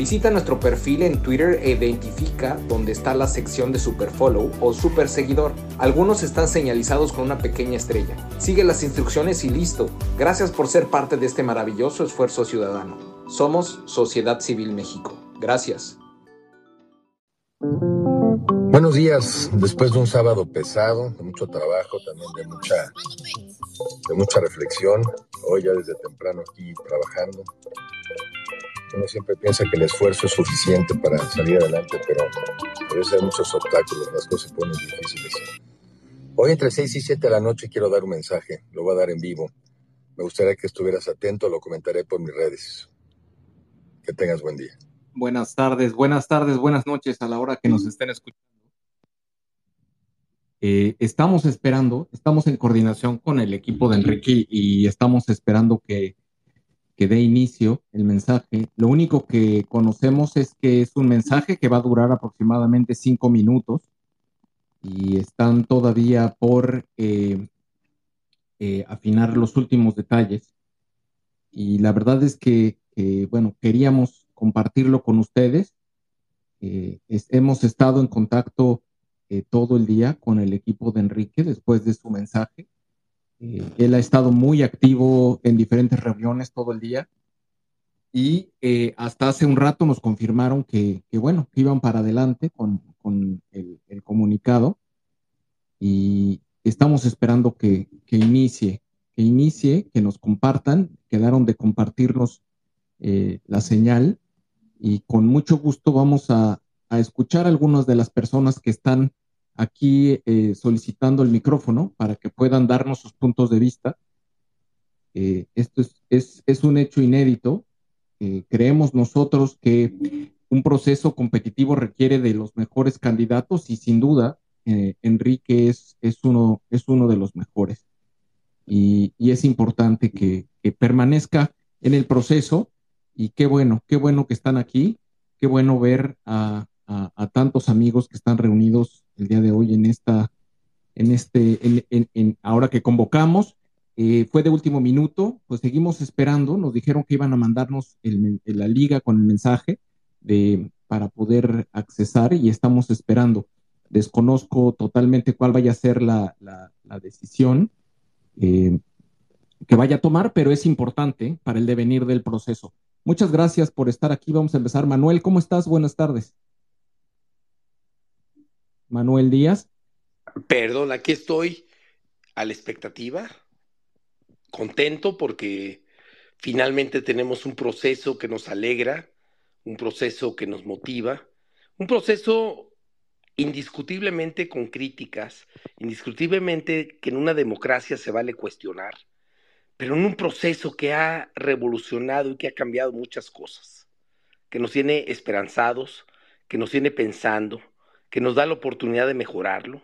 Visita nuestro perfil en Twitter e identifica dónde está la sección de Superfollow o Super Seguidor. Algunos están señalizados con una pequeña estrella. Sigue las instrucciones y listo. Gracias por ser parte de este maravilloso esfuerzo ciudadano. Somos Sociedad Civil México. Gracias. Buenos días, después de un sábado pesado, de mucho trabajo, también de mucha, de mucha reflexión, hoy ya desde temprano aquí trabajando, uno siempre piensa que el esfuerzo es suficiente para salir adelante, pero a veces hay muchos obstáculos, las cosas se ponen difíciles. Hoy entre 6 y 7 de la noche quiero dar un mensaje, lo voy a dar en vivo. Me gustaría que estuvieras atento, lo comentaré por mis redes. Que tengas buen día. Buenas tardes, buenas tardes, buenas noches a la hora que nos estén escuchando. Eh, estamos esperando, estamos en coordinación con el equipo de Enrique y estamos esperando que que dé inicio el mensaje. Lo único que conocemos es que es un mensaje que va a durar aproximadamente cinco minutos y están todavía por eh, eh, afinar los últimos detalles. Y la verdad es que, bueno, queríamos compartirlo con ustedes. Eh, hemos estado en contacto todo el día con el equipo de Enrique después de su mensaje eh, él ha estado muy activo en diferentes reuniones todo el día. Y eh, hasta hace un rato nos confirmaron que, bueno, que iban para adelante con, el, comunicado. Y estamos esperando que, inicie, que inicie, que nos compartan, quedaron de compartirnos eh, la señal. Y con mucho gusto vamos a, a escuchar a algunas de las personas que están aquí eh, solicitando el micrófono para que puedan darnos sus puntos de vista. Eh, esto es, un hecho inédito. Eh, creemos nosotros que un proceso competitivo requiere de los mejores candidatos y sin duda eh, Enrique es, es, uno, es uno de los mejores. Y, es importante que, permanezca en el proceso. Y qué bueno, qué bueno que están aquí. Qué bueno ver a, tantos amigos que están reunidos el día de hoy en esta, en este, en, ahora que convocamos. Eh, fue de último minuto, pues seguimos esperando. Nos dijeron que iban a mandarnos la liga con el mensaje de, para poder accesar y estamos esperando. Desconozco totalmente cuál vaya a ser la, decisión eh, que vaya a tomar, pero es importante para el devenir del proceso. Muchas gracias por estar aquí. Vamos a empezar. Manuel, ¿cómo estás? Buenas tardes. Manuel Díaz. Perdón, aquí estoy a la expectativa, contento porque finalmente tenemos un proceso que nos alegra, un proceso que nos motiva, un proceso indiscutiblemente con críticas, indiscutiblemente que en una democracia se vale cuestionar, pero en un proceso que ha revolucionado y que ha cambiado muchas cosas, que nos tiene esperanzados, que nos tiene pensando, que nos da la oportunidad de mejorarlo.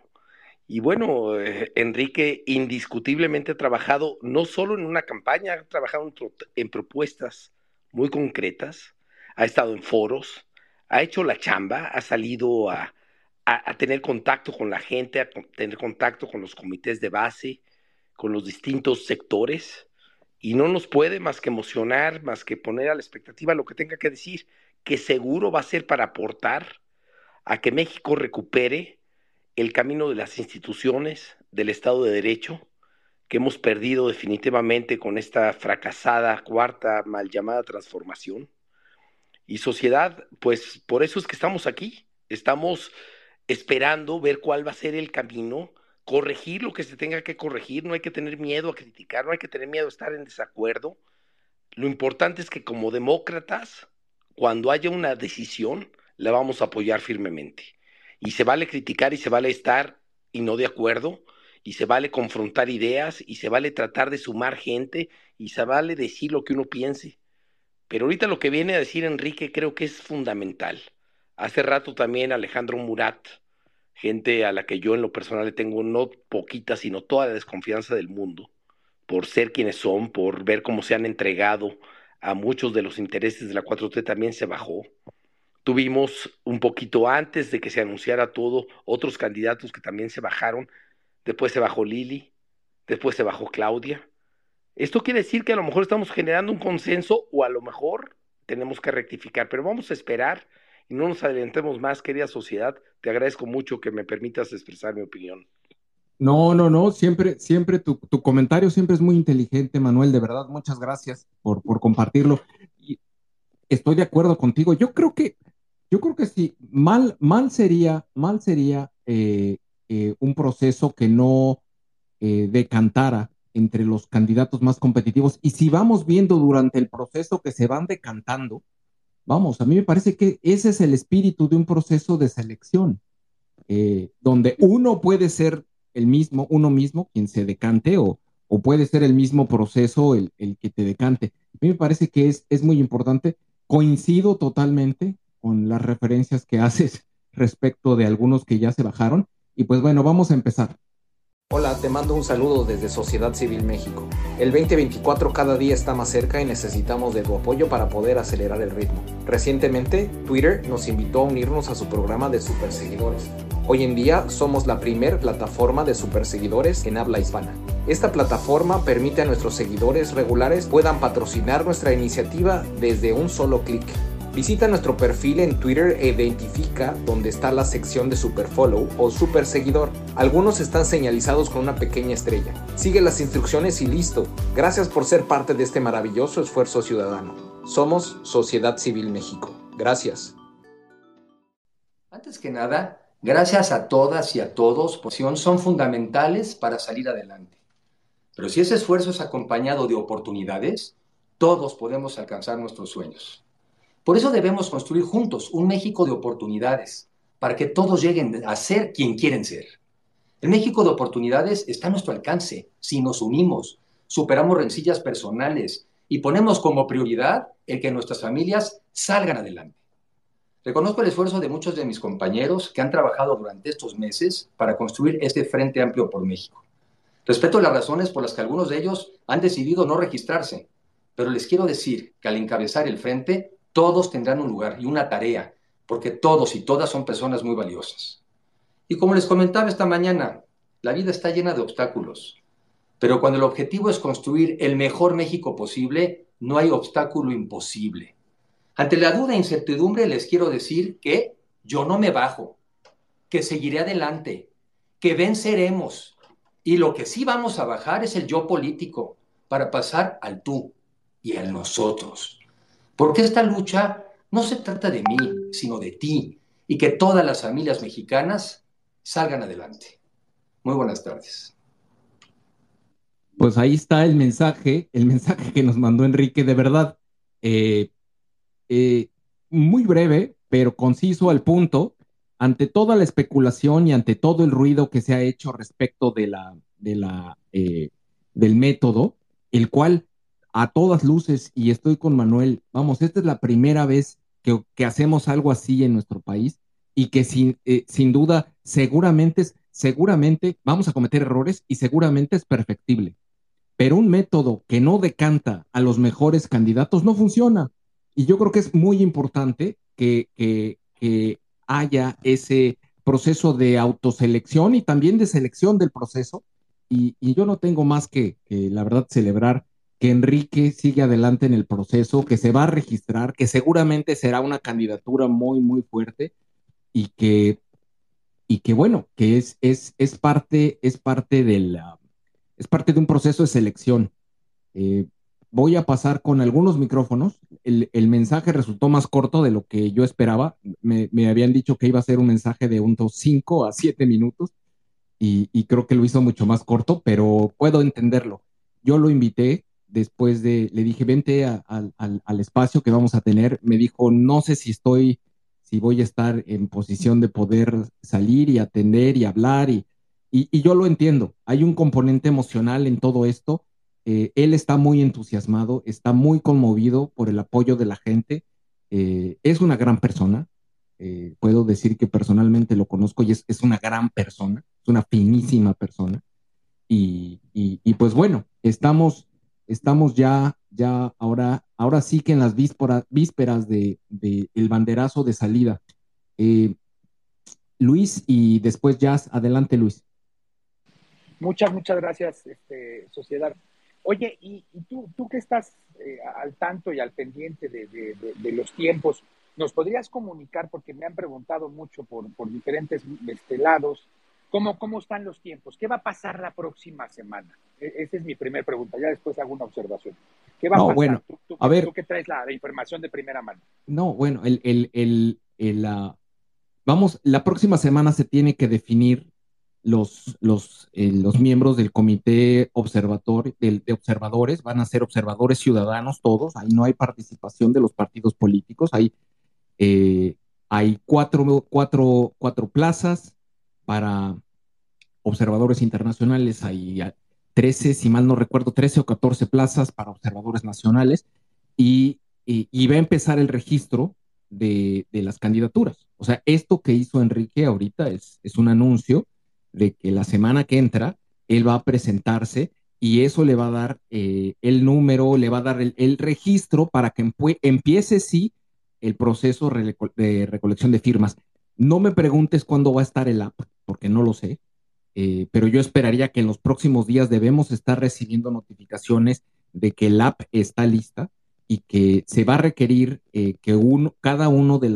Y bueno, eh, Enrique indiscutiblemente ha trabajado no solo en una campaña, ha trabajado en propuestas muy concretas, ha estado en foros, ha hecho la chamba, ha salido a, tener contacto con la gente, a tener contacto con los comités de base, con los distintos sectores, y no nos puede más que emocionar, más que poner a la expectativa lo que tenga que decir, que seguro va a ser para aportar a que México recupere el camino de las instituciones, del Estado de Derecho, que hemos perdido definitivamente con esta fracasada cuarta mal llamada transformación y sociedad, pues por eso es que estamos aquí. Estamos esperando ver cuál va a ser el camino, corregir lo que se tenga que corregir, no hay que tener miedo a criticar, no hay que tener miedo a estar en desacuerdo. Lo importante es que como demócratas, cuando haya una decisión, la vamos a apoyar firmemente. Y se vale criticar y se vale estar y no de acuerdo, y se vale confrontar ideas, y se vale tratar de sumar gente, y se vale decir lo que uno piense pero ahorita lo que viene a decir Enrique creo que es fundamental. Hace rato también Alejandro Murat, gente a la que yo en lo personal le tengo no poquita, sino toda la desconfianza del mundo, por ser quienes son, por ver cómo se han entregado a muchos de los intereses de la 4T, también se bajó. Tuvimos un poquito antes de que se anunciara todo otros candidatos que también se bajaron. Después se bajó Lili, después se bajó Claudia. Esto quiere decir que a lo mejor estamos generando un consenso o a lo mejor tenemos que rectificar, pero vamos a esperar y no nos adelantemos más, querida sociedad. Te agradezco mucho que me permitas expresar mi opinión. No, no, no, siempre, siempre tu, comentario siempre es muy inteligente, Manuel, de verdad, muchas gracias por, por compartirlo. Y estoy de acuerdo contigo. Yo creo que, yo creo que sí, mal, mal sería, mal sería eh, eh, un proceso que no eh, decantara entre los candidatos más competitivos. Y si vamos viendo durante el proceso que se van decantando, vamos, a mí me parece que ese es el espíritu de un proceso de selección, eh, donde uno puede ser el mismo, uno mismo quien se decante o, o puede ser el mismo proceso el, el, que te decante. A mí me parece que es, es muy importante. Coincido totalmente con las referencias que haces respecto de algunos que ya se bajaron. Y pues bueno, vamos a empezar. Hola, te mando un saludo desde Sociedad Civil México. El 2024 cada día está más cerca y necesitamos de tu apoyo para poder acelerar el ritmo. Recientemente, Twitter nos invitó a unirnos a su programa de superseguidores. Hoy en día somos la primer plataforma de superseguidores en habla hispana. Esta plataforma permite a nuestros seguidores regulares puedan patrocinar nuestra iniciativa desde un solo clic. Visita nuestro perfil en Twitter e identifica dónde está la sección de Superfollow o Super Seguidor. Algunos están señalizados con una pequeña estrella. Sigue las instrucciones y listo. Gracias por ser parte de este maravilloso esfuerzo ciudadano. Somos Sociedad Civil México. Gracias. Antes que nada, gracias a todas y a todos, pues son fundamentales para salir adelante. Pero si ese esfuerzo es acompañado de oportunidades, todos podemos alcanzar nuestros sueños. Por eso debemos construir juntos un México de oportunidades, para que todos lleguen a ser quien quieren ser. El México de oportunidades está a nuestro alcance si nos unimos, superamos rencillas personales y ponemos como prioridad el que nuestras familias salgan adelante. Reconozco el esfuerzo de muchos de mis compañeros que han trabajado durante estos meses para construir este Frente Amplio por México. Respeto las razones por las que algunos de ellos han decidido no registrarse, pero les quiero decir que al encabezar el frente, todos tendrán un lugar y una tarea, porque todos y todas son personas muy valiosas. Y como les comentaba esta mañana, la vida está llena de obstáculos, pero cuando el objetivo es construir el mejor México posible, no hay obstáculo imposible. Ante la duda e incertidumbre les quiero decir que yo no me bajo, que seguiré adelante, que venceremos. Y lo que sí vamos a bajar es el yo político para pasar al tú y al nosotros. Porque esta lucha no se trata de mí, sino de ti y que todas las familias mexicanas salgan adelante. Muy buenas tardes. Pues ahí está el mensaje, el mensaje que nos mandó Enrique, de verdad. Eh, eh, muy breve, pero conciso al punto, ante toda la especulación y ante todo el ruido que se ha hecho respecto eh, del método, el cual a todas luces, y estoy con Manuel, vamos, esta es la primera vez que, hacemos algo así en nuestro país y que sin, eh, sin duda, seguramente, seguramente vamos a cometer errores y seguramente es perfectible. Pero un método que no decanta a los mejores candidatos no funciona. Y yo creo que es muy importante que, haya ese proceso de autoselección y también de selección del proceso. Y, yo no tengo más que, la verdad, celebrar que Enrique sigue adelante en el proceso, que se va a registrar, que seguramente será una candidatura muy, muy fuerte y que, y que bueno, que es, es, es, parte, es, parte de es parte de un proceso de selección. Eh, voy a pasar con algunos micrófonos. El, mensaje resultó más corto de lo que yo esperaba. Me, habían dicho que iba a ser un mensaje de unos 5 a 7 minutos y, creo que lo hizo mucho más corto, pero puedo entenderlo. Yo lo invité después de, le dije, vente al espacio que vamos a tener. Me dijo, no sé si estoy, si voy a estar en posición de poder salir y atender y hablar y, y yo lo entiendo. Hay un componente emocional en todo esto eh, él está muy entusiasmado, está muy conmovido por el apoyo de la gente. Eh, es una gran persona. Eh, puedo decir que personalmente lo conozco y es, una gran persona, es una finísima persona. Y, pues bueno, estamos, estamos ya, ya ahora, ahora sí que en las vísperas, vísperas de, el banderazo de salida. Luis y después Jazz. Adelante, Luis. Muchas, muchas gracias, este, sociedad. Oye, y, tú, tú que estás eh, al tanto y al pendiente de, los tiempos, ¿nos podrías comunicar, porque me han preguntado mucho por, diferentes este, lados, ¿cómo, ¿cómo están los tiempos? ¿Qué va a pasar la próxima semana? E, esa es mi primera pregunta, ya después hago una observación. ¿Qué va a pasar? Bueno, tú, a ver, que traes la, información de primera mano. No, bueno, el, el, el, la, vamos, la próxima semana se tiene que definir los, los, eh, los miembros del comité observador, de, observadores van a ser observadores ciudadanos todos, ahí no hay participación de los partidos políticos, hay, eh, hay cuatro, cuatro, cuatro plazas para observadores internacionales, hay 13, si mal no recuerdo, 13 o 14 plazas para observadores nacionales y, y, va a empezar el registro de, de, las candidaturas. O sea, esto que hizo Enrique ahorita es, es un anuncio de que la semana que entra él va a presentarse y eso le va a dar eh, el número, le va a dar el, registro para que empiece sí el proceso de recolección de firmas. No me preguntes cuándo va a estar el app, porque no lo sé, eh, pero yo esperaría que en los próximos días debemos estar recibiendo notificaciones de que el app está lista y que se va a requerir eh, que cada uno de,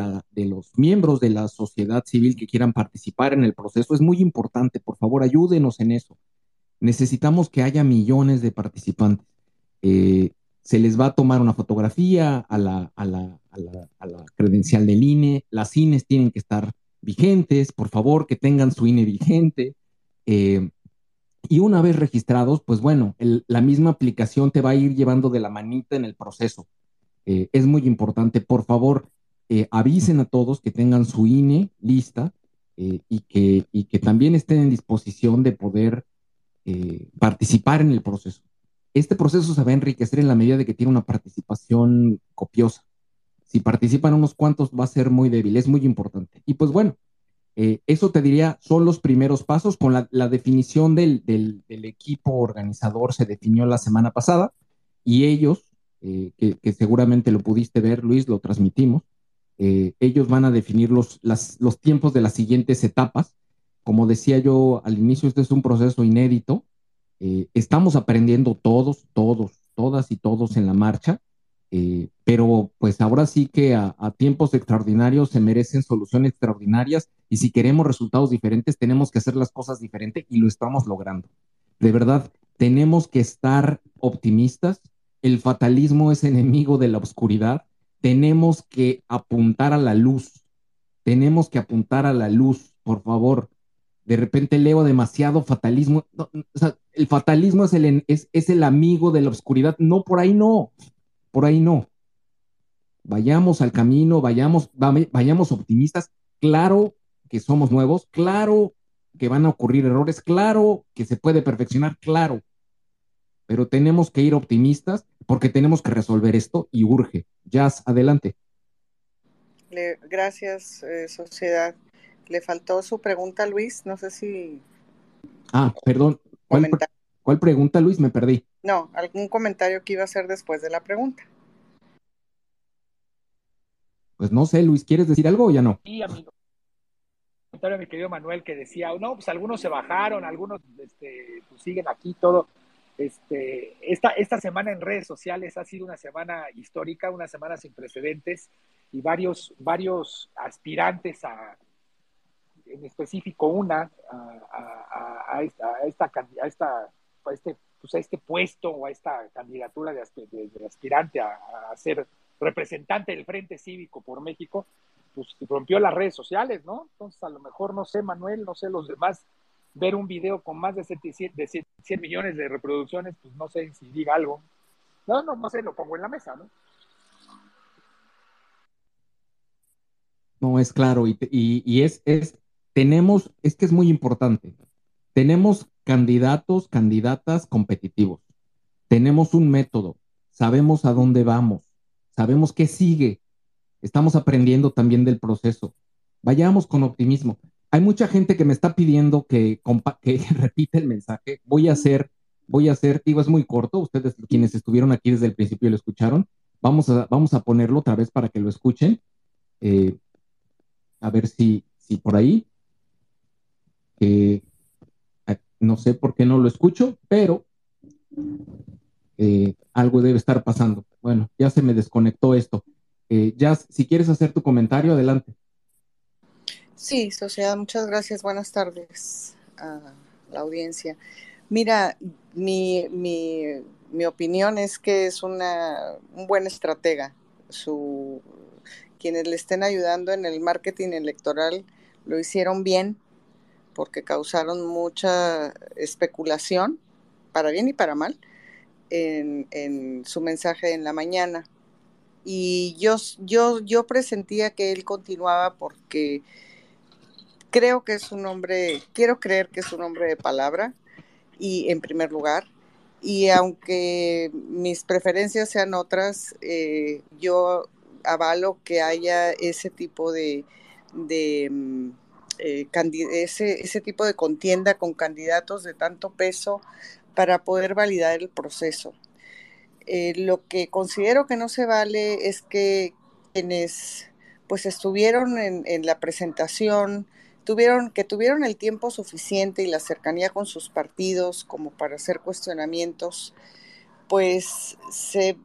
los miembros de la sociedad civil que quieran participar en el proceso es muy importante. Por favor, ayúdenos en eso. Necesitamos que haya millones de participantes. Eh, se les va a tomar una fotografía a la, a la, a la, credencial del INE. Las INES tienen que estar vigentes. Por favor, que tengan su INE vigente. Eh, y una vez registrados, pues bueno, la misma aplicación te va a ir llevando de la manita en el proceso. Eh, es muy importante, por favor, eh, avisen a todos que tengan su INE lista y, que, y que también estén en disposición de poder participar en el proceso. Este proceso se va a enriquecer en la medida de que tiene una participación copiosa. Si participan unos cuantos va a ser muy débil, es muy importante. Y pues bueno, eh, eso te diría, son los primeros pasos. Con la, definición del, equipo organizador se definió la semana pasada y ellos, eh, que, seguramente lo pudiste ver, Luis, lo transmitimos, eh, ellos van a definir los, los tiempos de las siguientes etapas. Como decía yo al inicio, este es un proceso inédito. estamos aprendiendo todos, todos, todas y todos en la marcha. Pero pues ahora sí que a, tiempos extraordinarios se merecen soluciones extraordinarias y si queremos resultados diferentes, tenemos que hacer las cosas diferentes y lo estamos logrando. De verdad, tenemos que estar optimistas. El fatalismo es enemigo de la oscuridad. Tenemos que apuntar a la luz. Tenemos que apuntar a la luz, por favor. De repente leo demasiado fatalismo. el fatalismo es el, es, es el amigo de la oscuridad. No, por ahí no. Por ahí no. Vayamos al camino, vayamos, vayamos optimistas. Claro que somos nuevos, claro que van a ocurrir errores, claro que se puede perfeccionar, claro, pero tenemos que ir optimistas porque tenemos que resolver esto y urge. Jazz, adelante. gracias, eh, sociedad. Le faltó su pregunta, Luis. No sé si. Ah, perdón. ¿Cuál, ¿Cuál, pregunta, Luis? Me perdí. No, algún comentario que iba a hacer después de la pregunta. Pues no sé, Luis, ¿quieres decir algo o ya no? Sí, amigo comentario mi querido Manuel que decía, no, pues algunos se bajaron, algunos este, pues siguen aquí, todo. Este, esta, esta semana en redes sociales ha sido una semana histórica, una semana sin precedentes y varios, varios aspirantes a, en específico una, a, a, esta, a, esta, a, esta, a este, pues a este puesto o a esta candidatura de, de aspirante a, ser representante del Frente Cívico por México, pues rompió las redes sociales, ¿no? Entonces, a lo mejor, no sé, Manuel, no sé, los demás, ver un video con más de 100, de 100 millones de reproducciones, pues no sé si diga algo. No, no, no sé, lo pongo en la mesa, ¿no? No, es claro, y, y, es, es, tenemos, es que es muy importante, tenemos candidatos, candidatas competitivos, tenemos un método, sabemos a dónde vamos, sabemos qué sigue, Estamos aprendiendo también del proceso. Vayamos con optimismo. Hay mucha gente que me está pidiendo que, repita el mensaje. Voy a hacer, voy a hacer, digo, es muy corto. Ustedes, quienes estuvieron aquí desde el principio lo escucharon. Vamos a, vamos a ponerlo otra vez para que lo escuchen. Eh, a ver si, si por ahí. No sé por qué no lo escucho, pero eh, algo debe estar pasando. Bueno, ya se me desconectó esto. Eh, Jazz, si quieres hacer tu comentario, adelante. Sí, sociedad, muchas gracias. Buenas tardes a la audiencia. Mira, mi, mi, opinión es que es una, un buen estratega. Su, quienes le estén ayudando en el marketing electoral lo hicieron bien porque causaron mucha especulación, para bien y para mal, en, su mensaje en la mañana. Y yo, yo, yo presentía que él continuaba porque creo que es un hombre, quiero creer que es un hombre de palabra y en primer lugar, y aunque mis preferencias sean otras, eh, yo avalo que haya ese tipo de, de mm, eh, ese, ese tipo de contienda con candidatos de tanto peso para poder validar el proceso. Eh, lo que considero que no se vale es que quienes pues estuvieron en, la presentación, tuvieron, que tuvieron el tiempo suficiente y la cercanía con sus partidos como para hacer cuestionamientos, pues se,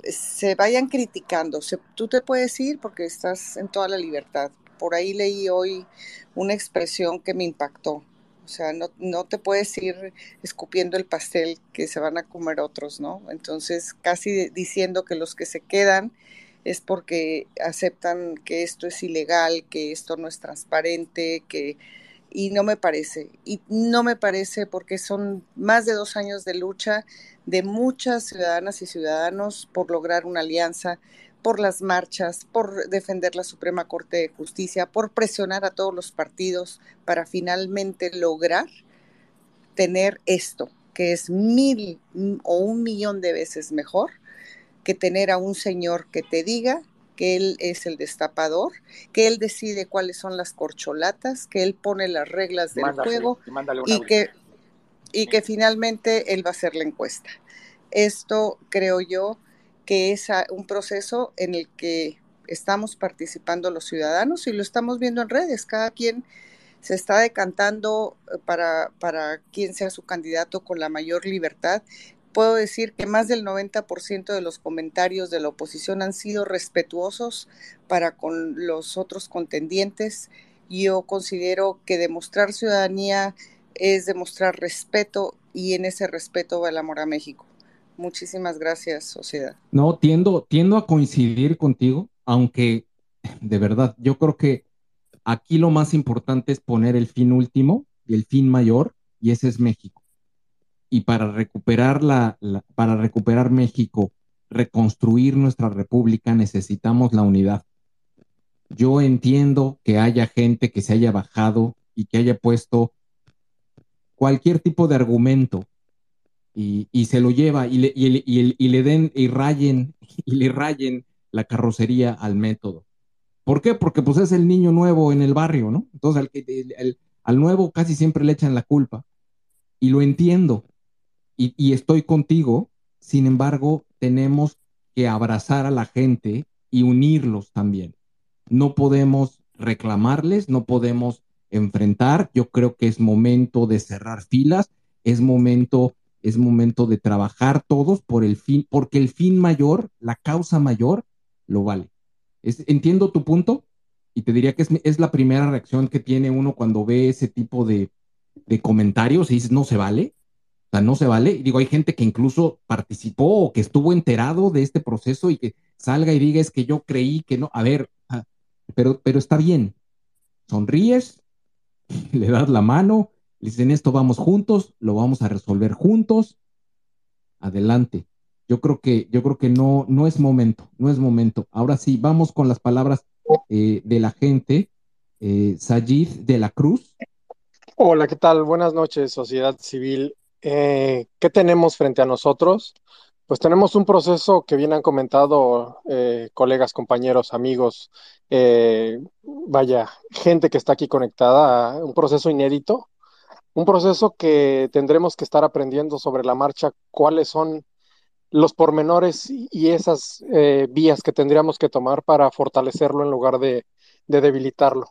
vayan criticando. tú te puedes ir porque estás en toda la libertad. Por ahí leí hoy una expresión que me impactó. O sea, no, no, te puedes ir escupiendo el pastel que se van a comer otros, ¿no? Entonces, casi diciendo que los que se quedan es porque aceptan que esto es ilegal, que esto no es transparente, que... Y no me parece. Y no me parece porque son más de dos años de lucha de muchas ciudadanas y ciudadanos por lograr una alianza por las marchas, por defender la Suprema Corte de Justicia, por presionar a todos los partidos para finalmente lograr tener esto, que es mil o un millón de veces mejor que tener a un señor que te diga que él es el destapador, que él decide cuáles son las corcholatas, que él pone las reglas del juego y que, y que finalmente él va a hacer la encuesta. Esto creo yo que es un proceso en el que estamos participando los ciudadanos y lo estamos viendo en redes. Cada quien se está decantando eh, para, para quien sea su candidato con la mayor libertad. Puedo decir que más del 90% de los comentarios de la oposición han sido respetuosos para con los otros contendientes. Yo considero que demostrar ciudadanía es demostrar respeto y en ese respeto va el amor a México. Muchísimas gracias, sociedad. No, tiendo, tiendo a coincidir contigo, aunque de verdad, yo creo que aquí lo más importante es poner el fin último y el fin mayor, y ese es México. Y para recuperar la, para recuperar México, reconstruir nuestra república, necesitamos la unidad. Yo entiendo que haya gente que se haya bajado y que haya puesto cualquier tipo de argumento y, se lo lleva y le, y, le den y rayen y le rayen la carrocería al método. ¿Por qué? Porque pues es el niño nuevo en el barrio, ¿no? Entonces al, al nuevo casi siempre le echan la culpa. Y lo entiendo. Y, y estoy contigo. Sin embargo, tenemos que abrazar a la gente y unirlos también. No podemos reclamarles, no podemos enfrentar. Yo creo que es momento de cerrar filas, es momento es momento de trabajar todos por el fin, porque el fin mayor, la causa mayor, lo vale. entiendo tu punto y te diría que es, la primera reacción que tiene uno cuando ve ese tipo de, comentarios y dices, no se vale. O sea, no se vale. Y digo, hay gente que incluso participó o que estuvo enterado de este proceso y que salga y diga, es que yo creí que no. A ver, ah, pero, pero está bien. Sonríes, le das la mano, dicen esto vamos juntos, lo vamos a resolver juntos. Adelante. Yo creo que, yo creo que no, no es momento, no es momento. Ahora sí, vamos con las palabras eh, de la gente. Eh, Sayid de la Cruz. Hola, ¿qué tal? Buenas noches, sociedad civil. Eh, ¿Qué tenemos frente a nosotros? Pues tenemos un proceso que bien han comentado eh, colegas, compañeros, amigos, vaya, gente que está aquí conectada, un proceso inédito, un proceso que tendremos que estar aprendiendo sobre la marcha cuáles son los pormenores y esas eh, vías que tendríamos que tomar para fortalecerlo en lugar de, de debilitarlo.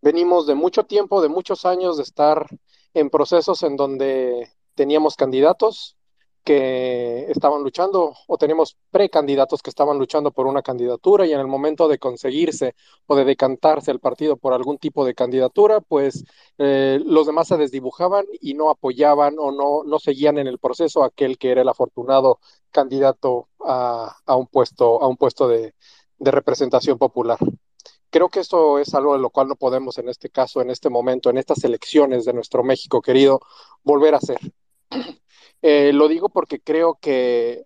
Venimos de mucho tiempo, de muchos años de estar en procesos en donde teníamos candidatos, que estaban luchando o tenemos precandidatos que estaban luchando por una candidatura y en el momento de conseguirse o de decantarse el partido por algún tipo de candidatura, pues eh, los demás se desdibujaban y no apoyaban o no, no seguían en el proceso aquel que era el afortunado candidato a, a un puesto, a un puesto de, de representación popular. Creo que esto es algo de lo cual no podemos en este caso, en este momento, en estas elecciones de nuestro México querido, volver a hacer. Eh, lo digo porque creo que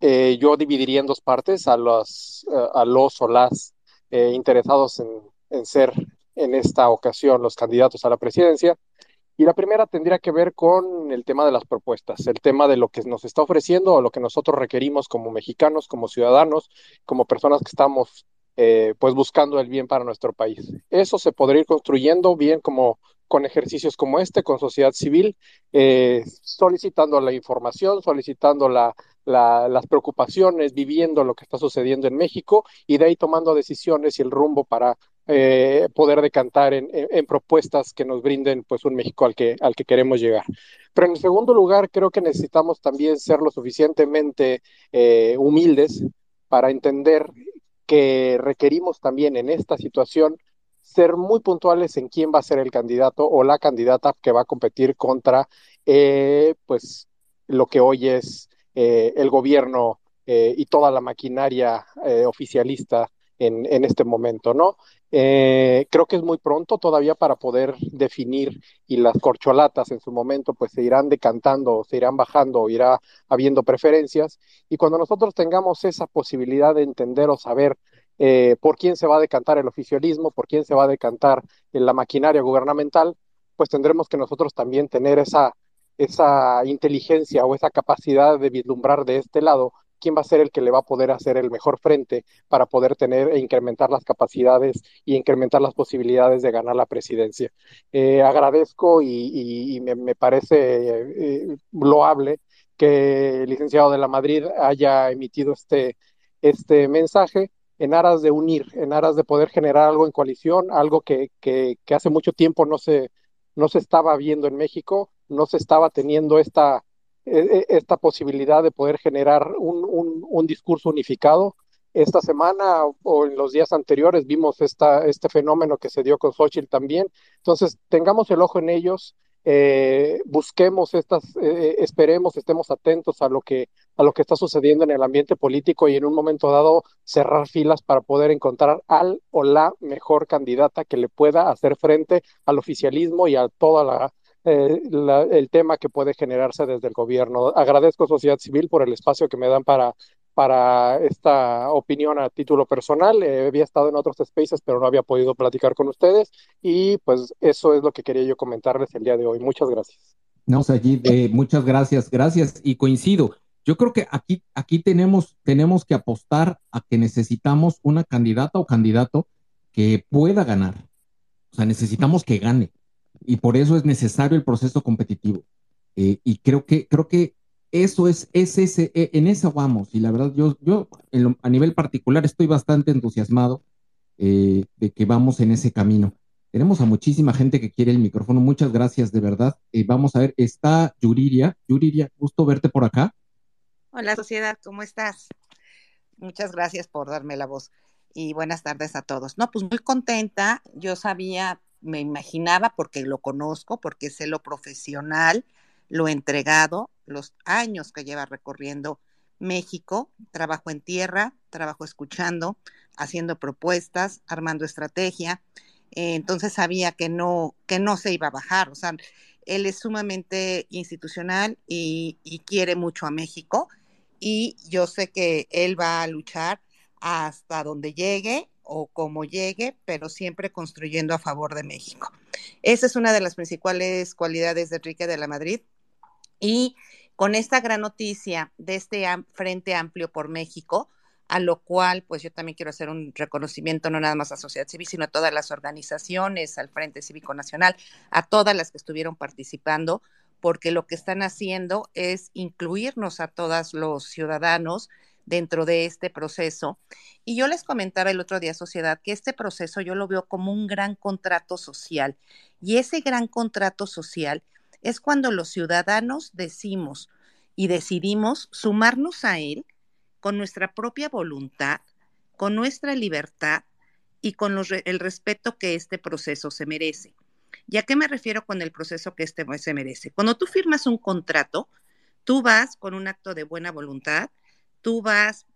eh, yo dividiría en dos partes a los, eh, a los o las interesados en, en, ser en esta ocasión los candidatos a la presidencia. Y la primera tendría que ver con el tema de las propuestas, el tema de lo que nos está ofreciendo o lo que nosotros requerimos como mexicanos, como ciudadanos, como personas que estamos pues buscando el bien para nuestro país. Eso se podría ir construyendo bien como con ejercicios como este, con sociedad civil, eh, solicitando la información, solicitando la, las preocupaciones, viviendo lo que está sucediendo en México y de ahí tomando decisiones y el rumbo para eh, poder decantar en, propuestas que nos brinden pues un México al que, al que queremos llegar. Pero en segundo lugar, creo que necesitamos también ser lo suficientemente eh, humildes para entender que requerimos también en esta situación ser muy puntuales en quién va a ser el candidato o la candidata que va a competir contra, eh, pues, lo que hoy es eh, el gobierno eh, y toda la maquinaria oficialista en, en, este momento, ¿no? creo que es muy pronto todavía para poder definir y las corcholatas en su momento pues se irán decantando, se irán bajando, irá habiendo preferencias y cuando nosotros tengamos esa posibilidad de entender o saber eh, por quién se va a decantar el oficialismo, por quién se va a decantar la maquinaria gubernamental, pues tendremos que nosotros también tener esa, esa inteligencia o esa capacidad de vislumbrar de este lado quién va a ser el que le va a poder hacer el mejor frente para poder tener e incrementar las capacidades y incrementar las posibilidades de ganar la presidencia. Eh, agradezco y, me, parece eh, loable que el licenciado de la Madrid haya emitido este, este mensaje en aras de unir, en aras de poder generar algo en coalición, algo que, que, hace mucho tiempo no se, no se estaba viendo en México, no se estaba teniendo esta, e, e, esta posibilidad de poder generar un, un, discurso unificado. Esta semana o en los días anteriores vimos esta, este fenómeno que se dio con Xochitl también. Entonces, tengamos el ojo en ellos, eh, busquemos estas, eh, esperemos, estemos atentos a lo que a lo que está sucediendo en el ambiente político y en un momento dado cerrar filas para poder encontrar al o la mejor candidata que le pueda hacer frente al oficialismo y a toda la, eh, el tema que puede generarse desde el gobierno. Agradezco sociedad civil por el espacio que me dan para para esta opinión a título personal. Eh, había estado en otros spaces, pero no había podido platicar con ustedes. Y pues eso es lo que quería yo comentarles el día de hoy. Muchas gracias. No, Sayid, eh, muchas gracias, gracias. Y coincido. Yo creo que aquí, aquí tenemos, tenemos que apostar a que necesitamos una candidata o candidato que pueda ganar. O sea, necesitamos que gane. Y por eso es necesario el proceso competitivo. Eh, y creo que, creo que eso es, es ese, e, en eso vamos. Y la verdad, yo, yo a nivel particular estoy bastante entusiasmado eh, de que vamos en ese camino. Tenemos a muchísima gente que quiere el micrófono. Muchas gracias, de verdad. Eh, vamos a ver, está Yuriria. Yuriria, gusto verte por acá. Hola, sociedad, ¿cómo estás? Muchas gracias por darme la voz y buenas tardes a todos. No, pues muy contenta. Yo sabía, me imaginaba porque lo conozco, porque sé lo profesional, lo entregado, los años que lleva recorriendo México, trabajo en tierra, trabajo escuchando, haciendo propuestas, armando estrategia. Eh, entonces sabía que no, que no se iba a bajar. O sea, él es sumamente institucional y, y quiere mucho a México. Y yo sé que él va a luchar hasta donde llegue o como llegue, pero siempre construyendo a favor de México. Esa es una de las principales cualidades de Enrique de la Madrid, y con esta gran noticia de este Frente Amplio por México, a lo cual pues yo también quiero hacer un reconocimiento no nada más a sociedad civil, sino a todas las organizaciones, al Frente Cívico Nacional, a todas las que estuvieron participando, porque lo que están haciendo es incluirnos a todos los ciudadanos dentro de este proceso. Y yo les comentaba el otro día, sociedad, que este proceso yo lo veo como un gran contrato social. Y ese gran contrato social es cuando los ciudadanos decimos y decidimos sumarnos a él con nuestra propia voluntad, con nuestra libertad y con el respeto que este proceso se merece. ¿Y a qué me refiero con el proceso que este se merece? Cuando tú firmas un contrato, tú vas con un acto de buena voluntad, tú vas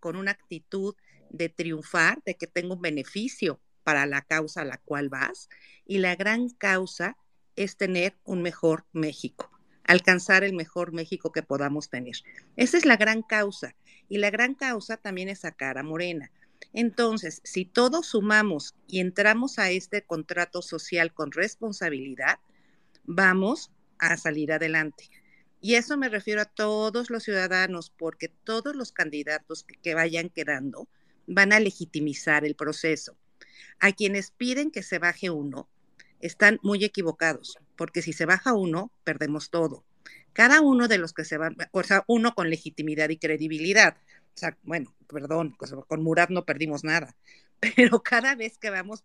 con una actitud de triunfar, de que tengo un beneficio para la causa a la cual vas, y la gran causa es tener un mejor México, alcanzar el mejor México que podamos tener. Esa es la gran causa. Y la gran causa también es sacar a Morena. Entonces, si todos sumamos y entramos a este contrato social con responsabilidad, vamos a salir adelante. Y eso me refiero a todos los ciudadanos, porque todos los candidatos que, que, vayan quedando van a legitimizar el proceso. A quienes piden que se baje uno, están muy equivocados, porque si se baja uno, perdemos todo. Cada uno de los que se van, o sea, uno con legitimidad y credibilidad. O sea, bueno, perdón, pues, con Murat no perdimos nada, pero cada vez que vamos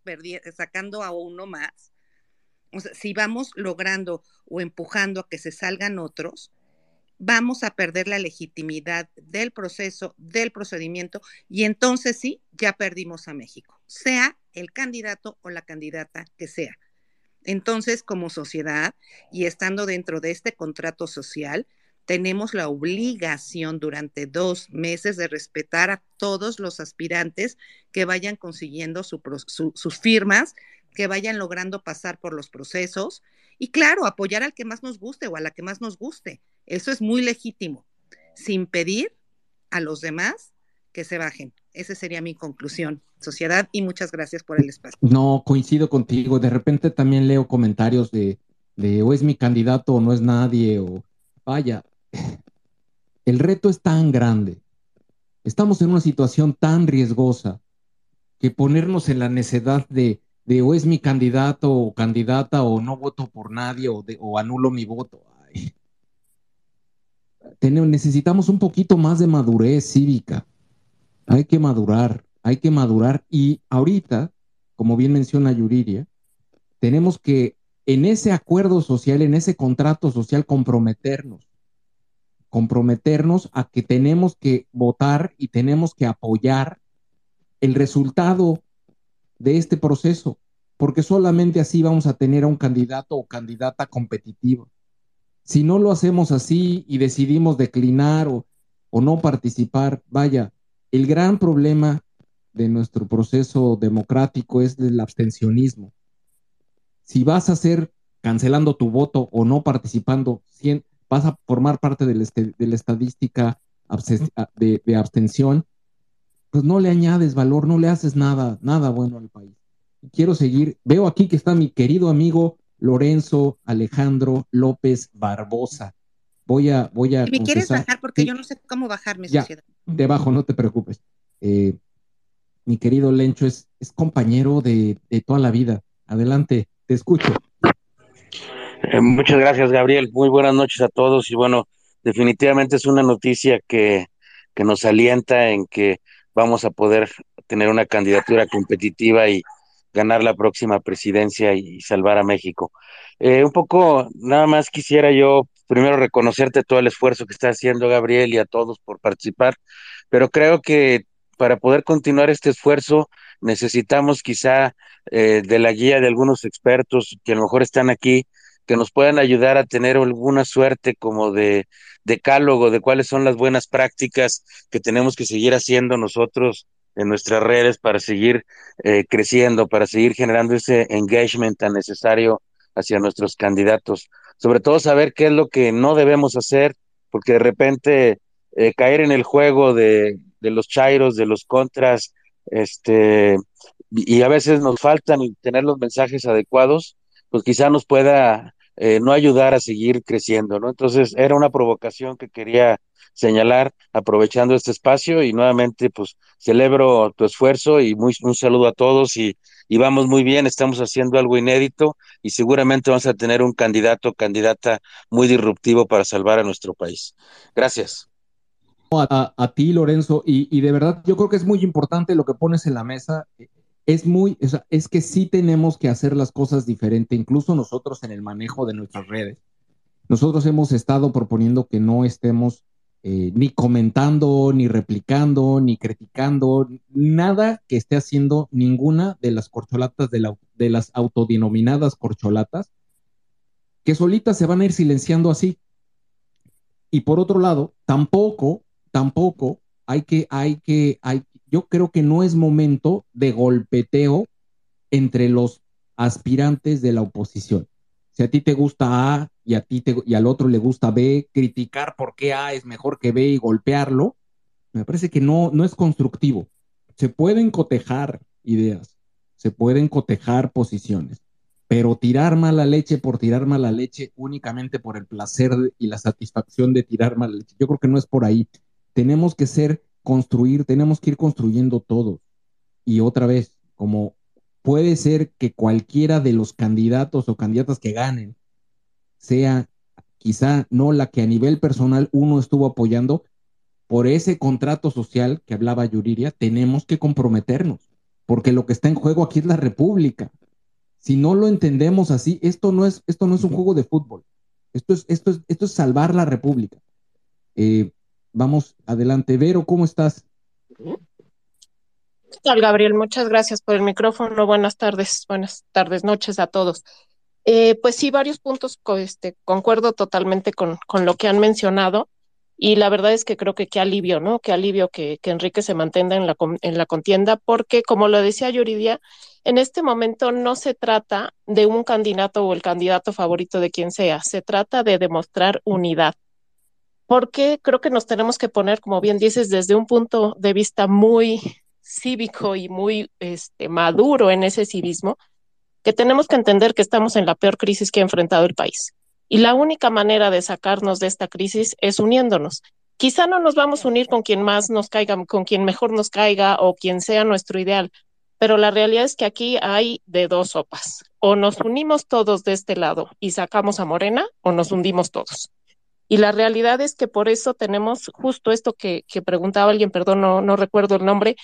sacando a uno más, o sea, si vamos logrando o empujando a que se salgan otros, vamos a perder la legitimidad del proceso, del procedimiento, y entonces sí, ya perdimos a México, sea el candidato o la candidata que sea. Entonces, como sociedad y estando dentro de este contrato social, tenemos la obligación durante dos meses de respetar a todos los aspirantes que vayan consiguiendo sus firmas, que vayan logrando pasar por los procesos y claro, apoyar al que más nos guste o a la que más nos guste. Eso es muy legítimo, sin pedir a los demás que se bajen. Esa sería mi conclusión, sociedad, y muchas gracias por el espacio. No, coincido contigo. De repente también leo comentarios de, o es mi candidato o no es nadie, o vaya. El reto es tan grande. Estamos en una situación tan riesgosa que ponernos en la necedad de, de o es mi candidato o candidata o no voto por nadie o, anulo mi voto. necesitamos un poquito más de madurez cívica. Hay que madurar, hay que madurar. Y ahorita, como bien menciona Yuriria, tenemos que en ese acuerdo social, en ese contrato social, comprometernos. Comprometernos a que tenemos que votar y tenemos que apoyar el resultado de este proceso, porque solamente así vamos a tener a un candidato o candidata competitivo. Si no lo hacemos así y decidimos declinar o, o no participar, vaya, el gran problema de nuestro proceso democrático es el abstencionismo. Si vas a hacer cancelando tu voto o no participando, vas a formar parte de la, estadística de, de, abstención, pues no le añades valor, no le haces nada, nada bueno al país. Quiero seguir, veo aquí que está mi querido amigo Lorenzo Alejandro López Barbosa. Voy a, voy a. ¿Me quieres bajar? Porque yo no sé cómo bajar mi sociedad. Debajo, no te preocupes. Eh, mi querido Lencho es, es compañero de, toda la vida. Adelante, te escucho. Eh, muchas gracias, Gabriel. Muy buenas noches a todos. Y bueno, definitivamente es una noticia que, que nos alienta en que vamos a poder tener una candidatura competitiva y, ganar la próxima presidencia y, salvar a México. Eh, un poco, nada más quisiera yo primero reconocerte todo el esfuerzo que está haciendo Gabriel y a todos por participar, pero creo que para poder continuar este esfuerzo necesitamos quizá eh, de la guía de algunos expertos que a lo mejor están aquí, que nos puedan ayudar a tener alguna suerte como de decálogo de cuáles son las buenas prácticas que tenemos que seguir haciendo nosotros en nuestras redes para seguir eh, creciendo, para seguir generando ese engagement tan necesario hacia nuestros candidatos. Sobre todo saber qué es lo que no debemos hacer, porque de repente eh, caer en el juego de, de, los chairos, de los contras, este, y a veces nos faltan tener los mensajes adecuados, pues quizá nos pueda eh, no ayudar a seguir creciendo, ¿no? Entonces era una provocación que quería señalar aprovechando este espacio y nuevamente pues celebro tu esfuerzo y muy, un saludo a todos y, y vamos muy bien, estamos haciendo algo inédito y seguramente vamos a tener un candidato o candidata muy disruptivo para salvar a nuestro país. Gracias. A, ti, Lorenzo, y, y, de verdad yo creo que es muy importante lo que pones en la mesa. Es muy, es, es que sí tenemos que hacer las cosas diferente, incluso nosotros en el manejo de nuestras redes. Nosotros hemos estado proponiendo que no estemos eh, ni comentando, ni replicando, ni criticando, nada que esté haciendo ninguna de las corcholatas, de, de las autodenominadas corcholatas, que solitas se van a ir silenciando así. Y por otro lado, tampoco, tampoco hay que, hay que, hay, yo creo que no es momento de golpeteo entre los aspirantes de la oposición. Si a ti te gusta A y a ti te, y al otro le gusta B, criticar por qué A es mejor que B y golpearlo, me parece que no, no es constructivo. Se pueden cotejar ideas, se pueden cotejar posiciones, pero tirar mala leche por tirar mala leche únicamente por el placer y la satisfacción de tirar mala leche, yo creo que no es por ahí. Tenemos que ser, construir, tenemos que ir construyendo todo. Y otra vez, como puede ser que cualquiera de los candidatos o candidatas que ganen sea quizá no la que a nivel personal uno estuvo apoyando, por ese contrato social que hablaba Yuriria, tenemos que comprometernos, porque lo que está en juego aquí es la república. Si no lo entendemos así, esto no es, esto no es un juego de fútbol. Esto es, esto es, esto es salvar la república. Eh, vamos adelante. Vero, ¿cómo estás? ¿Qué Gabriel? Muchas gracias por el micrófono. Buenas tardes, buenas tardes, noches a todos. Eh, pues sí, varios puntos este, concuerdo totalmente con, con, lo que han mencionado y la verdad es que creo que qué alivio, ¿no? Qué alivio que, que Enrique se mantenga en la, en la contienda porque, como lo decía Yuridia, en este momento no se trata de un candidato o el candidato favorito de quien sea, se trata de demostrar unidad. Porque creo que nos tenemos que poner, como bien dices, desde un punto de vista muy cívico y muy este, maduro en ese civismo, que tenemos que entender que estamos en la peor crisis que ha enfrentado el país. Y la única manera de sacarnos de esta crisis es uniéndonos. Quizá no nos vamos a unir con quien más nos caiga, con quien mejor nos caiga o quien sea nuestro ideal, pero la realidad es que aquí hay de dos sopas. O nos unimos todos de este lado y sacamos a Morena o nos hundimos todos. Y la realidad es que por eso tenemos justo esto que, que preguntaba alguien, perdón, no, no recuerdo el nombre,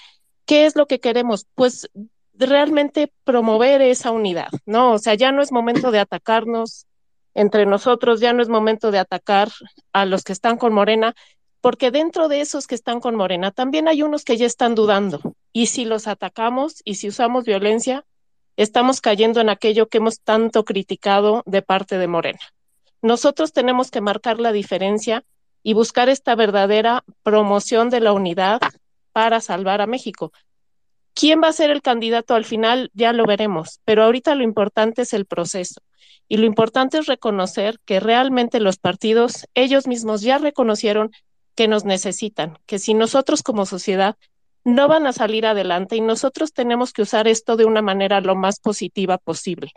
¿qué es lo que queremos? Pues realmente promover esa unidad, ¿no? O sea, ya no es momento de atacarnos entre nosotros, ya no es momento de atacar a los que están con Morena, porque dentro de esos que están con Morena también hay unos que ya están dudando. Y si los atacamos y si usamos violencia, estamos cayendo en aquello que hemos tanto criticado de parte de Morena. Nosotros tenemos que marcar la diferencia y buscar esta verdadera promoción de la unidad para salvar a México. ¿Quién va a ser el candidato al final? Ya lo veremos, pero ahorita lo importante es el proceso. Y lo importante es reconocer que realmente los partidos, ellos mismos ya reconocieron que nos necesitan, que si nosotros como sociedad no van a salir adelante y nosotros tenemos que usar esto de una manera lo más positiva posible.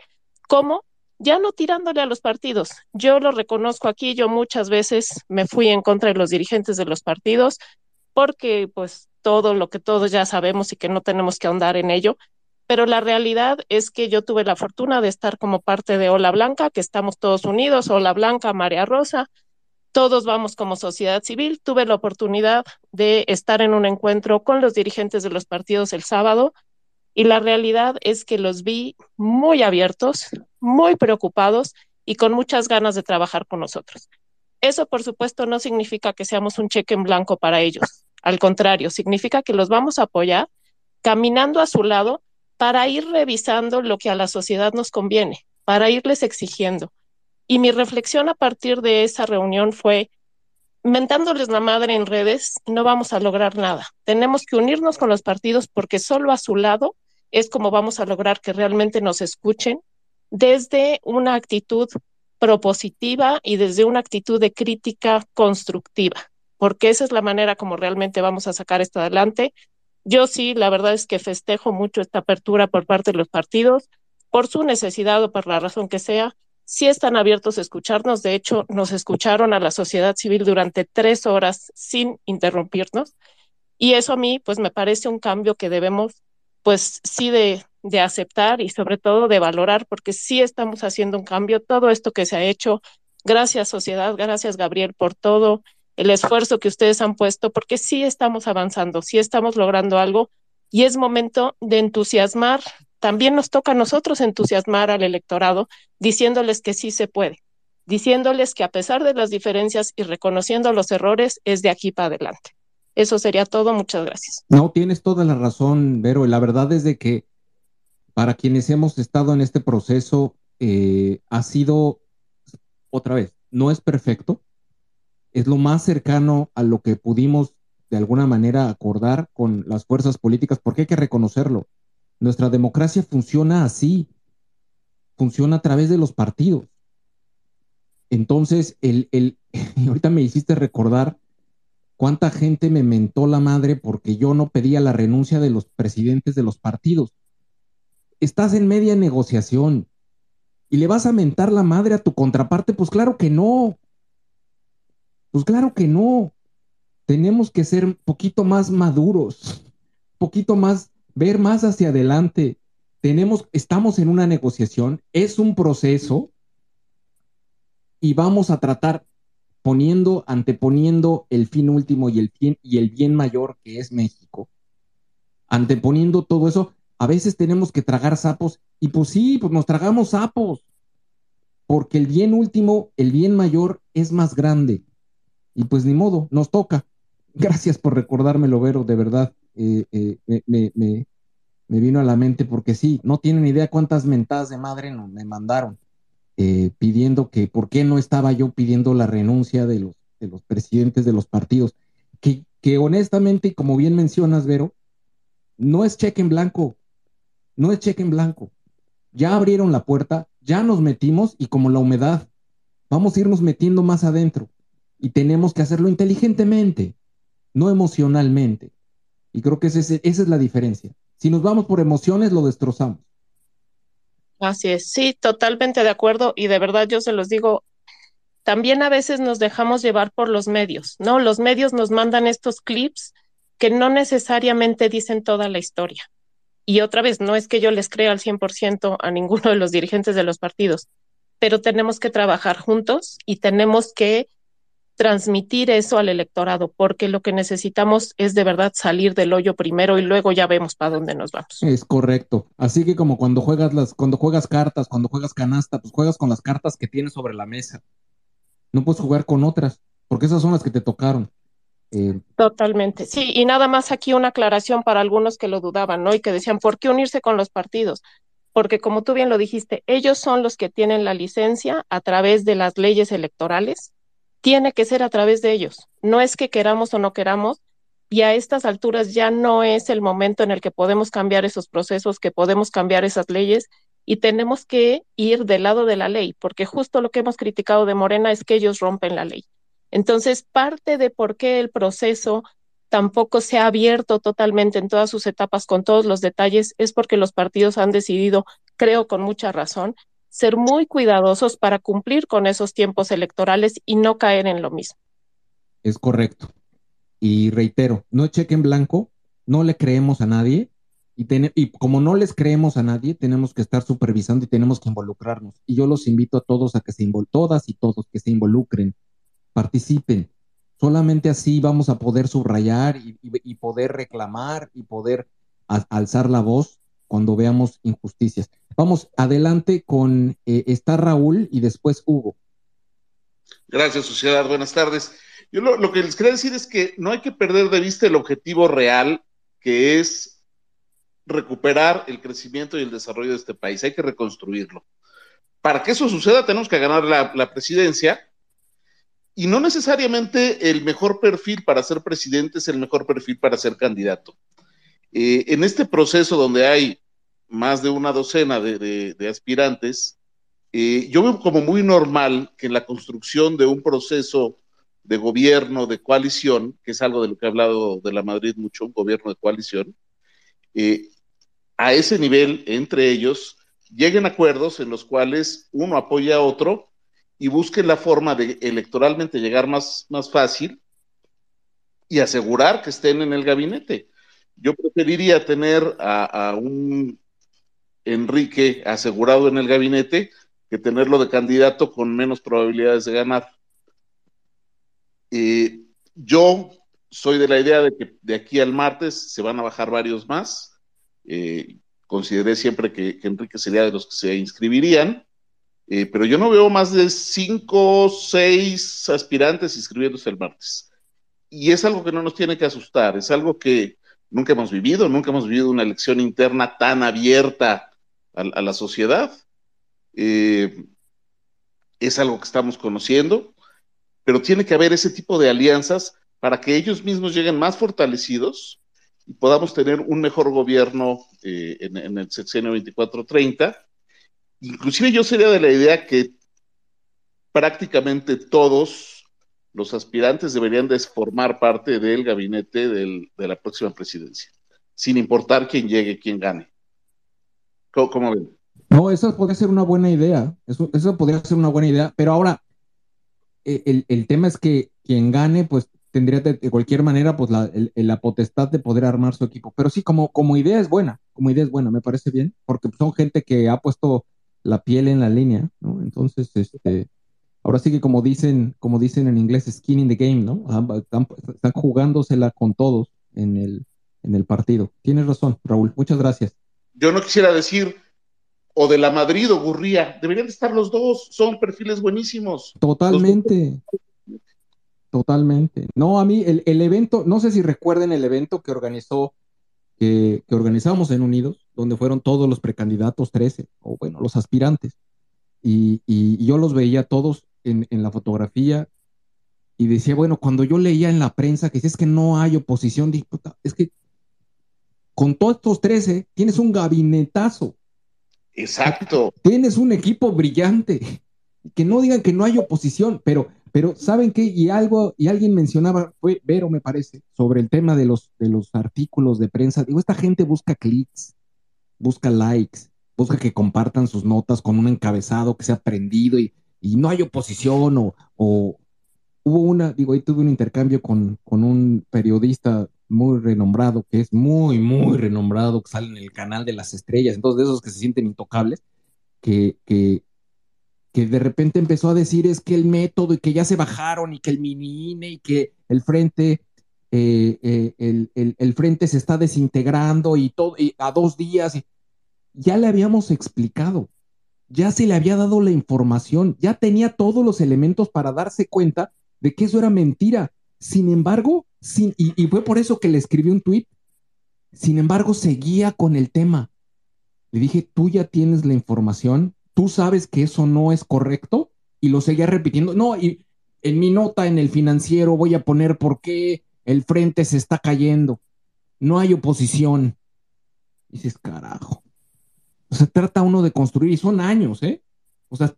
¿Cómo? Ya no tirándole a los partidos. Yo lo reconozco aquí, yo muchas veces me fui en contra de los dirigentes de los partidos porque pues todo lo que todos ya sabemos y que no tenemos que ahondar en ello, pero la realidad es que yo tuve la fortuna de estar como parte de Ola Blanca, que estamos todos unidos, Ola Blanca, María Rosa, todos vamos como sociedad civil. Tuve la oportunidad de estar en un encuentro con los dirigentes de los partidos el sábado y la realidad es que los vi muy abiertos, muy preocupados y con muchas ganas de trabajar con nosotros. Eso, por supuesto, no significa que seamos un cheque en blanco para ellos. Al contrario, significa que los vamos a apoyar caminando a su lado para ir revisando lo que a la sociedad nos conviene, para irles exigiendo, y mi reflexión a partir de esa reunión fue, mentándoles la madre en redes, no vamos a lograr nada. Tenemos que unirnos con los partidos porque solo a su lado es como vamos a lograr que realmente nos escuchen desde una actitud propositiva y desde una actitud de crítica constructiva, porque esa es la manera como realmente vamos a sacar esto adelante. Yo sí, la verdad es que festejo mucho esta apertura por parte de los partidos, por su necesidad o por la razón que sea, sí están abiertos a escucharnos. De hecho, nos escucharon a la sociedad civil durante tres horas sin interrumpirnos. Y eso a mí, pues me parece un cambio que debemos, pues sí, de, de aceptar y sobre todo de valorar, porque sí estamos haciendo un cambio. Todo esto que se ha hecho, gracias sociedad, gracias Gabriel por todo el esfuerzo que ustedes han puesto, porque sí estamos avanzando, sí estamos logrando algo y es momento de entusiasmar también nos toca a nosotros entusiasmar al electorado diciéndoles que sí se puede, diciéndoles que a pesar de las diferencias y reconociendo los errores, es de aquí para adelante. Eso sería todo. Muchas gracias. No, tienes toda la razón, Vero. La verdad es de que para quienes hemos estado en este proceso, eh, ha sido, otra vez, no es perfecto, es lo más cercano a lo que pudimos de alguna manera acordar con las fuerzas políticas, porque hay que reconocerlo. Nuestra democracia funciona así, funciona a través de los partidos. Entonces, el, el, ahorita me hiciste recordar cuánta gente me mentó la madre porque yo no pedía la renuncia de los presidentes de los partidos. Estás en media negociación y le vas a mentar la madre a tu contraparte, pues claro que no. Pues claro que no. Tenemos que ser un poquito más maduros, un poquito más ver más hacia adelante. Tenemos, estamos en una negociación, es un proceso y vamos a tratar poniendo, anteponiendo el fin último y el bien, y el bien mayor que es México. Anteponiendo todo eso, a veces tenemos que tragar sapos y pues sí, pues nos tragamos sapos, porque el bien último, el bien mayor es más grande. Y pues ni modo, nos toca. Gracias por recordármelo, Vero, de verdad. Eh, eh, me, me, vino a la mente porque sí, no tienen idea cuántas mentadas de madre no, me mandaron eh, pidiendo que por qué no estaba yo pidiendo la renuncia de los, de los presidentes de los partidos, que, que honestamente, como bien mencionas, Vero, no es cheque en blanco, no es cheque en blanco. Ya abrieron la puerta, ya nos metimos y como la humedad, vamos a irnos metiendo más adentro y tenemos que hacerlo inteligentemente, no emocionalmente. Y creo que esa es la diferencia. Si nos vamos por emociones, lo destrozamos. Así es, sí, totalmente de acuerdo y de verdad yo se los digo, también a veces nos dejamos llevar por los medios, ¿no? Los medios nos mandan estos clips que no necesariamente dicen toda la historia. Y otra vez, no es que yo les crea al 100% a ninguno de los dirigentes de los partidos, pero tenemos que trabajar juntos y tenemos que transmitir eso al electorado, porque lo que necesitamos es de verdad salir del hoyo primero y luego ya vemos para dónde nos vamos. Es correcto. Así que como cuando juegas las, cuando juegas cartas, cuando juegas canasta, pues juegas con las cartas que tienes sobre la mesa. No puedes jugar con otras, porque esas son las que te tocaron. Eh, Totalmente, sí, y nada más aquí una aclaración para algunos que lo dudaban, ¿no? Y que decían, ¿por qué unirse con los partidos? Porque como tú bien lo dijiste, ellos son los que tienen la licencia a través de las leyes electorales, tiene que ser a través de ellos, no es que queramos o no queramos, y a estas alturas ya no es el momento en el que podemos cambiar esos procesos, que podemos cambiar esas leyes, y tenemos que ir del lado de la ley, porque justo lo que hemos criticado de Morena es que ellos rompen la ley. Entonces, parte de por qué el proceso tampoco se ha abierto totalmente en todas sus etapas con todos los detalles es porque los partidos han decidido, creo con mucha razón, ser muy cuidadosos para cumplir con esos tiempos electorales y no caer en lo mismo. Es correcto. Y reitero, no cheque en blanco, no le creemos a nadie y, y como no les creemos a nadie, tenemos que estar supervisando y tenemos que involucrarnos. Y yo los invito a todos a que se involucren, todas y todos que se involucren participen. Solamente así vamos a poder subrayar y, poder reclamar y poder alzar la voz cuando veamos injusticias. Vamos adelante con, eh, está Raúl y después Hugo. Gracias, sociedad. Buenas tardes. Yo lo, que les quería decir es que no hay que perder de vista el objetivo real, que es recuperar el crecimiento y el desarrollo de este país. Hay que reconstruirlo. Para que eso suceda, tenemos que ganar la presidencia y no necesariamente el mejor perfil para ser presidente es el mejor perfil para ser candidato. Eh, en este proceso donde hay más de una docena de, aspirantes, eh, yo veo como muy normal que en la construcción de un proceso de gobierno, de coalición, que es algo de lo que ha hablado de la Madrid mucho, un gobierno de coalición, eh, a ese nivel, entre ellos, lleguen acuerdos en los cuales uno apoya a otro y busquen la forma de electoralmente llegar más, más fácil y asegurar que estén en el gabinete. Yo preferiría tener a, un Enrique asegurado en el gabinete que tenerlo de candidato con menos probabilidades de ganar. Eh, yo soy de la idea de que de aquí al martes se van a bajar varios más. Eh, consideré siempre que, que, Enrique sería de los que se inscribirían. Eh, pero yo no veo más de cinco, seis aspirantes inscribiéndose el martes. Y es algo que no nos tiene que asustar, es algo que nunca hemos vivido, nunca hemos vivido una elección interna tan abierta a, la sociedad. Eh, es algo que estamos conociendo, pero tiene que haber ese tipo de alianzas para que ellos mismos lleguen más fortalecidos y podamos tener un mejor gobierno eh, en, el sexenio 24-30 Inclusive yo sería de la idea que prácticamente todos los aspirantes deberían de formar parte del gabinete de la próxima presidencia, sin importar quién llegue, quién gane. ¿Cómo, ven? No, eso podría ser una buena idea, eso, eso podría ser una buena idea, pero ahora e, el, tema es que quien gane, pues tendría de, cualquier manera pues la, la, potestad de poder armar su equipo. Pero sí, como, como idea es buena, como idea es buena, me parece bien, porque son gente que ha puesto la piel en la línea, ¿no? Entonces, este, ahora sí que como dicen, como dicen en inglés, skin in the game, ¿no? Están, jugándosela con todos en el, en el partido. Tienes razón, Raúl, muchas gracias. Yo no quisiera decir o de la Madrid o Gurría, deberían estar los dos, son perfiles buenísimos. Totalmente. Totalmente. No, a mí el, el, evento, no sé si recuerden el evento que organizó que, organizamos en Unidos, donde fueron todos los precandidatos, 13, o bueno, los aspirantes. Y, yo los veía todos en, la fotografía y decía, bueno, cuando yo leía en la prensa que si es que no hay oposición, es que con todos estos 13 tienes un gabinetazo. Exacto. Tienes un equipo brillante. Que no digan que no hay oposición, pero pero ¿saben qué? Y algo, y alguien mencionaba, fue Vero, me parece, sobre el tema de los, de los artículos de prensa. Digo, esta gente busca clics, busca likes, busca que compartan sus notas con un encabezado que sea prendido y, y no hay oposición o, o hubo una, digo, ahí tuve un intercambio con, con un periodista muy renombrado, que es muy, muy renombrado, que sale en el canal de las estrellas, entonces de esos que se sienten intocables, que, que, que de repente empezó a decir es que el método y que ya se bajaron y que el mini INE y que el frente, eh, eh, el, el, el, frente se está desintegrando y todo, y a dos días, ya le habíamos explicado, ya se le había dado la información, ya tenía todos los elementos para darse cuenta de que eso era mentira. Sin embargo, sin, y, fue por eso que le escribí un tuit, sin embargo, seguía con el tema. Le dije, tú ya tienes la información, tú sabes que eso no es correcto, y lo seguía repitiendo. No, y en mi nota en el financiero voy a poner por qué el frente se está cayendo. No hay oposición. Y dices, carajo. O sea, trata uno de construir, y son años, ¿eh? O sea,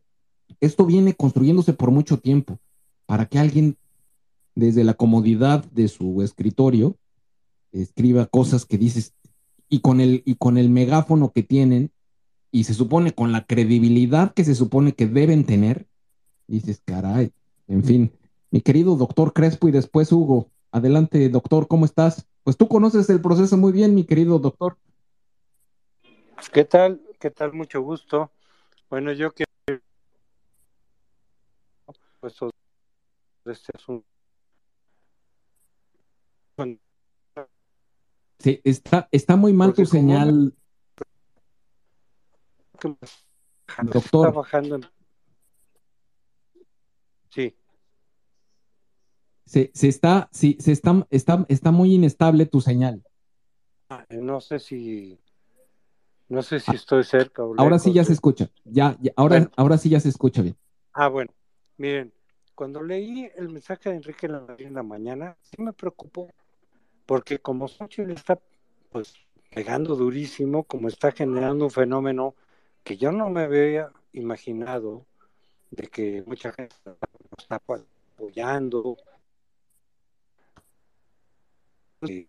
esto viene construyéndose por mucho tiempo, para que alguien desde la comodidad de su escritorio escriba cosas que dices, y con el, y con el megáfono que tienen, y se supone con la credibilidad que se supone que deben tener, dices, caray, en fin, mi querido doctor Crespo y después Hugo, adelante doctor, ¿cómo estás? Pues tú conoces el proceso muy bien, mi querido doctor. ¿Qué tal? ¿Qué tal? Mucho gusto. Bueno, yo quiero pues este asunto. Sí, está, está muy mal tu señal. Doctor. Está bajando en... Sí. Se, se está, sí, se está, está, está muy inestable tu señal. No sé si no sé si estoy cerca. O ahora sí ya se escucha. Ya, ya ahora, bueno. ahora sí ya se escucha bien. Ah, bueno. Miren, cuando leí el mensaje de Enrique en la mañana, sí me preocupó, porque como Xochitl está pues pegando durísimo, como está generando un fenómeno que yo no me había imaginado de que mucha gente está apoyando. Y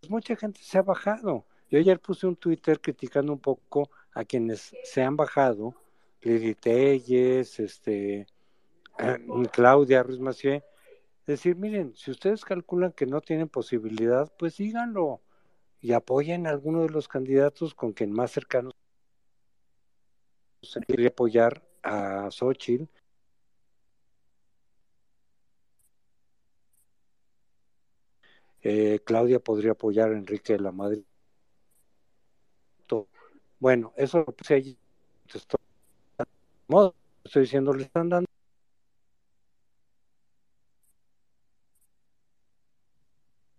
pues mucha gente se ha bajado. Yo ayer puse un Twitter criticando un poco a quienes se han bajado, Lili Telles, este, Claudia Ruiz Macié, decir, miren, si ustedes calculan que no tienen posibilidad, pues díganlo y apoyen a alguno de los candidatos con quien más cercanos se quiere apoyar a Xochitl. Eh, Claudia podría apoyar a Enrique de la Madrid. Bueno, eso lo puse allí. Estoy, estoy diciendo, le están dando.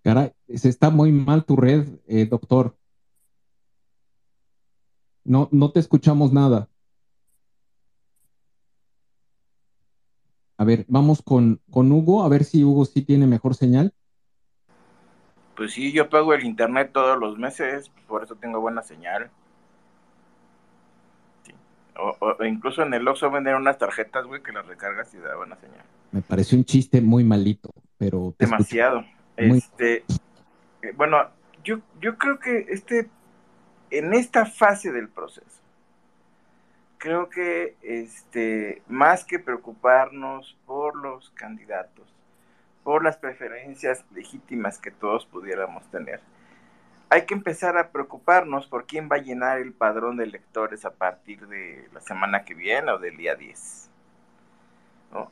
Caray, se está muy mal tu red, eh, doctor. No, no te escuchamos nada. A ver, vamos con, con Hugo, a ver si Hugo sí tiene mejor señal. Pues sí, yo pago el internet todos los meses, por eso tengo buena señal. Sí. O, o, incluso en el Oxxo venden unas tarjetas, güey, que las recargas y da buena señal. Me pareció un chiste muy malito, pero... Demasiado. Muy... Este, eh, bueno, yo, yo creo que este, en esta fase del proceso, creo que este, más que preocuparnos por los candidatos, por las preferencias legítimas que todos pudiéramos tener. Hay que empezar a preocuparnos por quién va a llenar el padrón de electores a partir de la semana que viene o del día 10. ¿no?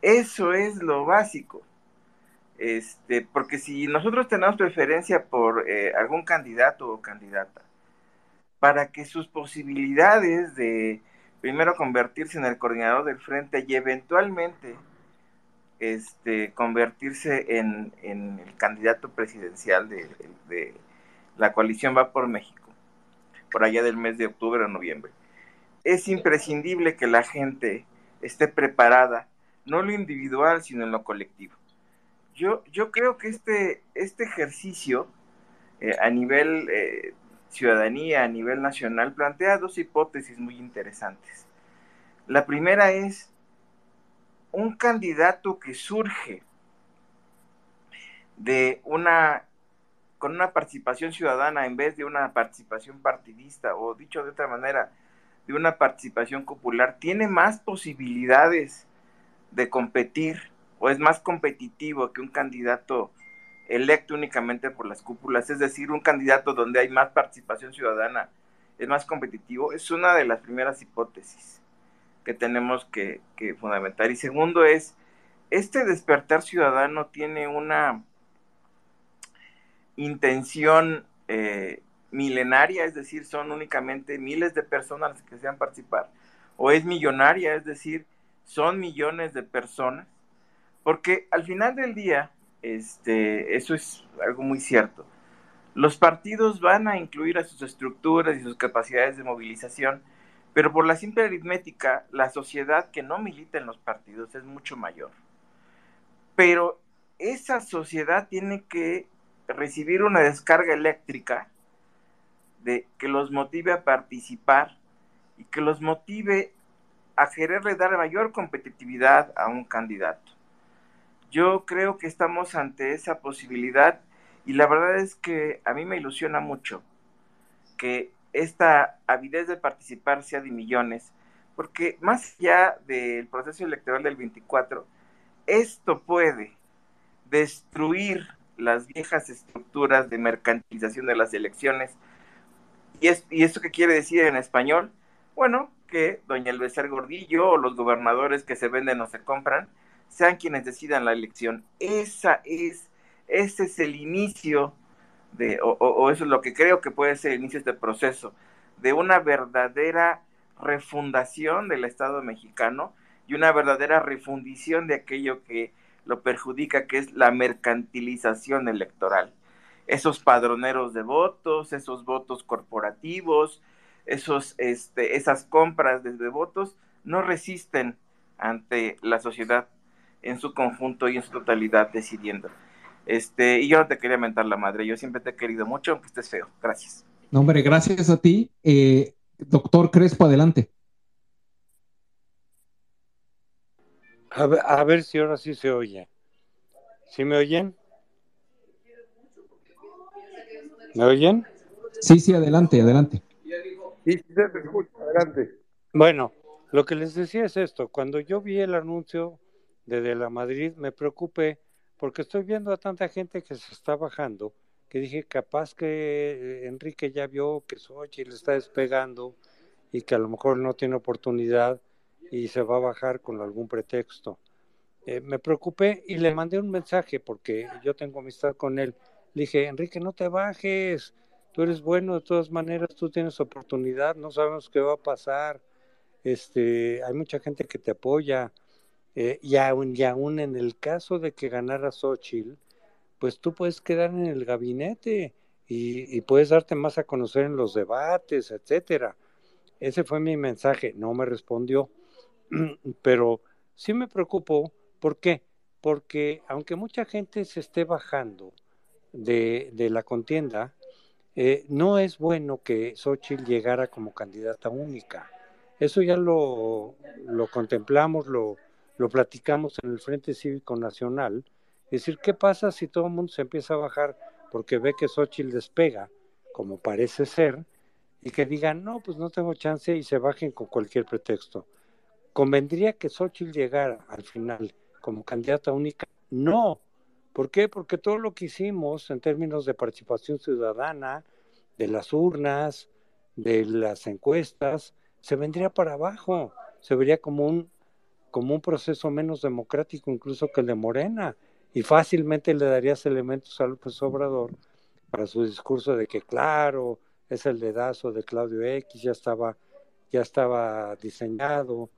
Eso es lo básico. Este, porque si nosotros tenemos preferencia por eh, algún candidato o candidata, para que sus posibilidades de primero convertirse en el coordinador del frente y eventualmente este, convertirse en, el candidato presidencial de, de, la coalición Va por México, por allá del mes de octubre o noviembre. Es imprescindible que la gente esté preparada, no en lo individual, sino en lo colectivo. Yo, yo creo que este, este ejercicio eh, a nivel eh, ciudadanía, a nivel nacional, plantea dos hipótesis muy interesantes. La primera es un candidato que surge de una con una participación ciudadana en vez de una participación partidista o dicho de otra manera de una participación popular tiene más posibilidades de competir o es más competitivo que un candidato electo únicamente por las cúpulas, es decir, un candidato donde hay más participación ciudadana es más competitivo, es una de las primeras hipótesis que tenemos que, fundamentar. Y segundo es, este despertar ciudadano tiene una intención eh, milenaria, es decir, son únicamente miles de personas que desean participar, o es millonaria, es decir, son millones de personas, porque al final del día, este, eso es algo muy cierto. Los partidos van a incluir a sus estructuras y sus capacidades de movilización, pero por la simple aritmética, la sociedad que no milita en los partidos es mucho mayor. Pero esa sociedad tiene que recibir una descarga eléctrica de que los motive a participar y que los motive a quererle dar mayor competitividad a un candidato. Yo creo que estamos ante esa posibilidad y la verdad es que a mí me ilusiona mucho que esta avidez de participar sea de millones, porque más allá del proceso electoral del 24, esto puede destruir las viejas estructuras de mercantilización de las elecciones. ¿Y, es, ¿Y esto qué quiere decir en español? Bueno, que doña Elbecer Gordillo o los gobernadores que se venden o se compran sean quienes decidan la elección. Esa es, ese es el inicio de, o, o eso es lo que creo que puede ser el inicio de este proceso, de una verdadera refundación del Estado mexicano y una verdadera refundición de aquello que lo perjudica, que es la mercantilización electoral. Esos padroneros de votos, esos votos corporativos, esos, este, esas compras de votos, no resisten ante la sociedad en su conjunto y en su totalidad decidiendo. Este, y yo no te quería mentar la madre, yo siempre te he querido mucho, aunque estés feo. Gracias. No, hombre, gracias a ti. Eh, doctor Crespo, adelante. A ver, a ver, si ahora sí se oye. ¿Sí me oyen? ¿Me oyen? Sí, sí, adelante, adelante. Sí, sí, adelante. Bueno, lo que les decía es esto. Cuando yo vi el anuncio de De la Madrid, me preocupé porque estoy viendo a tanta gente que se está bajando, que dije, capaz que Enrique ya vio que le está despegando y que a lo mejor no tiene oportunidad y se va a bajar con algún pretexto. Eh, me preocupé y le mandé un mensaje porque yo tengo amistad con él. Le dije, Enrique, no te bajes, tú eres bueno de todas maneras, tú tienes oportunidad, no sabemos qué va a pasar. Este, hay mucha gente que te apoya. Eh, y, aún, y aún en el caso de que ganara Xochitl, pues tú puedes quedar en el gabinete y, y puedes darte más a conocer en los debates, etcétera. Ese fue mi mensaje, no me respondió. pero sí me preocupó. ¿Por qué? Porque aunque mucha gente se esté bajando de, la contienda, eh, no es bueno que Xochitl llegara como candidata única. Eso ya lo, lo contemplamos, lo, lo platicamos en el Frente Cívico Nacional. Es decir, ¿qué pasa si todo el mundo se empieza a bajar porque ve que Xochitl despega, como parece ser, y que digan, no, pues no tengo chance y se bajen con cualquier pretexto? ¿Convendría que Xochitl llegara al final como candidata única? No. ¿Por qué? Porque todo lo que hicimos en términos de participación ciudadana, de las urnas, de las encuestas, se vendría para abajo. Se vería como un, como un proceso menos democrático incluso que el de Morena. Y fácilmente le darías elementos a López Obrador para su discurso de que, claro, es el dedazo de Claudio X, ya estaba, ya estaba diseñado,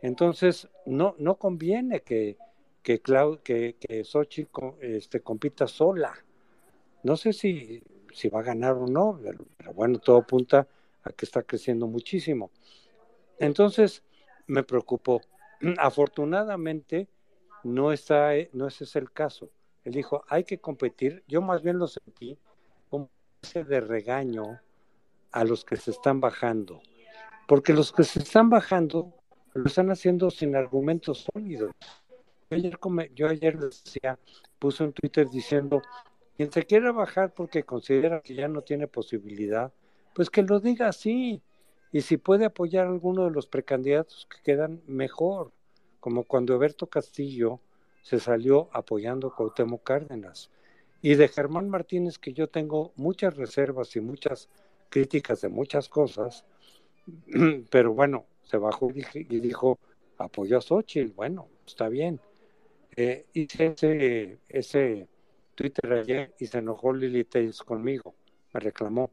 entonces, no, no conviene que, que, que, que Xochitl este, compita sola. No sé si, si va a ganar o no, pero, bueno, todo apunta a que está creciendo muchísimo. Entonces, me preocupó. Afortunadamente, no, está, no ese es el caso. Él dijo, hay que competir. Yo más bien lo sentí como ese de regaño a los que se están bajando. Porque los que se están bajando lo están haciendo sin argumentos sólidos. Yo ayer, decía, puse un Twitter diciendo, quien se quiera bajar porque considera que ya no tiene posibilidad, pues que lo diga así. y si puede apoyar alguno de los precandidatos que quedan mejor, como cuando Eberto Castillo se salió apoyando a Cuauhtémoc Cárdenas. Y de Germán Martínez, que yo tengo muchas reservas y muchas críticas de muchas cosas, pero bueno, se bajó y dijo, apoyó a Xochitl, bueno, está bien. Eh, hice ese, ese Twitter ayer y se enojó Lili Telles conmigo, me reclamó,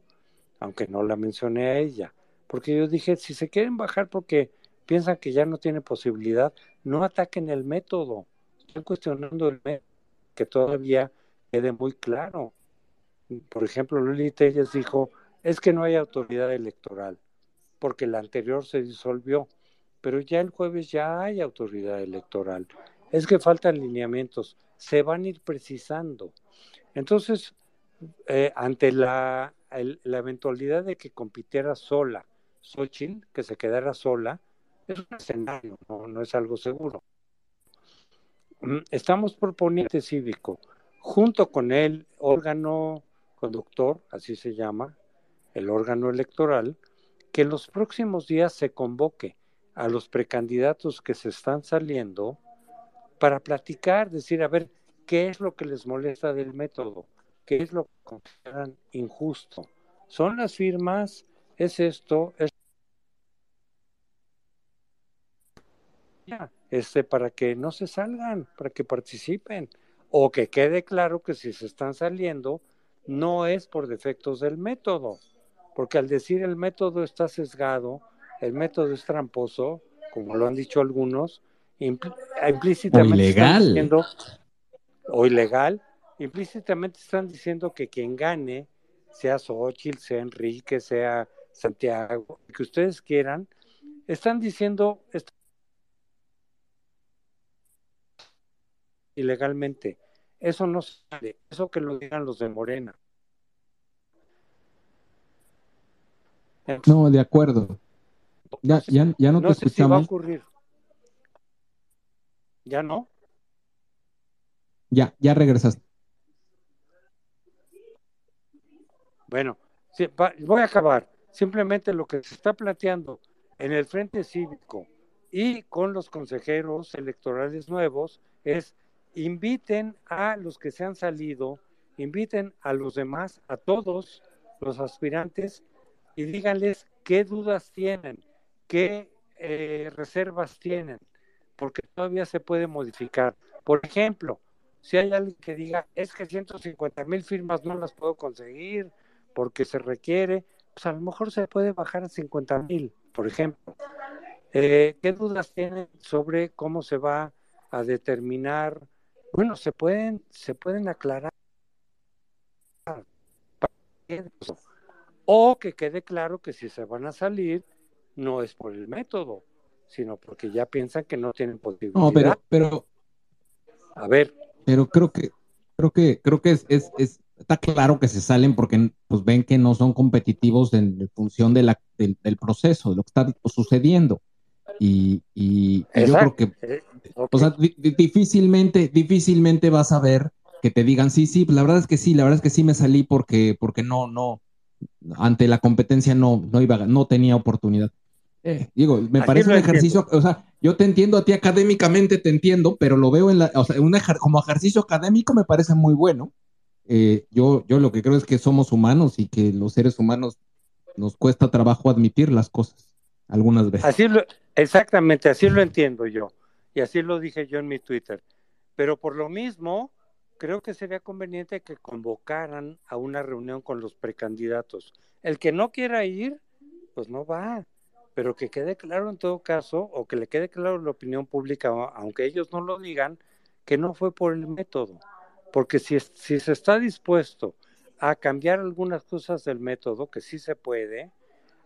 aunque no la mencioné a ella, porque yo dije, si se quieren bajar porque piensan que ya no tiene posibilidad, no ataquen el método, están cuestionando el método, que todavía quede muy claro. Por ejemplo, Lili Telles dijo, es que no hay autoridad electoral, porque la anterior se disolvió, pero ya el jueves ya hay autoridad electoral. Es que faltan lineamientos, se van a ir precisando. Entonces, eh, ante la, eventualidad de que compitiera sola, Xochitl, que se quedara sola, es un escenario, no, no es algo seguro. Mm, estamos proponiendo cívico, junto con el órgano conductor, así se llama, el órgano electoral, que en los próximos días se convoque a los precandidatos que se están saliendo para platicar, decir, a ver, ¿qué es lo que les molesta del método? ¿Qué es lo que consideran injusto? ¿Son las firmas? ¿Es esto? ¿Es este, para que no se salgan, para que participen, o que quede claro que si se están saliendo, no es por defectos del método, porque al decir el método está sesgado, el método es tramposo, como lo han dicho algunos, implícitamente o ilegal. Están diciendo, o ilegal, implícitamente están diciendo que quien gane, sea Xochitl, sea Enrique, sea Santiago, que ustedes quieran, están diciendo ilegalmente. Eso no sale, eso que lo digan los de Morena. No, de acuerdo. Ya, ya, ya no, te sé escuchamos. Si va a ocurrir. ¿Ya no? Ya, ya regresaste. Bueno, voy a acabar. Simplemente lo que se está planteando en el Frente Cívico y con los consejeros electorales nuevos es inviten a los que se han salido, inviten a los demás, a todos los aspirantes y díganles qué dudas tienen, qué eh, reservas tienen, porque todavía se puede modificar. Por ejemplo, si hay alguien que diga, es que 150 mil firmas no las puedo conseguir porque se requiere, pues a lo mejor se puede bajar a 50 mil, por ejemplo. Eh, ¿Qué dudas tienen sobre cómo se va a determinar bueno, se pueden, se pueden aclarar. O que quede claro que si se van a salir, no es por el método, sino porque ya piensan que no tienen posibilidad. No, pero, pero a ver. Pero creo que, creo que, creo que es, es, está claro que se salen porque pues ven que no son competitivos en, función de la, del, proceso, de lo que está sucediendo. Y, y, yo creo que eh, o sea, difícilmente, difícilmente vas a ver que te digan, sí, sí, la verdad es que sí, la verdad es que sí me salí porque, porque no, no, ante la competencia no, no iba, no tenía oportunidad. Eh, digo, me parece un ejercicio, o sea, yo te entiendo a ti académicamente, te entiendo, pero lo veo en la, o sea, un como ejercicio académico me parece muy bueno. Eh, yo, yo lo que creo es que somos humanos y que los seres humanos nos cuesta trabajo admitir las cosas algunas veces. Así lo, exactamente, así lo entiendo yo y así lo dije yo en mi Twitter. Pero por lo mismo, creo que sería conveniente que convocaran a una reunión con los precandidatos. El que no quiera ir, pues no va, pero que quede claro en todo caso, o que le quede claro la opinión pública, aunque ellos no lo digan, que no fue por el método. Porque si, si se está dispuesto a cambiar algunas cosas del método, que sí se puede,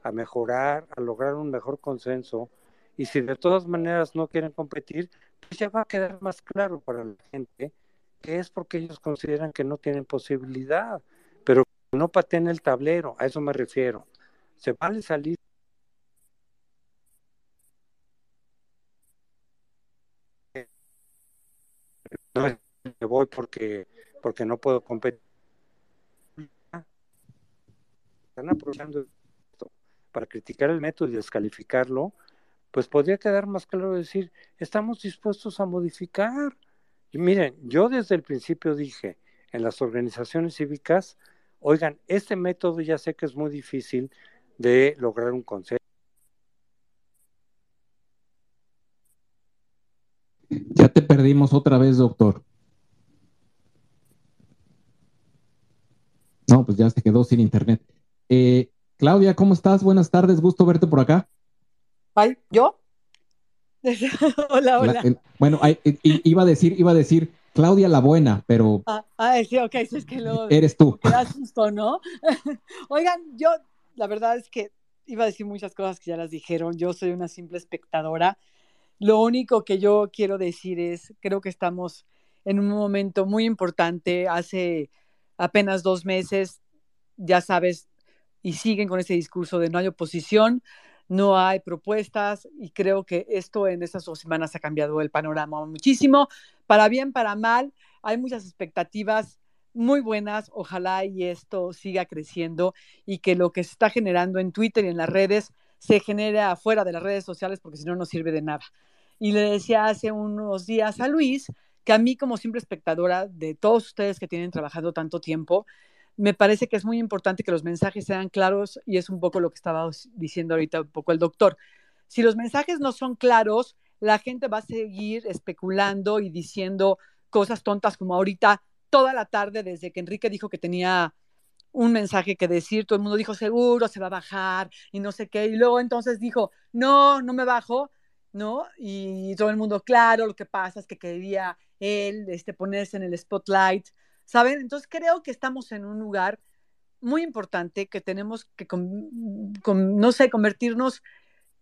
a mejorar, a lograr un mejor consenso, y si de todas maneras no quieren competir, pues ya va a quedar más claro para la gente es porque ellos consideran que no tienen posibilidad, pero no pateen el tablero, a eso me refiero. Se vale salir no me voy porque porque no puedo competir están aprovechando esto para criticar el método y descalificarlo, pues podría quedar más claro decir, estamos dispuestos a modificar. Y miren, yo desde el principio dije, en las organizaciones cívicas, oigan, este método ya sé que es muy difícil de lograr un consenso. Ya te perdimos otra vez, doctor. No, pues ya se quedó sin internet. Eh, Claudia, ¿cómo estás? Buenas tardes, gusto verte por acá. Ay, ¿yo? hola, hola. Eh, bueno, iba a decir, iba a decir Claudia la buena, pero. Ah, ah sí, ok, es que luego. Eres tú. Me da susto, ¿no? Oigan, yo, la verdad es que iba a decir muchas cosas que ya las dijeron. Yo soy una simple espectadora. Lo único que yo quiero decir es, creo que estamos en un momento muy importante. Hace apenas dos meses, ya sabes, y siguen con ese discurso de no hay oposición, no hay propuestas y creo que esto en estas dos semanas ha cambiado el panorama muchísimo, para bien, para mal, hay muchas expectativas muy buenas, ojalá y esto siga creciendo y que lo que se está generando en Twitter y en las redes se genere afuera de las redes sociales porque si no no sirve de nada. Y le decía hace unos días a Luis que a mí como simple espectadora de todos ustedes que tienen trabajado tanto tiempo, me parece que es muy importante que los mensajes sean claros y es un poco lo que estaba diciendo ahorita un poco el doctor. Si los mensajes no son claros, la gente va a seguir especulando y diciendo cosas tontas como ahorita toda la tarde desde que Enrique dijo que tenía un mensaje que decir, todo el mundo dijo seguro se va a bajar y no sé qué, y luego entonces dijo, no, no me bajo, ¿no? Y todo el mundo, claro, lo que pasa es que quería él este, ponerse en el spotlight, ¿saben? Entonces creo que estamos en un lugar muy importante que tenemos que, no sé, convertirnos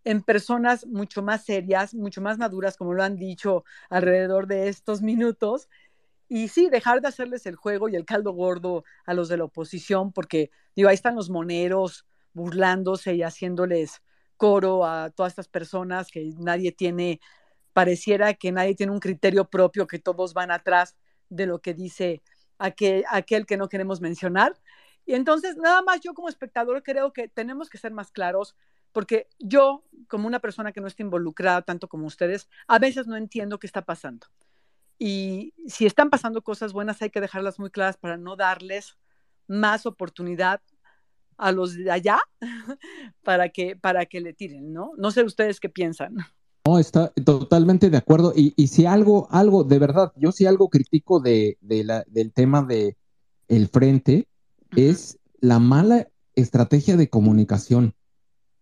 en personas mucho más serias, mucho más maduras, como lo han dicho alrededor de estos minutos. Y sí, dejar de hacerles el juego y el caldo gordo a los de la oposición, porque digo, ahí están los moneros burlándose y haciéndoles coro a todas estas personas que nadie tiene, pareciera que nadie tiene un criterio propio, que todos van atrás de lo que dice aquel, aquel que no queremos mencionar. Y entonces, nada más yo como espectador creo que tenemos que ser más claros, porque yo, como una persona que no está involucrada tanto como ustedes, a veces no entiendo qué está pasando. Y si están pasando cosas buenas, hay que dejarlas muy claras para no darles más oportunidad a los de allá para que, para que le tiren, ¿no? No sé ustedes qué piensan. No, está totalmente de acuerdo. Y, y si algo, algo, de verdad, yo sí algo critico de, de la, del tema de el frente, es la mala estrategia de comunicación.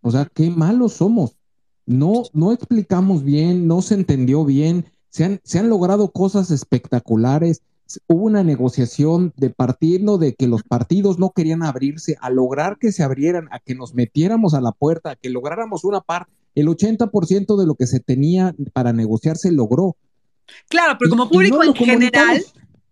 O sea, qué malos somos. No, no explicamos bien, no se entendió bien, se han, se han logrado cosas espectaculares, hubo una negociación de partido de que los partidos no querían abrirse, a lograr que se abrieran, a que nos metiéramos a la puerta, a que lográramos una parte. El 80% de lo que se tenía para negociar se logró. Claro, pero como público en general,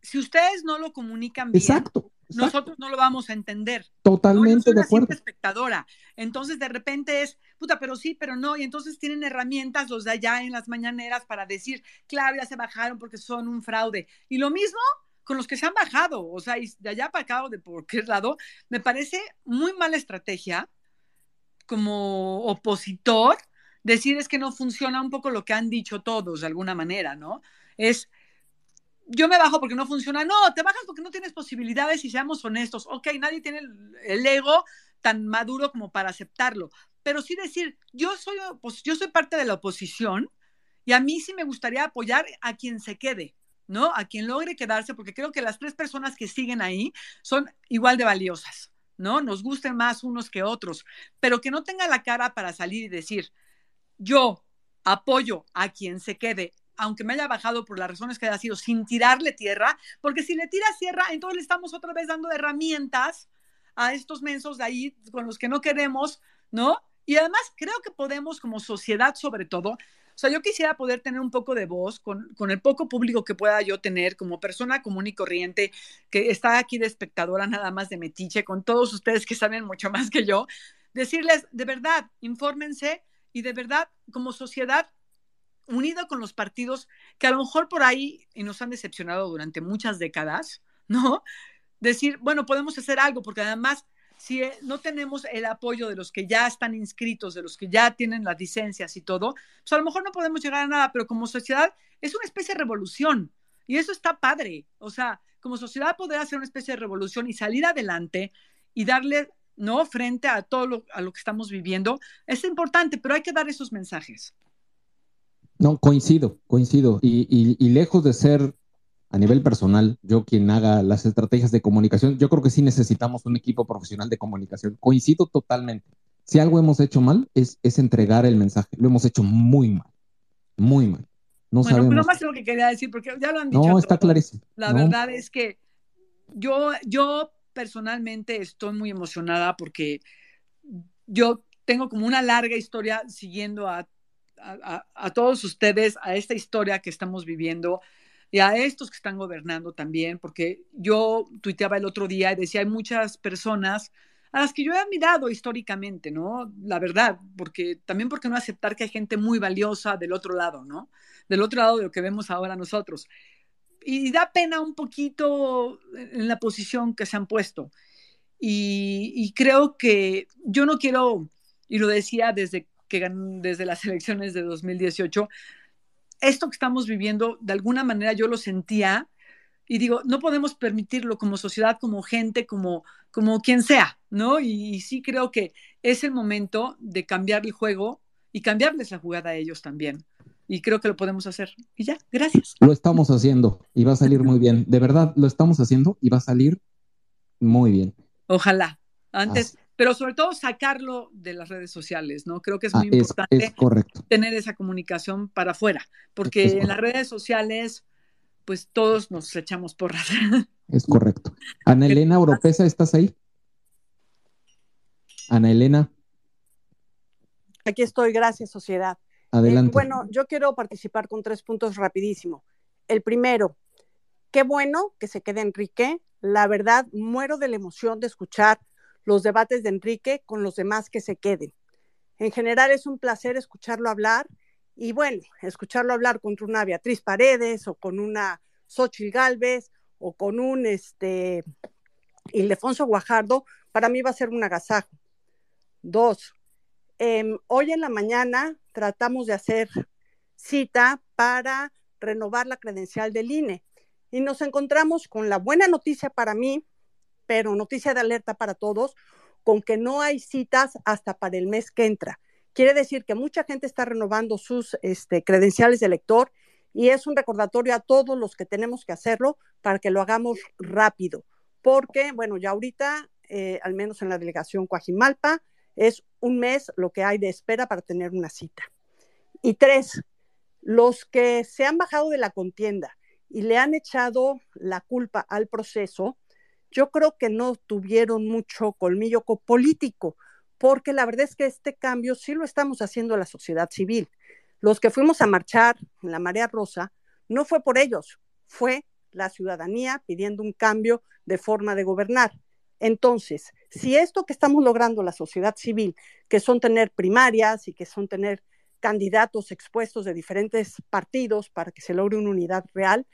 si ustedes no lo comunican bien, exacto, nosotros no lo vamos a entender. Totalmente de acuerdo. espectadora. Entonces, de repente es, puta, pero sí, pero no. Y entonces tienen herramientas los de allá en las mañaneras para decir, claro, ya se bajaron porque son un fraude. Y lo mismo con los que se han bajado. O sea, de allá para acá o de por qué lado, me parece muy mala estrategia como opositor decir es que no funciona un poco lo que han dicho todos de alguna manera, ¿no? Es yo me bajo porque no funciona. No, te bajas porque no tienes posibilidades y seamos honestos. Ok, nadie tiene el, ego tan maduro como para aceptarlo. Pero sí decir, yo soy, yo soy parte de la oposición y a mí sí me gustaría apoyar a quien se quede, ¿no? A quien logre quedarse, porque creo que las tres personas que siguen ahí son igual de valiosas, ¿no? Nos gusten más unos que otros, pero que no tenga la cara para salir y decir, yo apoyo a quien se quede aunque me haya bajado por las razones que haya sido, sin tirarle tierra, porque si le tiras tierra, entonces le estamos otra vez dando herramientas a estos mensos de ahí con los que no queremos, ¿no? Y además creo que podemos como sociedad sobre todo, o sea, yo quisiera poder tener un poco de voz con, con, el poco público que pueda yo tener como persona común y corriente que está aquí de espectadora nada más de metiche, con todos ustedes que saben mucho más que yo, decirles, de verdad, infórmense y de verdad, como sociedad, unido con los partidos que a lo mejor por ahí y nos han decepcionado durante muchas décadas, ¿no? Decir, bueno, podemos hacer algo, porque además, si eh, no tenemos el apoyo de los que ya están inscritos, de los que ya tienen las licencias y todo, pues a lo mejor no podemos llegar a nada, pero como sociedad es una especie de revolución y eso está padre. O sea, como sociedad poder hacer una especie de revolución y salir adelante y darle, ¿no? Frente a todo lo, a lo que estamos viviendo, es importante, pero hay que dar esos mensajes. No, coincido, coincido. y lejos de ser a nivel personal, yo quien haga las estrategias de comunicación, yo creo que sí necesitamos un equipo profesional de comunicación. Coincido totalmente. Si algo hemos hecho mal, es, es entregar el mensaje. Lo hemos hecho muy mal, muy mal. No bueno, sabemos. pero más lo que quería decir, porque ya lo han dicho. No, está clarísimo. La verdad es que yo, yo personalmente estoy muy emocionada porque yo tengo como una larga historia siguiendo a, todos ustedes, a esta historia que estamos viviendo y a estos que están gobernando también, porque yo tuiteaba el otro día y decía, hay muchas personas a las que yo he admirado históricamente, ¿no? La verdad, porque también porque no aceptar que hay gente muy valiosa del otro lado, ¿no? Del otro lado de lo que vemos ahora nosotros. Y da pena un poquito en la posición que se han puesto. Y, y creo que yo no quiero, y lo decía desde que desde las elecciones de 2018, esto que estamos viviendo, de alguna manera yo lo sentía y digo, no podemos permitirlo como sociedad, como gente, como, como quien sea, ¿no? Y, sí creo que es el momento de cambiar el juego y cambiarles la jugada a ellos también. Y creo que lo podemos hacer. Y ya, gracias. Lo estamos haciendo y va a salir muy bien. De verdad, lo estamos haciendo y va a salir muy bien. Ojalá. Antes, pero sobre todo sacarlo de las redes sociales, ¿no? Creo que es muy importante tener esa comunicación para afuera, porque en las redes sociales, pues todos nos echamos porras. Es correcto. Ana Elena Oropesa, ¿estás ahí? Ana Elena. Aquí estoy, gracias, sociedad. Adelante. Eh, bueno, yo quiero participar con tres puntos rapidísimo. El primero, qué bueno que se quede Enrique. La verdad, muero de la emoción de escuchar los debates de Enrique con los demás que se queden. En general es un placer escucharlo hablar y bueno, escucharlo hablar contra una Beatriz Paredes o con una Xochitl Galvez o con un este Ildefonso Guajardo, para mí va a ser un agasajo. Dos, em, hoy en la mañana tratamos de hacer cita para renovar la credencial del INE y nos encontramos con la buena noticia para mí pero noticia de alerta para todos, con que no hay citas hasta para el mes que entra. Quiere decir que mucha gente está renovando sus este, credenciales de elector y es un recordatorio a todos los que tenemos que hacerlo para que lo hagamos rápido, porque, bueno, ya ahorita, eh, al menos en la delegación Coajimalpa, es un mes lo que hay de espera para tener una cita. Y tres, los que se han bajado de la contienda y le han echado la culpa al proceso, yo creo que no tuvieron mucho colmillo político, porque la verdad es que este cambio sí lo estamos haciendo la sociedad civil. Los que fuimos a marchar en la Marea Rosa no fue por ellos, fue la ciudadanía pidiendo un cambio de forma de gobernar. Entonces, si esto que estamos logrando la sociedad civil, que son tener primarias y que son tener candidatos expuestos de diferentes partidos para que se logre una unidad real,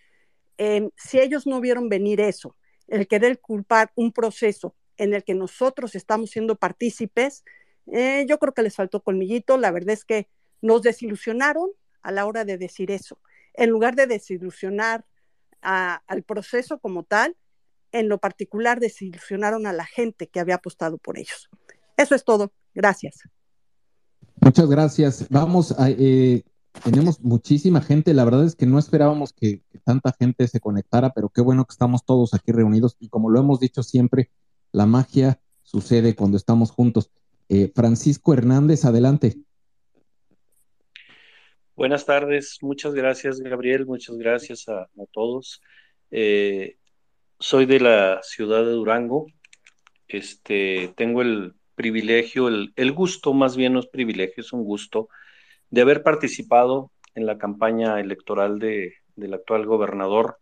eh, si ellos no vieron venir eso el querer culpar un proceso en el que nosotros estamos siendo partícipes, eh, yo creo que les faltó colmillito. La verdad es que nos desilusionaron a la hora de decir eso. En lugar de desilusionar al proceso como tal, en lo particular desilusionaron a la gente que había apostado por ellos. Eso es todo. Gracias. Muchas gracias. Vamos a, eh, tenemos muchísima gente, la verdad es que no esperábamos que, tanta gente se conectara, pero qué bueno que estamos todos aquí reunidos y como lo hemos dicho siempre, la magia sucede cuando estamos juntos. Eh, Francisco Hernández, adelante. Buenas tardes, muchas gracias Gabriel, muchas gracias a, todos. Eh, soy de la ciudad de Durango, este, tengo el privilegio, el, el gusto, más bien no es privilegio, es un gusto de haber participado en la campaña electoral de, del actual gobernador,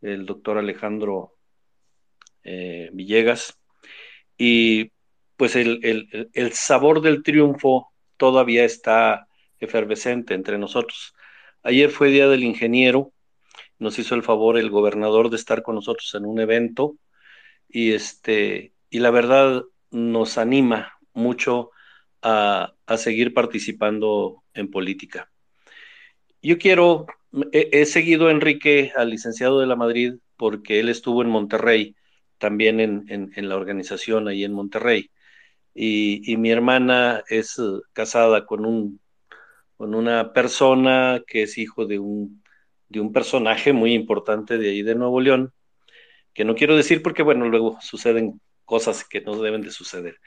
el doctor Alejandro eh, Villegas. Y pues el, el, sabor del triunfo todavía está efervescente entre nosotros. Ayer fue Día del Ingeniero, nos hizo el favor el gobernador de estar con nosotros en un evento y este y la verdad nos anima mucho a, seguir participando en política. Yo quiero, he, seguido a Enrique, al licenciado de la Madrid, porque él estuvo en Monterrey, también en, la organización ahí en Monterrey. Y, mi hermana es casada con, un, con una persona que es hijo de un, de un personaje muy importante de ahí de Nuevo León, que no quiero decir porque, bueno, luego suceden cosas que no deben de suceder.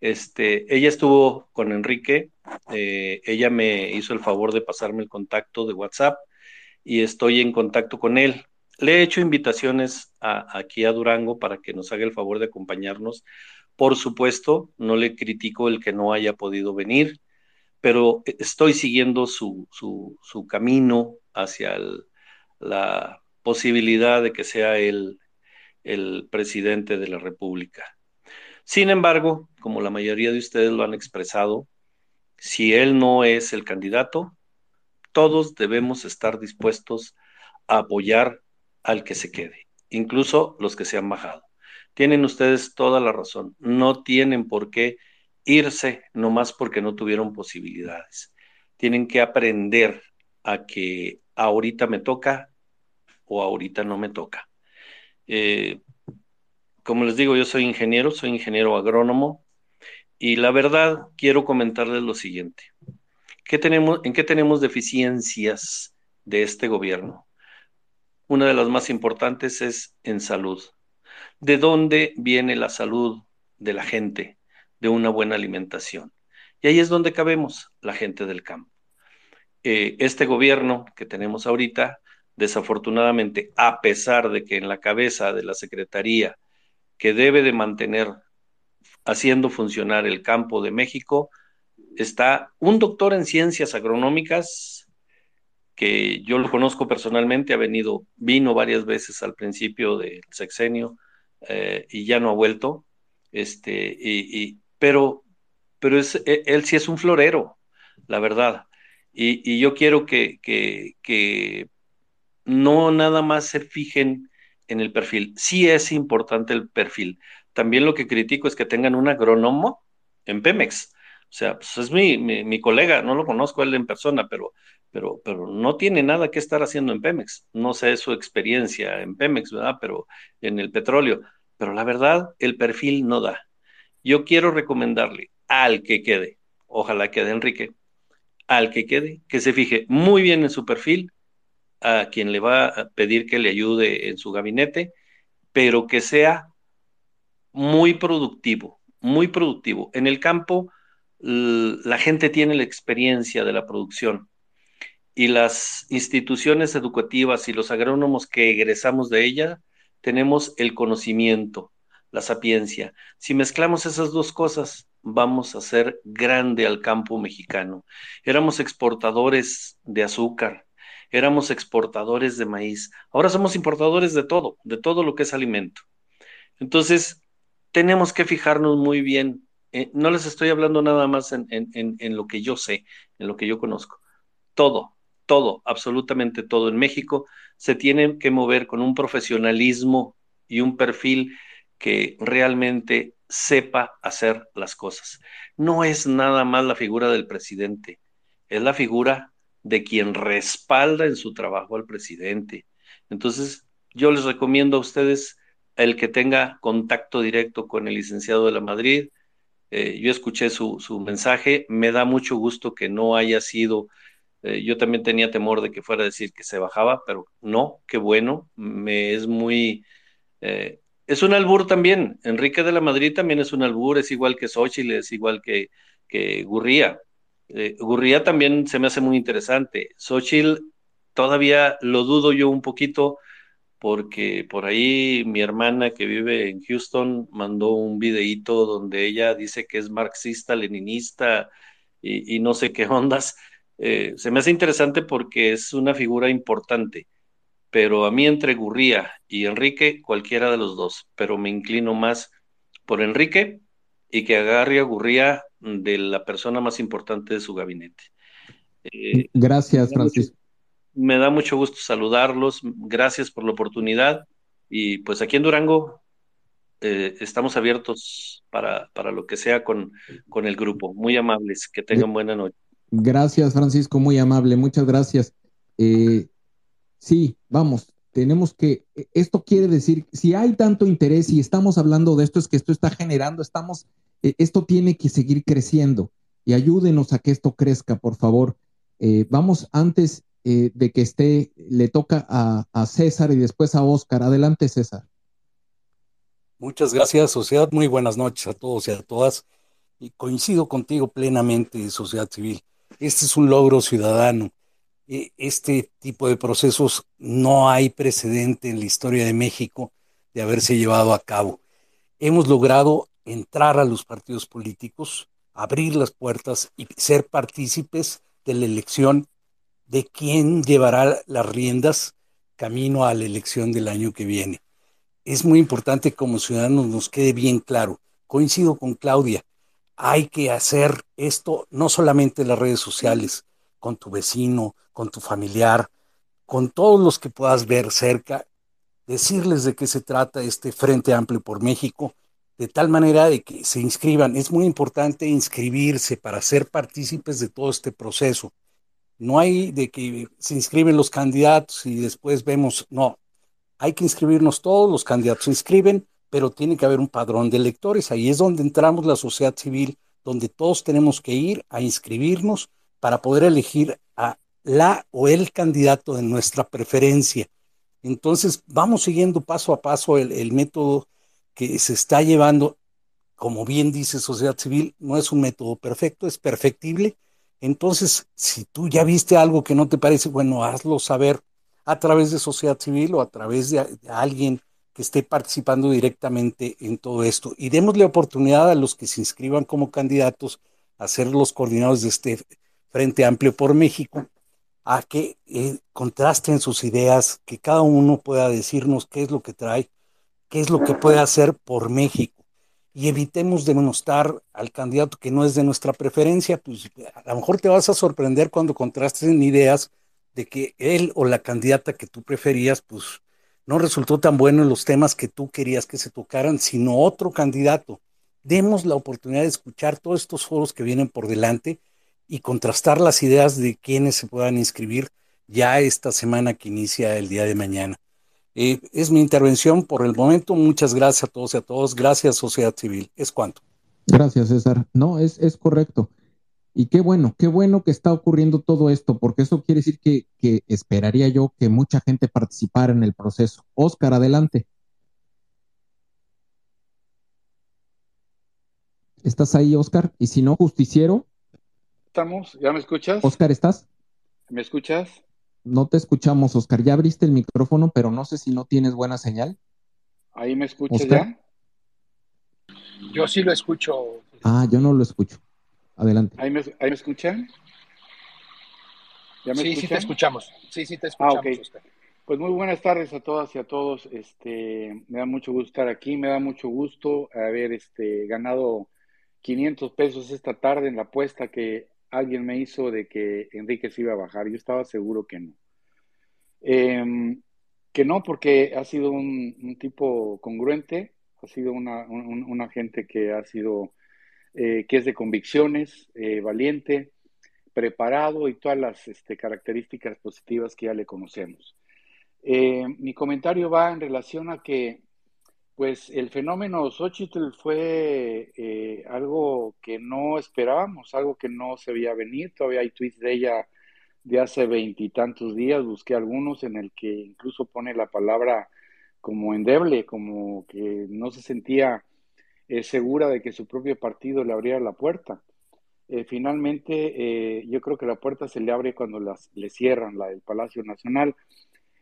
Este, ella estuvo con Enrique, eh, ella me hizo el favor de pasarme el contacto de WhatsApp y estoy en contacto con él. Le he hecho invitaciones aquí a Durango para que nos haga el favor de acompañarnos. Por supuesto, no le critico el que no haya podido venir, pero estoy siguiendo su, su, camino hacia la posibilidad de que sea él el presidente de la República. Sin embargo, como la mayoría de ustedes lo han expresado, si él no es el candidato, todos debemos estar dispuestos a apoyar al que se quede, incluso los que se han bajado. Tienen ustedes toda la razón, no tienen por qué irse nomás porque no tuvieron posibilidades. Tienen que aprender a que ahorita me toca o ahorita no me toca. Eh, como les digo, yo soy ingeniero, soy ingeniero agrónomo y la verdad quiero comentarles lo siguiente. ¿Qué tenemos, ¿En qué tenemos deficiencias de este gobierno? Una de las más importantes es en salud. ¿De dónde viene la salud de la gente? De una buena alimentación. Y ahí es donde cabemos, la gente del campo. Eh, este gobierno que tenemos ahorita, desafortunadamente, a pesar de que en la cabeza de la Secretaría que debe de mantener haciendo funcionar el campo de México, está un doctor en ciencias agronómicas que yo lo conozco personalmente, ha venido, vino varias veces al principio del sexenio eh, y ya no ha vuelto, este, y, pero, pero es, e, él sí es un florero, la verdad. Y, yo quiero que, no nada más se fijen en el perfil. Sí es importante el perfil. También lo que critico es que tengan un agrónomo en Pemex. O sea, pues es mi, colega, no lo conozco él en persona, pero, pero, pero no tiene nada que estar haciendo en Pemex. No sé su experiencia en Pemex, ¿verdad? Pero en el petróleo. Pero la verdad, el perfil no da. Yo quiero recomendarle al que quede, ojalá quede Enrique, al que quede, que se fije muy bien en su perfil a quien le va a pedir que le ayude en su gabinete, pero que sea muy productivo, muy productivo. En el campo, la gente tiene la experiencia de la producción y las instituciones educativas y los agrónomos que egresamos de ella tenemos el conocimiento, la sapiencia. Si mezclamos esas dos cosas, vamos a hacer grande al campo mexicano. Éramos exportadores de azúcar, éramos exportadores de maíz, ahora somos importadores de todo, de todo lo que es alimento. Entonces, tenemos que fijarnos muy bien. Eh, no les estoy hablando nada más en, en lo que yo sé, en lo que yo conozco. Todo, todo, absolutamente todo en México se tiene que mover con un profesionalismo y un perfil que realmente sepa hacer las cosas. No es nada más la figura del presidente, es la figura de quien respalda en su trabajo al presidente. Entonces, yo les recomiendo a ustedes el que tenga contacto directo con el licenciado de la Madrid. Eh, yo escuché su, mensaje, me da mucho gusto que no haya sido, eh, yo también tenía temor de que fuera a decir que se bajaba, pero no, qué bueno, me es muy, eh, es un albur también, Enrique de la Madrid también es un albur, es igual que Xochitl, es igual que, que Gurría, eh, Gurría también se me hace muy interesante. Xochitl todavía lo dudo yo un poquito porque por ahí mi hermana que vive en Houston mandó un videíto donde ella dice que es marxista, leninista y, no sé qué ondas. Eh, se me hace interesante porque es una figura importante, pero a mí entre Gurría y Enrique, cualquiera de los dos, pero me inclino más por Enrique y que agarre a Gurría de la persona más importante de su gabinete. Eh, gracias, Francisco. me da mucho gusto saludarlos, gracias por la oportunidad y pues aquí en Durango eh, estamos abiertos para, para, lo que sea con, con el grupo. Muy amables, que tengan buena noche. Gracias, Francisco, muy amable, muchas gracias. Eh, sí, vamos, tenemos que, e, esto quiere decir, si hay tanto interés y estamos hablando de esto, es que esto está generando, estamos, e, esto tiene que seguir creciendo y ayúdenos a que esto crezca, por favor. Eh, vamos antes de que esté, le toca a, a César y después a Oscar. Adelante, César. Muchas gracias, sociedad. Muy buenas noches a todos y a todas. Y coincido contigo plenamente, sociedad civil. Este es un logro ciudadano. E, este tipo de procesos no hay precedente en la historia de México de haberse llevado a cabo. Hemos logrado entrar a los partidos políticos, abrir las puertas y ser partícipes de la elección de quién llevará las riendas camino a la elección del año que viene es muy importante como ciudadanos nos quede bien claro. Coincido con Claudia, hay que hacer esto no solamente en las redes sociales, con tu vecino, con tu familiar, con todos los que puedas ver cerca, decirles de qué se trata este Frente Amplio por México, de tal manera de que se inscriban. Es muy importante inscribirse para ser partícipes de todo este proceso. No hay de que se inscriben los candidatos y después vemos, no, hay que inscribirnos todos, los candidatos se inscriben, pero tiene que haber un padrón de electores. Ahí es donde entramos la sociedad civil, donde todos tenemos que ir a inscribirnos para poder elegir a la o el candidato de nuestra preferencia. Entonces, vamos siguiendo paso a paso el, método que se está llevando. Como bien dice sociedad civil, no es un método perfecto, es perfectible. Entonces, si tú ya viste algo que no te parece, bueno, hazlo saber a través de sociedad civil o a través de, alguien que esté participando directamente en todo esto. Y démosle oportunidad a los que se inscriban como candidatos a ser los coordinadores de este Frente Amplio por México, a que eh, contrasten sus ideas, que cada uno pueda decirnos qué es lo que trae, qué es lo que puede hacer por México. Y evitemos denostar al candidato que no es de nuestra preferencia, pues a lo mejor te vas a sorprender cuando contrasten ideas de que él o la candidata que tú preferías, pues no resultó tan bueno en los temas que tú querías que se tocaran, sino otro candidato. Demos la oportunidad de escuchar todos estos foros que vienen por delante y contrastar las ideas de quienes se puedan inscribir ya esta semana que inicia el día de mañana. Eh, es mi intervención por el momento. Muchas gracias a todos y a todos. Gracias, sociedad civil. Es cuanto. Gracias, César. No, es, es correcto. Y qué bueno, qué bueno que está ocurriendo todo esto, porque eso quiere decir que, esperaría yo que mucha gente participara en el proceso. Oscar, adelante. ¿Estás ahí, Oscar? Y si no, justiciero. Estamos, ¿ya me escuchas? Oscar, ¿estás? ¿Me escuchas? No te escuchamos, Oscar. Ya abriste el micrófono, pero no sé si no tienes buena señal. ¿Ahí me escuchas ya? Yo sí lo escucho. Ah, yo no lo escucho. Adelante. ¿Ahí me, escuchan? sí, sí te escuchamos. Sí, sí te ah, escuchamos, Pues muy buenas tardes a todas y a todos. Este, me da mucho gusto estar aquí, me da mucho gusto haber este, ganado 500 pesos esta tarde en la apuesta que alguien me hizo de que Enrique se iba a bajar. Yo estaba seguro que no. Em, que no, porque ha sido un, tipo congruente, ha sido una, una gente que ha sido eh, que es de convicciones, eh, valiente, preparado y todas las este, características positivas que ya le conocemos. Eh, mi comentario va en relación a que, pues, el fenómeno Xochitl fue algo que no esperábamos, algo que no se veía venir. Todavía hay tweets de ella de hace veintitantos días, busqué algunos en el que incluso pone la palabra como endeble, como que no se sentía es segura de que su propio partido le abriera la puerta. Eh, finalmente, eh, yo creo que la puerta se le abre cuando las, le cierran la del Palacio Nacional.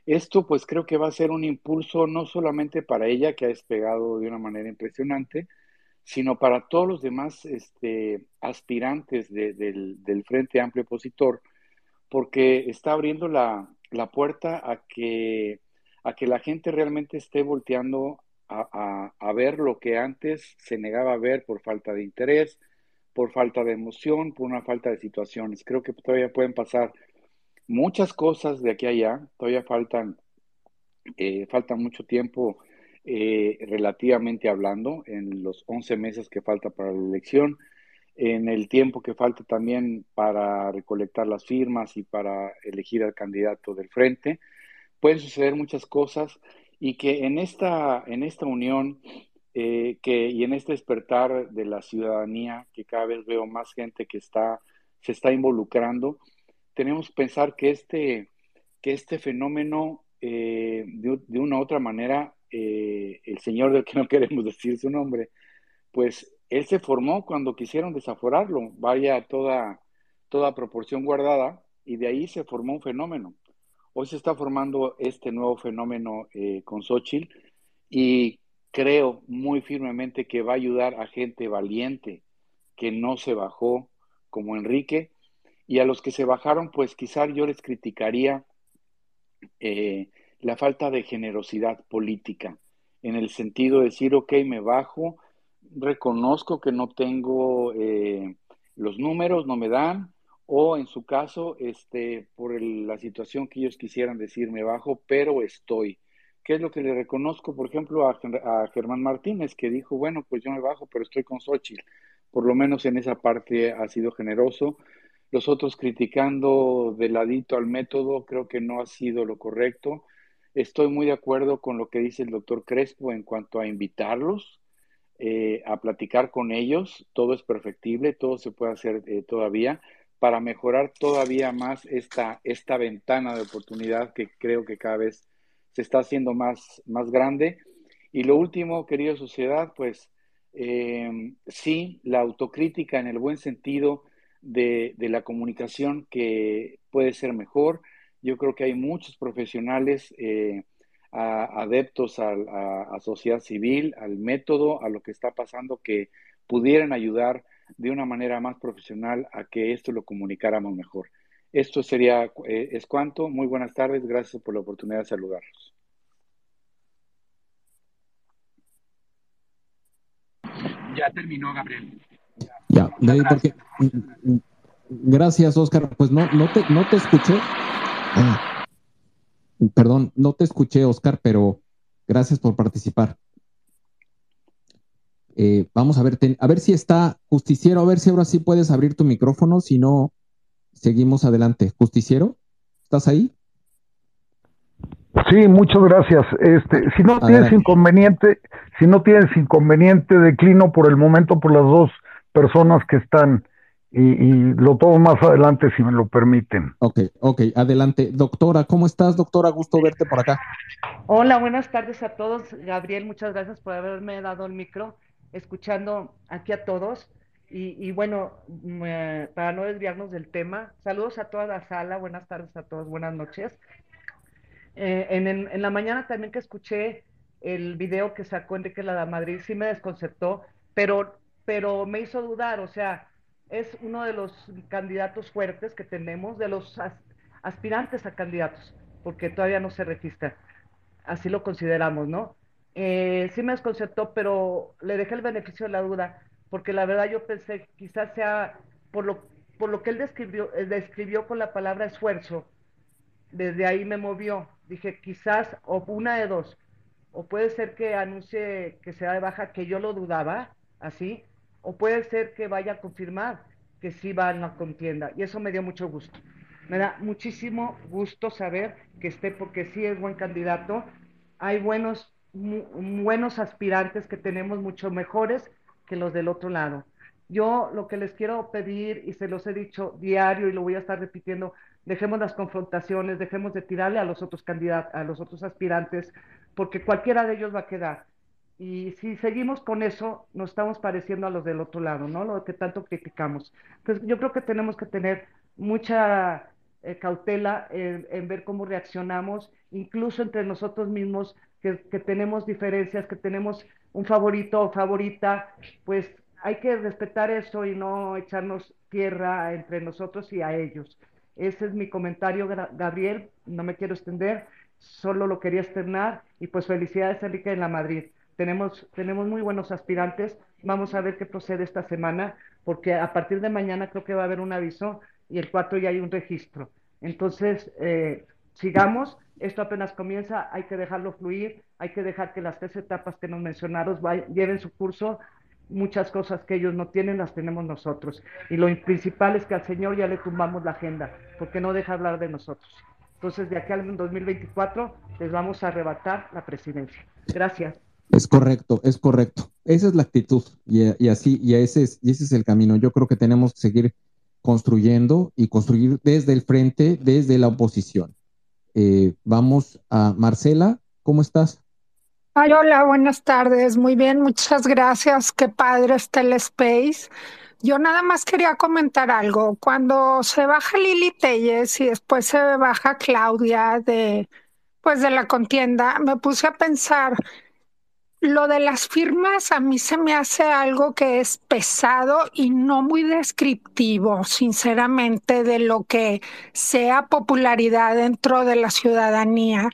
Esto pues creo que va a ser un impulso no solamente para ella, que ha despegado de una manera impresionante, sino para todos los demás este, aspirantes del, Frente Amplio Opositor, porque está abriendo la, la puerta a que, a que la gente realmente esté volteando a, ver lo que antes se negaba a ver por falta de interés, por falta de emoción, por una falta de situaciones. Creo que todavía pueden pasar muchas cosas de aquí allá, todavía faltan, eh, falta mucho tiempo eh, relativamente hablando, en los 11 meses que falta para la elección, en el tiempo que falta también para recolectar las firmas y para elegir al candidato del frente. Pueden suceder muchas cosas y que en esta, en esta unión eh, que, y en este despertar de la ciudadanía, que cada vez veo más gente que está, se está involucrando, tenemos que pensar que este, que este fenómeno, eh, de, una u otra manera, eh, el señor del que no queremos decir su nombre, pues él se formó cuando quisieron desaforarlo, vaya toda, toda proporción guardada, y de ahí se formó un fenómeno. Hoy se está formando este nuevo fenómeno eh, con Xochitl y creo muy firmemente que va a ayudar a gente valiente que no se bajó como Enrique y a los que se bajaron, pues quizá yo les criticaría eh, la falta de generosidad política, en el sentido de decir, ok, me bajo, reconozco que no tengo eh, los números, no me dan, o en su caso, este, por la situación que ellos quisieran decir, me bajo, pero estoy. ¿Qué es lo que le reconozco, por ejemplo, a, a Germán Martínez, que dijo, bueno, pues yo me bajo, pero estoy con Xochitl. Por lo menos en esa parte ha sido generoso. Los otros criticando de ladito al método, creo que no ha sido lo correcto. Estoy muy de acuerdo con lo que dice el doctor Crespo en cuanto a invitarlos eh, a platicar con ellos. Todo es perfectible, todo se puede hacer eh, todavía para mejorar todavía más esta, esta ventana de oportunidad que creo que cada vez se está haciendo más, más grande. Y lo último, querida sociedad, pues eh, sí, la autocrítica en el buen sentido de, la comunicación que puede ser mejor. Yo creo que hay muchos profesionales eh, adeptos a, a, sociedad civil, al método, a lo que está pasando, que pudieran ayudar de una manera más profesional a que esto lo comunicáramos mejor. Esto sería, eh, es cuanto. Muy buenas tardes, gracias por la oportunidad de saludarlos. Ya terminó, Gabriel. Ya, porque, gracias, Oscar. Pues no, no, te, no te escuché. Ah, perdón, no te escuché, Oscar, pero gracias por participar. Eh, vamos a ver, a ver si está justiciero, a ver si ahora sí puedes abrir tu micrófono, si no, seguimos adelante. Justiciero, ¿estás ahí? Sí, muchas gracias. Este, si no tienes inconveniente, si no tienes inconveniente, declino por el momento por las dos personas que están y, y, lo tomo más adelante si me lo permiten. Ok, ok, adelante. Doctora, ¿cómo estás, doctora? Gusto verte por acá. Hola, buenas tardes a todos. Gabriel, muchas gracias por haberme dado el micro escuchando aquí a todos. Y, bueno, para no desviarnos del tema, saludos a toda la sala, buenas tardes a todos, buenas noches. Eh, en, la mañana también que escuché el video que sacó Enrique La Madrid, sí me desconcertó, pero, pero me hizo dudar, o sea, es uno de los candidatos fuertes que tenemos, de los aspirantes a candidatos, porque todavía no se registra, así lo consideramos, ¿no? eh, sí me desconcertó, pero le dejé el beneficio de la duda, porque la verdad yo pensé, quizás sea por lo, por lo que él describió, eh, describió con la palabra esfuerzo, desde ahí me movió. Dije, quizás, o una de dos, o puede ser que anuncie que se da de baja, que yo lo dudaba, así, o puede ser que vaya a confirmar que sí va en la contienda, y eso me dio mucho gusto. Me da muchísimo gusto saber que esté, porque sí es buen candidato, hay buenos buenos aspirantes que tenemos mucho mejores que los del otro lado. Yo lo que les quiero pedir, y se los he dicho diario y lo voy a estar repitiendo, dejemos las confrontaciones, dejemos de tirarle a los otros a los otros aspirantes, porque cualquiera de ellos va a quedar. Y si seguimos con eso, nos estamos pareciendo a los del otro lado, ¿no? Lo que tanto criticamos. Entonces, yo creo que tenemos que tener mucha eh, cautela en ver cómo reaccionamos, incluso entre nosotros mismos, que, tenemos diferencias, que tenemos un favorito o favorita, pues hay que respetar eso y no echarnos tierra entre nosotros y a ellos. Ese es mi comentario, Gabriel, no me quiero extender, solo lo quería externar y pues felicidades Enrique en la Madrid. Tenemos, tenemos muy buenos aspirantes, vamos a ver qué procede esta semana, porque a partir de mañana creo que va a haber un aviso y el 4 ya hay un registro. Entonces, eh, sigamos, esto apenas comienza, hay que dejarlo fluir, hay que dejar que las tres etapas que nos mencionaron lleven su curso. Muchas cosas que ellos no tienen las tenemos nosotros. Y lo principal es que al Señor ya le tumbamos la agenda, porque no deja hablar de nosotros. Entonces, de aquí al 2024 les vamos a arrebatar la presidencia. Gracias. Es correcto, es correcto. Esa es la actitud y, así, y ese, es, y ese es el camino. Yo creo que tenemos que seguir construyendo y construir desde el frente, desde la oposición. Eh, vamos a Marcela, ¿cómo estás? Ay, hola, buenas tardes. Muy bien, muchas gracias. Qué padre está el space. Yo nada más quería comentar algo. Cuando se baja Lili Telles y después se baja Claudia de, pues de la contienda, me puse a pensar lo de las firmas a mí se me hace algo que es pesado y no muy descriptivo, sinceramente, de lo que sea popularidad dentro de la ciudadanía.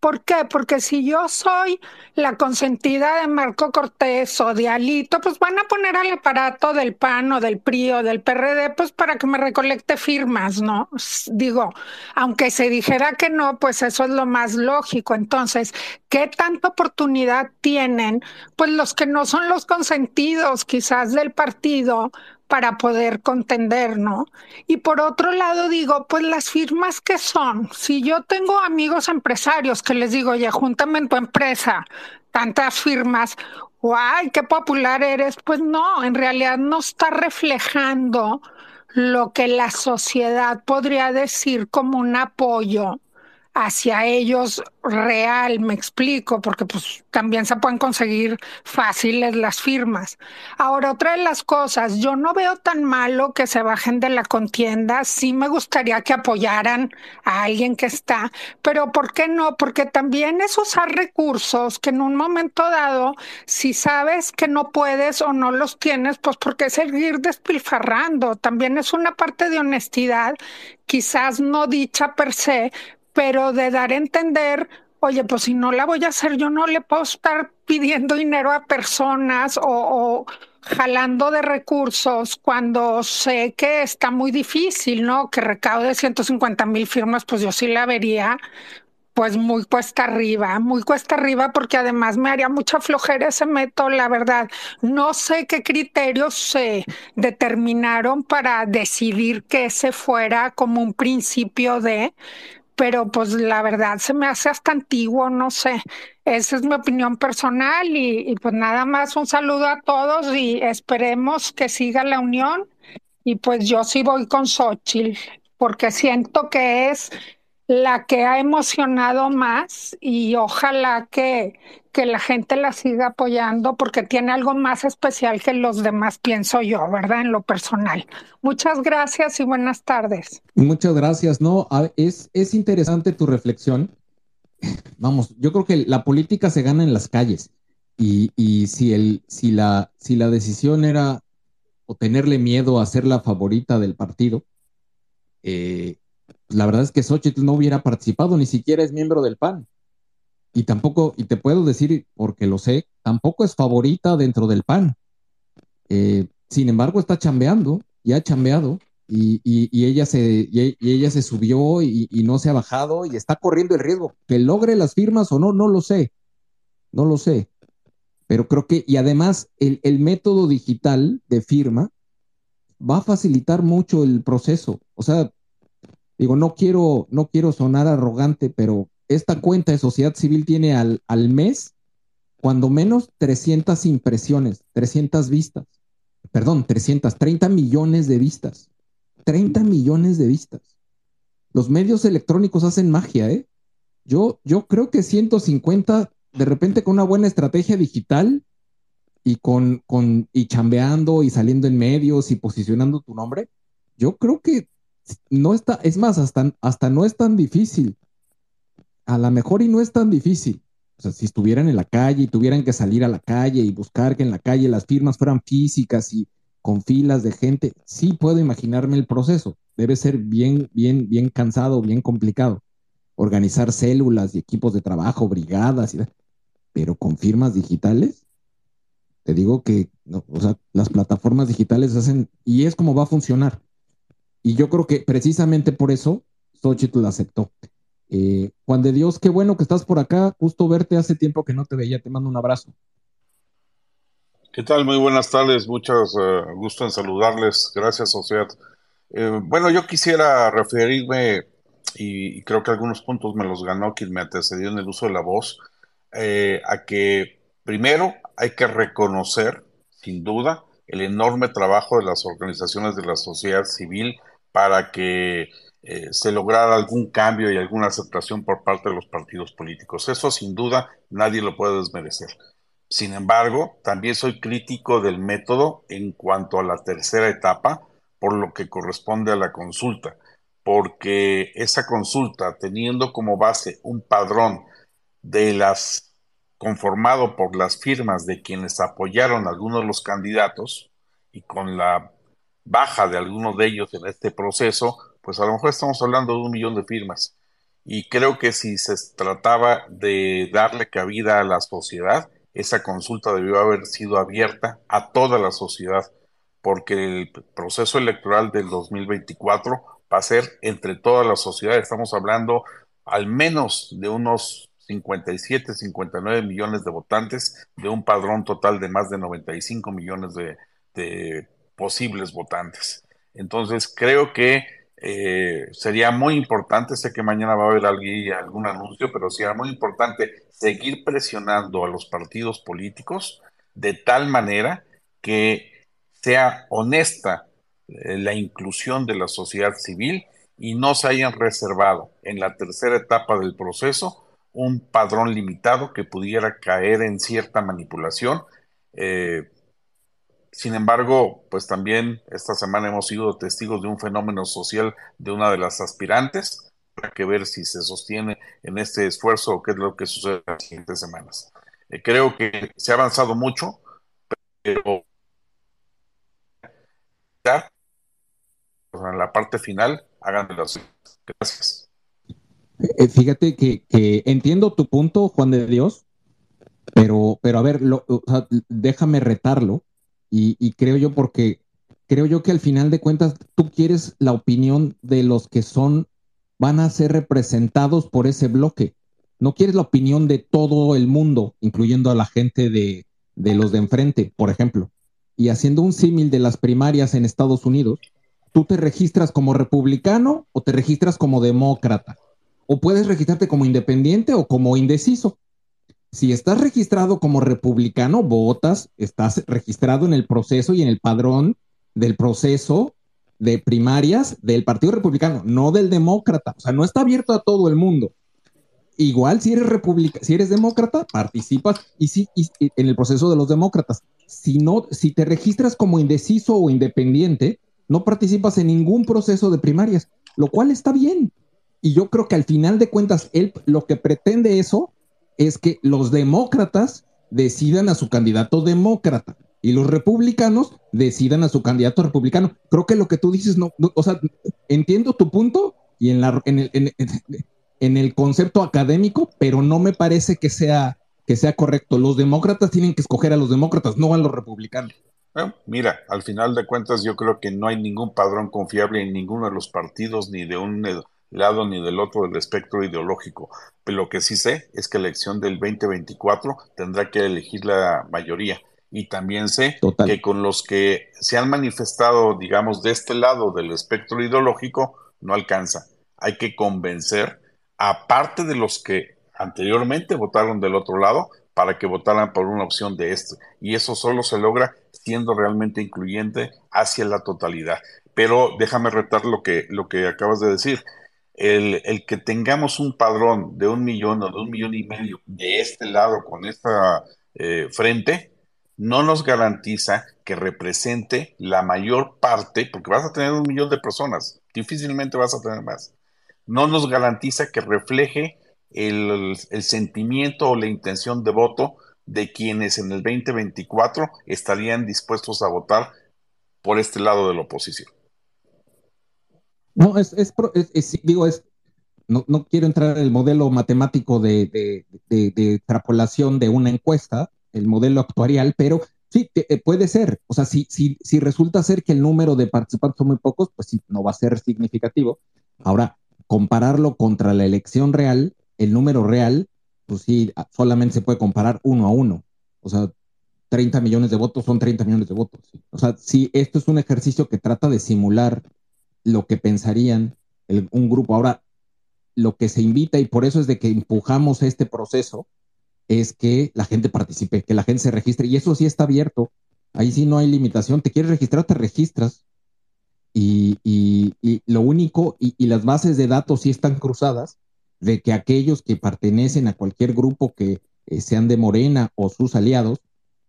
¿Por qué? Porque si yo soy la consentida de Marco Cortés o de Alito, pues van a poner al aparato del PAN o del PRI o del PRD, pues para que me recolecte firmas, ¿no? Digo, aunque se dijera que no, pues eso es lo más lógico. Entonces, ¿qué tanta oportunidad tienen? Pues los que no son los consentidos quizás del partido para poder contender, ¿no? Y por otro lado digo, pues las firmas que son, si yo tengo amigos empresarios que les digo, ya júntame en tu empresa tantas firmas, ¡guay, qué popular eres! Pues no, en realidad no está reflejando lo que la sociedad podría decir como un apoyo hacia ellos real, me explico, porque pues también se pueden conseguir fáciles las firmas. Ahora, otra de las cosas, yo no veo tan malo que se bajen de la contienda, sí me gustaría que apoyaran a alguien que está, pero ¿por qué no? Porque también es usar recursos que en un momento dado, si sabes que no puedes o no los tienes, pues ¿por qué seguir despilfarrando? También es una parte de honestidad, quizás no dicha per se, pero de dar a entender, oye, pues si no la voy a hacer, yo no le puedo estar pidiendo dinero a personas o, jalando de recursos cuando sé que está muy difícil, ¿no? Que recaude 150 mil firmas, pues yo sí la vería pues muy cuesta arriba, muy cuesta arriba porque además me haría mucha flojera ese método, la verdad. No sé qué criterios se determinaron para decidir que ese fuera como un principio de, pero pues la verdad se me hace hasta antiguo, no sé. Esa es mi opinión personal y, pues nada más un saludo a todos y esperemos que siga la unión. Y pues yo sí voy con Xochitl, porque siento que es la que ha emocionado más y ojalá que, que la gente la siga apoyando porque tiene algo más especial que los demás, pienso yo, ¿verdad? En lo personal. Muchas gracias y buenas tardes. Muchas gracias. No, es, es interesante tu reflexión. Vamos, yo creo que la política se gana en las calles y, y si, el, si, la, si la decisión era o tenerle miedo a ser la favorita del partido, eh, la verdad es que Xochitl no hubiera participado, ni siquiera es miembro del PAN. Y tampoco, y te puedo decir, porque lo sé, tampoco es favorita dentro del PAN. Eh, sin embargo, está chambeando, y ha chambeado, y, ella, se, y, ella se subió y, no se ha bajado y está corriendo el riesgo. Que logre las firmas o no, no lo sé. No lo sé. Pero creo que, y además, el, el método digital de firma va a facilitar mucho el proceso. O sea, digo, no quiero, no quiero sonar arrogante, pero esta cuenta de sociedad civil tiene al, al mes, cuando menos, 300 impresiones, 300 vistas. Perdón, 330 millones de vistas. 30 millones de vistas. Los medios electrónicos hacen magia, ¿eh? Yo, yo creo que 150, de repente con una buena estrategia digital y con, con, y chambeando y saliendo en medios y posicionando tu nombre, yo creo que no está, es más, hasta, hasta no es tan difícil. A lo mejor y no es tan difícil. O sea, si estuvieran en la calle y tuvieran que salir a la calle y buscar que en la calle las firmas fueran físicas y con filas de gente, sí puedo imaginarme el proceso. Debe ser bien, bien, bien cansado, bien complicado. Organizar células y equipos de trabajo, brigadas, y, pero con firmas digitales, te digo que, las plataformas digitales hacen, y es como va a funcionar. Y yo creo que precisamente por eso Xochitl aceptó. Eh, Juan de Dios, qué bueno que estás por acá. Justo verte hace tiempo que no te veía. Te mando un abrazo. ¿Qué tal? Muy buenas tardes. Muchas uh, gusto en saludarles. Gracias, Sociedad. Eh, bueno, yo quisiera referirme, y, creo que algunos puntos me los ganó quien me antecedió en el uso de la voz, eh, a que primero hay que reconocer, sin duda, el enorme trabajo de las organizaciones de la sociedad civil para que eh, se lograra algún cambio y alguna aceptación por parte de los partidos políticos. Eso sin duda nadie lo puede desmerecer. Sin embargo, también soy crítico del método en cuanto a la tercera etapa, por lo que corresponde a la consulta, porque esa consulta, teniendo como base un padrón de las conformado por las firmas de quienes apoyaron algunos de los candidatos y con la baja de algunos de ellos en este proceso, pues a lo mejor estamos hablando de un millón de firmas. Y creo que si se trataba de darle cabida a la sociedad, esa consulta debió haber sido abierta a toda la sociedad, porque el proceso electoral del 2024 va a ser entre toda la sociedad. Estamos hablando al menos de unos 57, 59 millones de votantes de un padrón total de más de 95 millones de, de posibles votantes. Entonces, creo que eh, sería muy importante, sé que mañana va a haber alguien, algún anuncio, pero sería muy importante seguir presionando a los partidos políticos de tal manera que sea honesta eh, la inclusión de la sociedad civil y no se hayan reservado en la tercera etapa del proceso un padrón limitado que pudiera caer en cierta manipulación. Eh, sin embargo, pues también esta semana hemos sido testigos de un fenómeno social de una de las aspirantes. Hay que ver si se sostiene en este esfuerzo o qué es lo que sucede en las siguientes semanas. Eh, creo que se ha avanzado mucho, pero en la parte final hagan las gracias. Eh, fíjate que, entiendo tu punto, Juan de Dios, pero, pero a ver, lo, déjame retarlo y, creo yo porque creo yo que al final de cuentas tú quieres la opinión de los que son, van a ser representados por ese bloque. No quieres la opinión de todo el mundo, incluyendo a la gente de, de los de enfrente, por ejemplo. Y haciendo un símil de las primarias en Estados Unidos, tú te registras como republicano o te registras como demócrata. O puedes registrarte como independiente o como indeciso. Si estás registrado como republicano, votas, estás registrado en el proceso y en el padrón del proceso de primarias del Partido Republicano, no del demócrata. O sea, no está abierto a todo el mundo. Igual si eres republicano, si eres demócrata, participas y si en el proceso de los demócratas. Si no, si te registras como indeciso o independiente, no participas en ningún proceso de primarias, lo cual está bien. Y yo creo que al final de cuentas, él lo que pretende eso es que los demócratas decidan a su candidato demócrata y los republicanos decidan a su candidato republicano. Creo que lo que tú dices, no, o sea, entiendo tu punto y en, la, en, el, en, el concepto académico, pero no me parece que sea, que sea correcto. Los demócratas tienen que escoger a los demócratas, no a los republicanos. mira, al final de cuentas yo creo que no hay ningún padrón confiable en ninguno de los partidos ni de un lado ni del otro del espectro ideológico. Pero lo que sí sé es que la elección del 2024 tendrá que elegir la mayoría. Y también sé que con los que se han manifestado, digamos, de este lado del espectro ideológico, no alcanza. Hay que convencer, aparte de los que anteriormente votaron del otro lado, para que votaran por una opción de este. Y eso solo se logra siendo realmente incluyente hacia la totalidad. Pero déjame retar lo que, lo que acabas de decir el, que tengamos un padrón de un millón o de un millón y medio de este lado con esta eh, frente, no nos garantiza que represente la mayor parte, porque vas a tener un millón de personas, difícilmente vas a tener más. No nos garantiza que refleje el, el sentimiento o la intención de voto de quienes en el 2024 estarían dispuestos a votar por este lado de la oposición. No, es, es, digo, es, no, no, quiero entrar en el modelo matemático de, de, extrapolación de una encuesta, el modelo actuarial, pero sí, eh, puede ser. O sea, si, si, si resulta ser que el número de participantes son muy pocos, pues sí, no va a ser significativo. Ahora, compararlo contra la elección real, el número real, pues sí, solamente se puede comparar uno a uno. O sea, 30 millones de votos son 30 millones de votos. O sea, sí, esto es un ejercicio que trata de simular lo que pensarían un grupo. Ahora, lo que se invita, y por eso es de que empujamos este proceso, es que la gente participe, que la gente se registre, y eso sí está abierto. Ahí sí no hay limitación. Te quieres registrar, te registras. Y, lo único, y, las bases de datos sí están cruzadas, de que aquellos que pertenecen a cualquier grupo que eh, sean de Morena o sus aliados,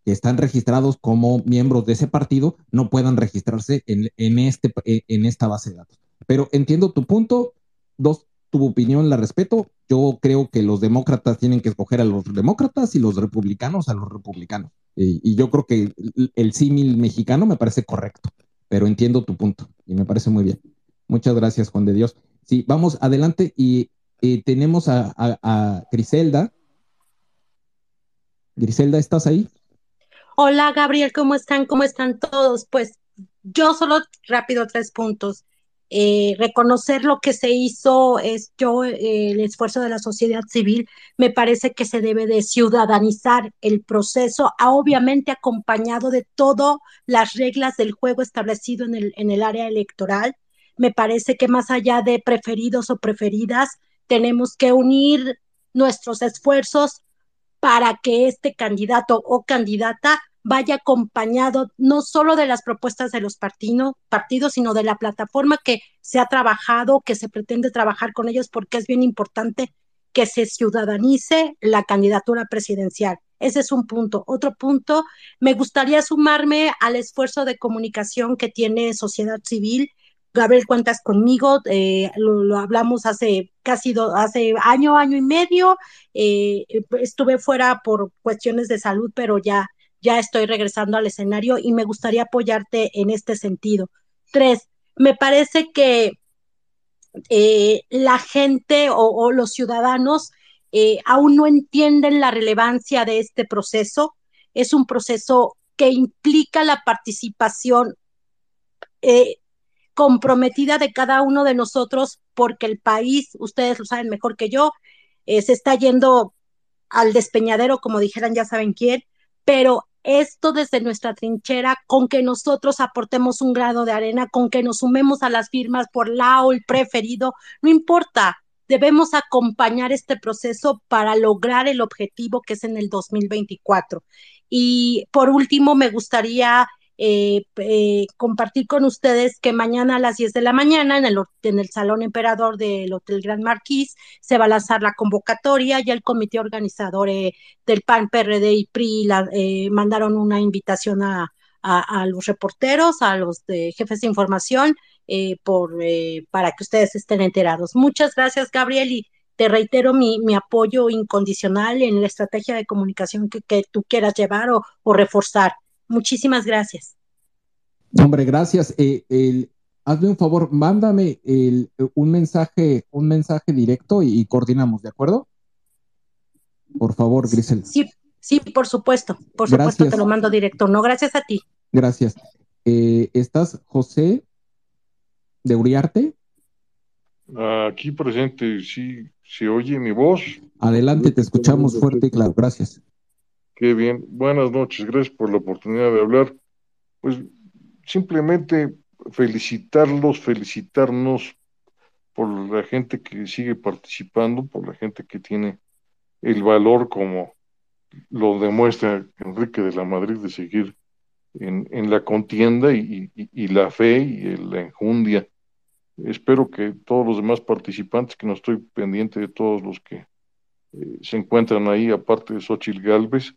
que están registrados como miembros de ese partido, no puedan registrarse en, en, este, eh, en esta base de datos. Pero entiendo tu punto, dos, tu opinión la respeto. Yo creo que los demócratas tienen que escoger a los demócratas y los republicanos a los republicanos. y yo creo que el símil mexicano me parece correcto, pero entiendo tu punto y me parece muy bien. Muchas gracias, Juan de Dios. Sí, vamos adelante y tenemos a, a Griselda. Griselda, ¿estás ahí? Hola, Gabriel, ¿cómo están? ¿Cómo están todos? Pues yo solo rápido tres puntos. Eh, reconocer lo que se hizo es yo eh, el esfuerzo de la sociedad civil me parece que se debe de ciudadanizar el proceso obviamente acompañado de todas las reglas del juego establecido en el, en el área electoral me parece que más allá de preferidos o preferidas tenemos que unir nuestros esfuerzos para que este candidato o candidata vaya acompañado no solo de las propuestas de los partidos, sino de la plataforma que se ha trabajado, que se pretende trabajar con ellos, porque es bien importante que se ciudadanice la candidatura presidencial. Ese es un punto. Otro punto, me gustaría sumarme al esfuerzo de comunicación que tiene sociedad civil. Gabriel, cuentas conmigo, eh, lo, hablamos hace casi hace año, año y medio. Eh, estuve fuera por cuestiones de salud, pero ya ya estoy regresando al escenario y me gustaría apoyarte en este sentido. Tres, me parece que eh, la gente o, los ciudadanos eh, aún no entienden la relevancia de este proceso. Es un proceso que implica la participación eh, comprometida de cada uno de nosotros porque el país, ustedes lo saben mejor que yo, se está yendo al despeñadero, como dijeran, ya saben quién, pero esto desde nuestra trinchera, con que nosotros aportemos un grado de arena, con que nos sumemos a las firmas por la o el preferido, no importa, debemos acompañar este proceso para lograr el objetivo que es en el 2024. Y por último, me gustaría eh, eh, compartir con ustedes que mañana a las 10 de la mañana en el, en el Salón Emperador del Hotel Gran Marquis se va a lanzar la convocatoria. Ya el comité organizador eh, del PAN, PRD y PRI mandaron una invitación a, a, los reporteros, a los de jefes de información, por, para que ustedes estén enterados. Muchas gracias, Gabriel, y te reitero mi, mi apoyo incondicional en la estrategia de comunicación que, que tú quieras llevar o, o reforzar. Muchísimas gracias. Hombre, gracias. Eh, hazme un favor, mándame un mensaje, un mensaje directo y, coordinamos, ¿de acuerdo? Por favor, Grisel. Sí, sí, por supuesto, por supuesto te lo mando directo. No, gracias a ti. Gracias. Eh, ¿Estás José de Uriarte? Aquí presente, sí, se oye mi voz. Adelante, te escuchamos fuerte y claro, gracias. Qué bien. Buenas noches. Gracias por la oportunidad de hablar. Pues simplemente felicitarlos, felicitarnos por la gente que sigue participando, por la gente que tiene el valor como lo demuestra Enrique de la Madrid de seguir en, en la contienda y, la fe y la enjundia. Espero que todos los demás participantes, que no estoy pendiente de todos los que eh, se encuentran ahí, aparte de Xochitl Galvez,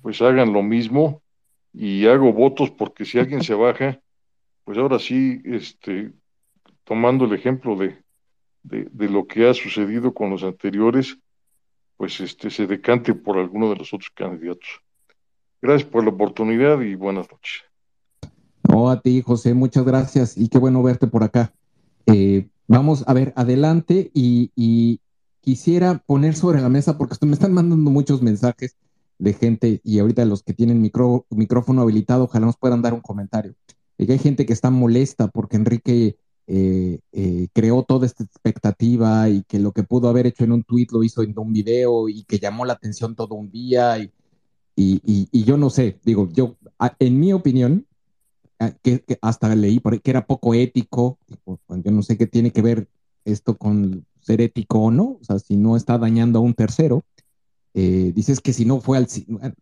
pues hagan lo mismo y hago votos porque si alguien se baja, pues ahora sí, este, tomando el ejemplo de, de, lo que ha sucedido con los anteriores, pues este, se decante por alguno de los otros candidatos. Gracias por la oportunidad y buenas noches. No, a ti, José, muchas gracias y qué bueno verte por acá. Eh, vamos a ver, adelante y, y, quisiera poner sobre la mesa, porque me están mandando muchos mensajes, de gente y ahorita los que tienen micrófono habilitado, ojalá nos puedan dar un comentario. Y que hay gente que está molesta porque Enrique eh, eh, creó toda esta expectativa y que lo que pudo haber hecho en un tweet lo hizo en un video y que llamó la atención todo un día y, y, yo no sé, digo, yo, en mi opinión, que, hasta leí por que era poco ético, yo no sé qué tiene que ver esto con ser ético o no, o sea, si no está dañando a un tercero, eh, dices que si no fue al...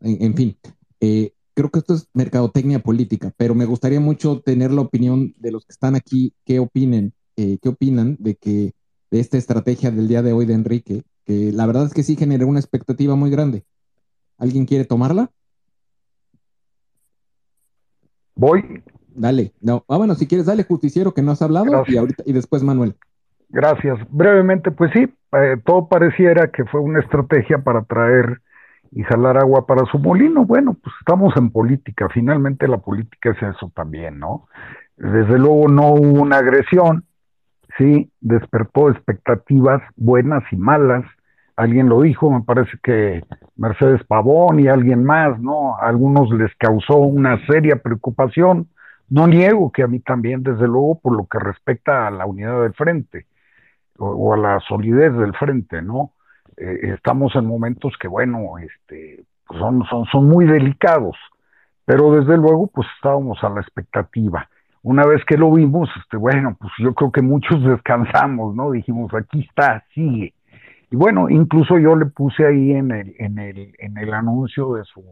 En, fin, eh, creo que esto es mercadotecnia política, pero me gustaría mucho tener la opinión de los que están aquí, qué opinen, eh, qué opinan de que de esta estrategia del día de hoy de Enrique, que la verdad es que sí generó una expectativa muy grande. ¿Alguien quiere tomarla? Voy. Dale. No. Ah, bueno, si quieres, dale, justiciero, que no has hablado, y ahorita, y después Manuel. Gracias. Brevemente, pues sí, eh, todo pareciera que fue una estrategia para traer y jalar agua para su molino. Bueno, pues estamos en política, finalmente la política es eso también, ¿no? Desde luego no hubo una agresión, sí, despertó expectativas buenas y malas. Alguien lo dijo, me parece que Mercedes Pavón y alguien más, ¿no? A algunos les causó una seria preocupación. No niego que a mí también, desde luego, por lo que respecta a la unidad del frente o, a la solidez del frente, ¿no? Eh, estamos en momentos que, bueno, este, son, son, son muy delicados, pero desde luego, pues estábamos a la expectativa. Una vez que lo vimos, este, bueno, pues yo creo que muchos descansamos, ¿no? Dijimos, aquí está, sigue. Y bueno, incluso yo le puse ahí en el, en el, en el anuncio de su,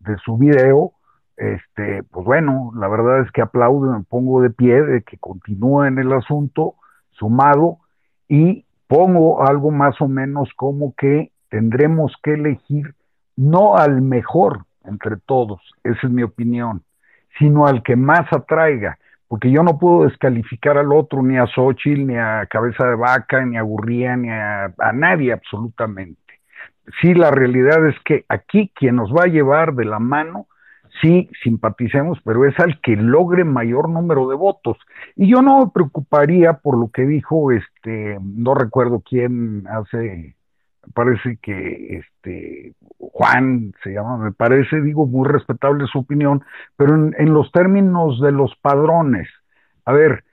de su video, este, pues bueno, la verdad es que aplaudo, me pongo de pie de que continúe en el asunto, sumado, y pongo algo más o menos como que tendremos que elegir no al mejor entre todos, esa es mi opinión, sino al que más atraiga, porque yo no puedo descalificar al otro, ni a Xochitl, ni a Cabeza de Vaca, ni a Gurría, ni a, a nadie absolutamente. Sí, la realidad es que aquí quien nos va a llevar de la mano sí simpaticemos, pero es al que logre mayor número de votos. Y yo no me preocuparía por lo que dijo, este, no recuerdo quién hace, parece que este Juan se llama, me parece, digo, muy respetable su opinión, pero en, en los términos de los padrones, a ver,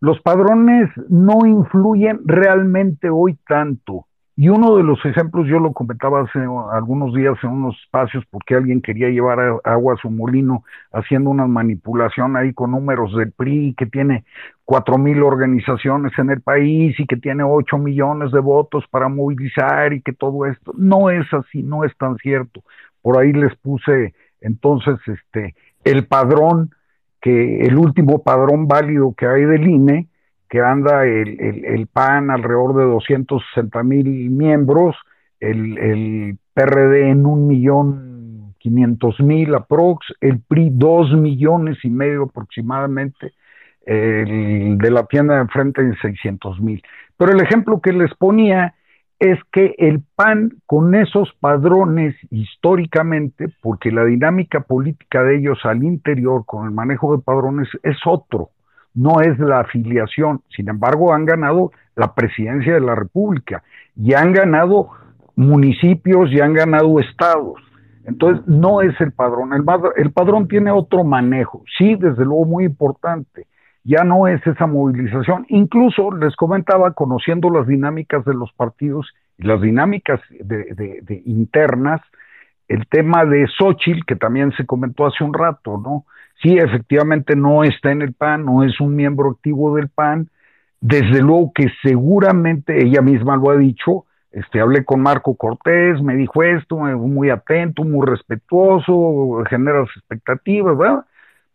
los padrones no influyen realmente hoy tanto. Y uno de los ejemplos, yo lo comentaba hace algunos días en unos espacios, porque alguien quería llevar agua a su molino haciendo una manipulación ahí con números del PRI, que tiene cuatro mil organizaciones en el país y que tiene ocho millones de votos para movilizar y que todo esto. No es así, no es tan cierto. Por ahí les puse entonces este el padrón, que el último padrón válido que hay del INE, que anda el, el, PAN alrededor de 260 mil miembros, el, el, PRD en un millón quinientos mil aprox, el PRI dos millones y medio aproximadamente, el de la tienda de enfrente en 600 mil. Pero el ejemplo que les ponía es que el PAN con esos padrones históricamente, porque la dinámica política de ellos al interior con el manejo de padrones es otro no es la afiliación. Sin embargo, han ganado la presidencia de la República y han ganado municipios y han ganado estados. Entonces, no es el padrón. El, el padrón tiene otro manejo. Sí, desde luego, muy importante. Ya no es esa movilización. Incluso les comentaba, conociendo las dinámicas de los partidos y las dinámicas de, internas, el tema de Xochitl, que también se comentó hace un rato, ¿no? Sí, efectivamente no está en el PAN, no es un miembro activo del PAN. Desde luego que seguramente ella misma lo ha dicho. Este, hablé con Marco Cortés, me dijo esto, muy atento, muy respetuoso, generas expectativas, ¿verdad?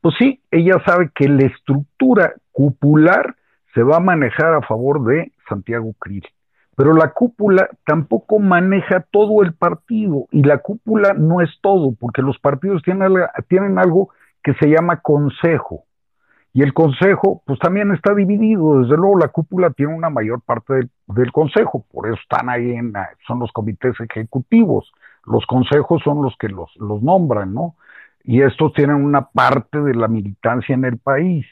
Pues sí, ella sabe que la estructura cupular se va a manejar a favor de Santiago Krill. Pero la cúpula tampoco maneja todo el partido y la cúpula no es todo, porque los partidos tienen, tienen algo que se llama consejo. Y el consejo, pues también está dividido. Desde luego, la cúpula tiene una mayor parte del, consejo, por eso están ahí, en, son los comités ejecutivos. Los consejos son los que los, los nombran, ¿no? Y estos tienen una parte de la militancia en el país.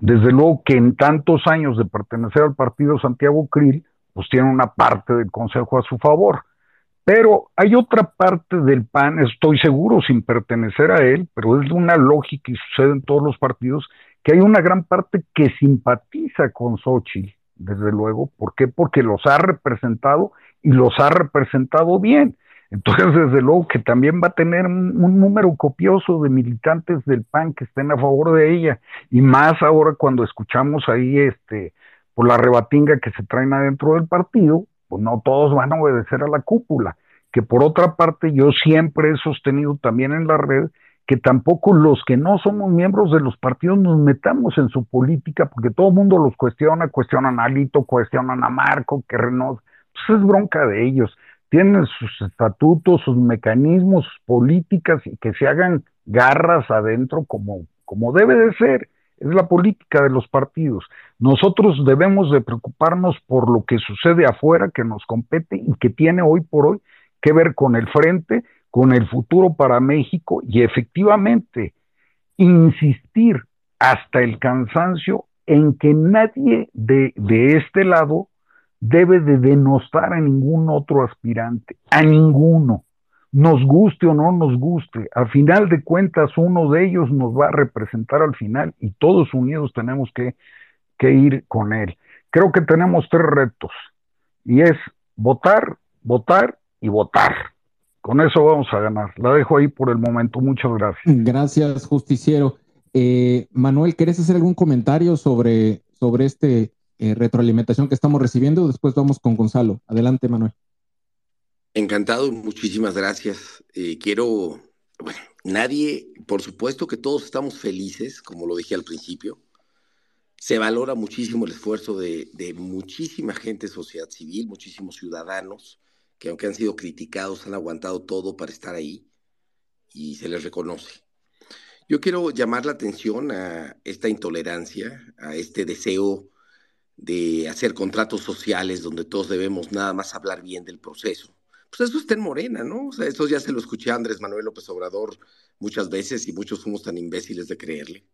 Desde luego que en tantos años de pertenecer al partido Santiago Krill, pues tiene una parte del consejo a su favor. Pero hay otra parte del PAN, estoy seguro, sin pertenecer a él, pero es de una lógica y sucede en todos los partidos, que hay una gran parte que simpatiza con Xochitl, desde luego. ¿Por qué? Porque los ha representado y los ha representado bien. Entonces, desde luego que también va a tener un, número copioso de militantes del PAN que estén a favor de ella. Y más ahora cuando escuchamos ahí este por la rebatinga que se traen adentro del partido, pues no todos van a obedecer a la cúpula. Que por otra parte, yo siempre he sostenido también en la red que tampoco los que no somos miembros de los partidos nos metamos en su política, porque todo el mundo los cuestiona, cuestionan a Lito, cuestionan a Marco, que Renaud, pues es bronca de ellos. Tienen sus estatutos, sus mecanismos, sus políticas y que se hagan garras adentro como, como debe de ser. Es la política de los partidos. Nosotros debemos de preocuparnos por lo que sucede afuera, que nos compete y que tiene hoy por hoy que ver con el frente, con el futuro para México y efectivamente insistir hasta el cansancio en que nadie de, de este lado debe de denostar a ningún otro aspirante, a ninguno, nos guste o no nos guste. A final de cuentas, uno de ellos nos va a representar al final y todos unidos tenemos que, que ir con él. Creo que tenemos tres retos y es votar, votar y votar. Con eso vamos a ganar. La dejo ahí por el momento. Muchas gracias. Gracias, justiciero. Eh, Manuel, ¿querés hacer algún comentario sobre, sobre este eh, retroalimentación que estamos recibiendo? Después vamos con Gonzalo. Adelante, Manuel. Encantado, muchísimas gracias. Eh, quiero, bueno, nadie, por supuesto que todos estamos felices, como lo dije al principio. Se valora muchísimo el esfuerzo de, de muchísima gente, sociedad civil, muchísimos ciudadanos que aunque han sido criticados, han aguantado todo para estar ahí y se les reconoce. Yo quiero llamar la atención a esta intolerancia, a este deseo de hacer contratos sociales donde todos debemos nada más hablar bien del proceso. Pues eso está en Morena, ¿no? O sea, eso ya se lo escuché a Andrés Manuel López Obrador muchas veces y muchos fuimos tan imbéciles de creerle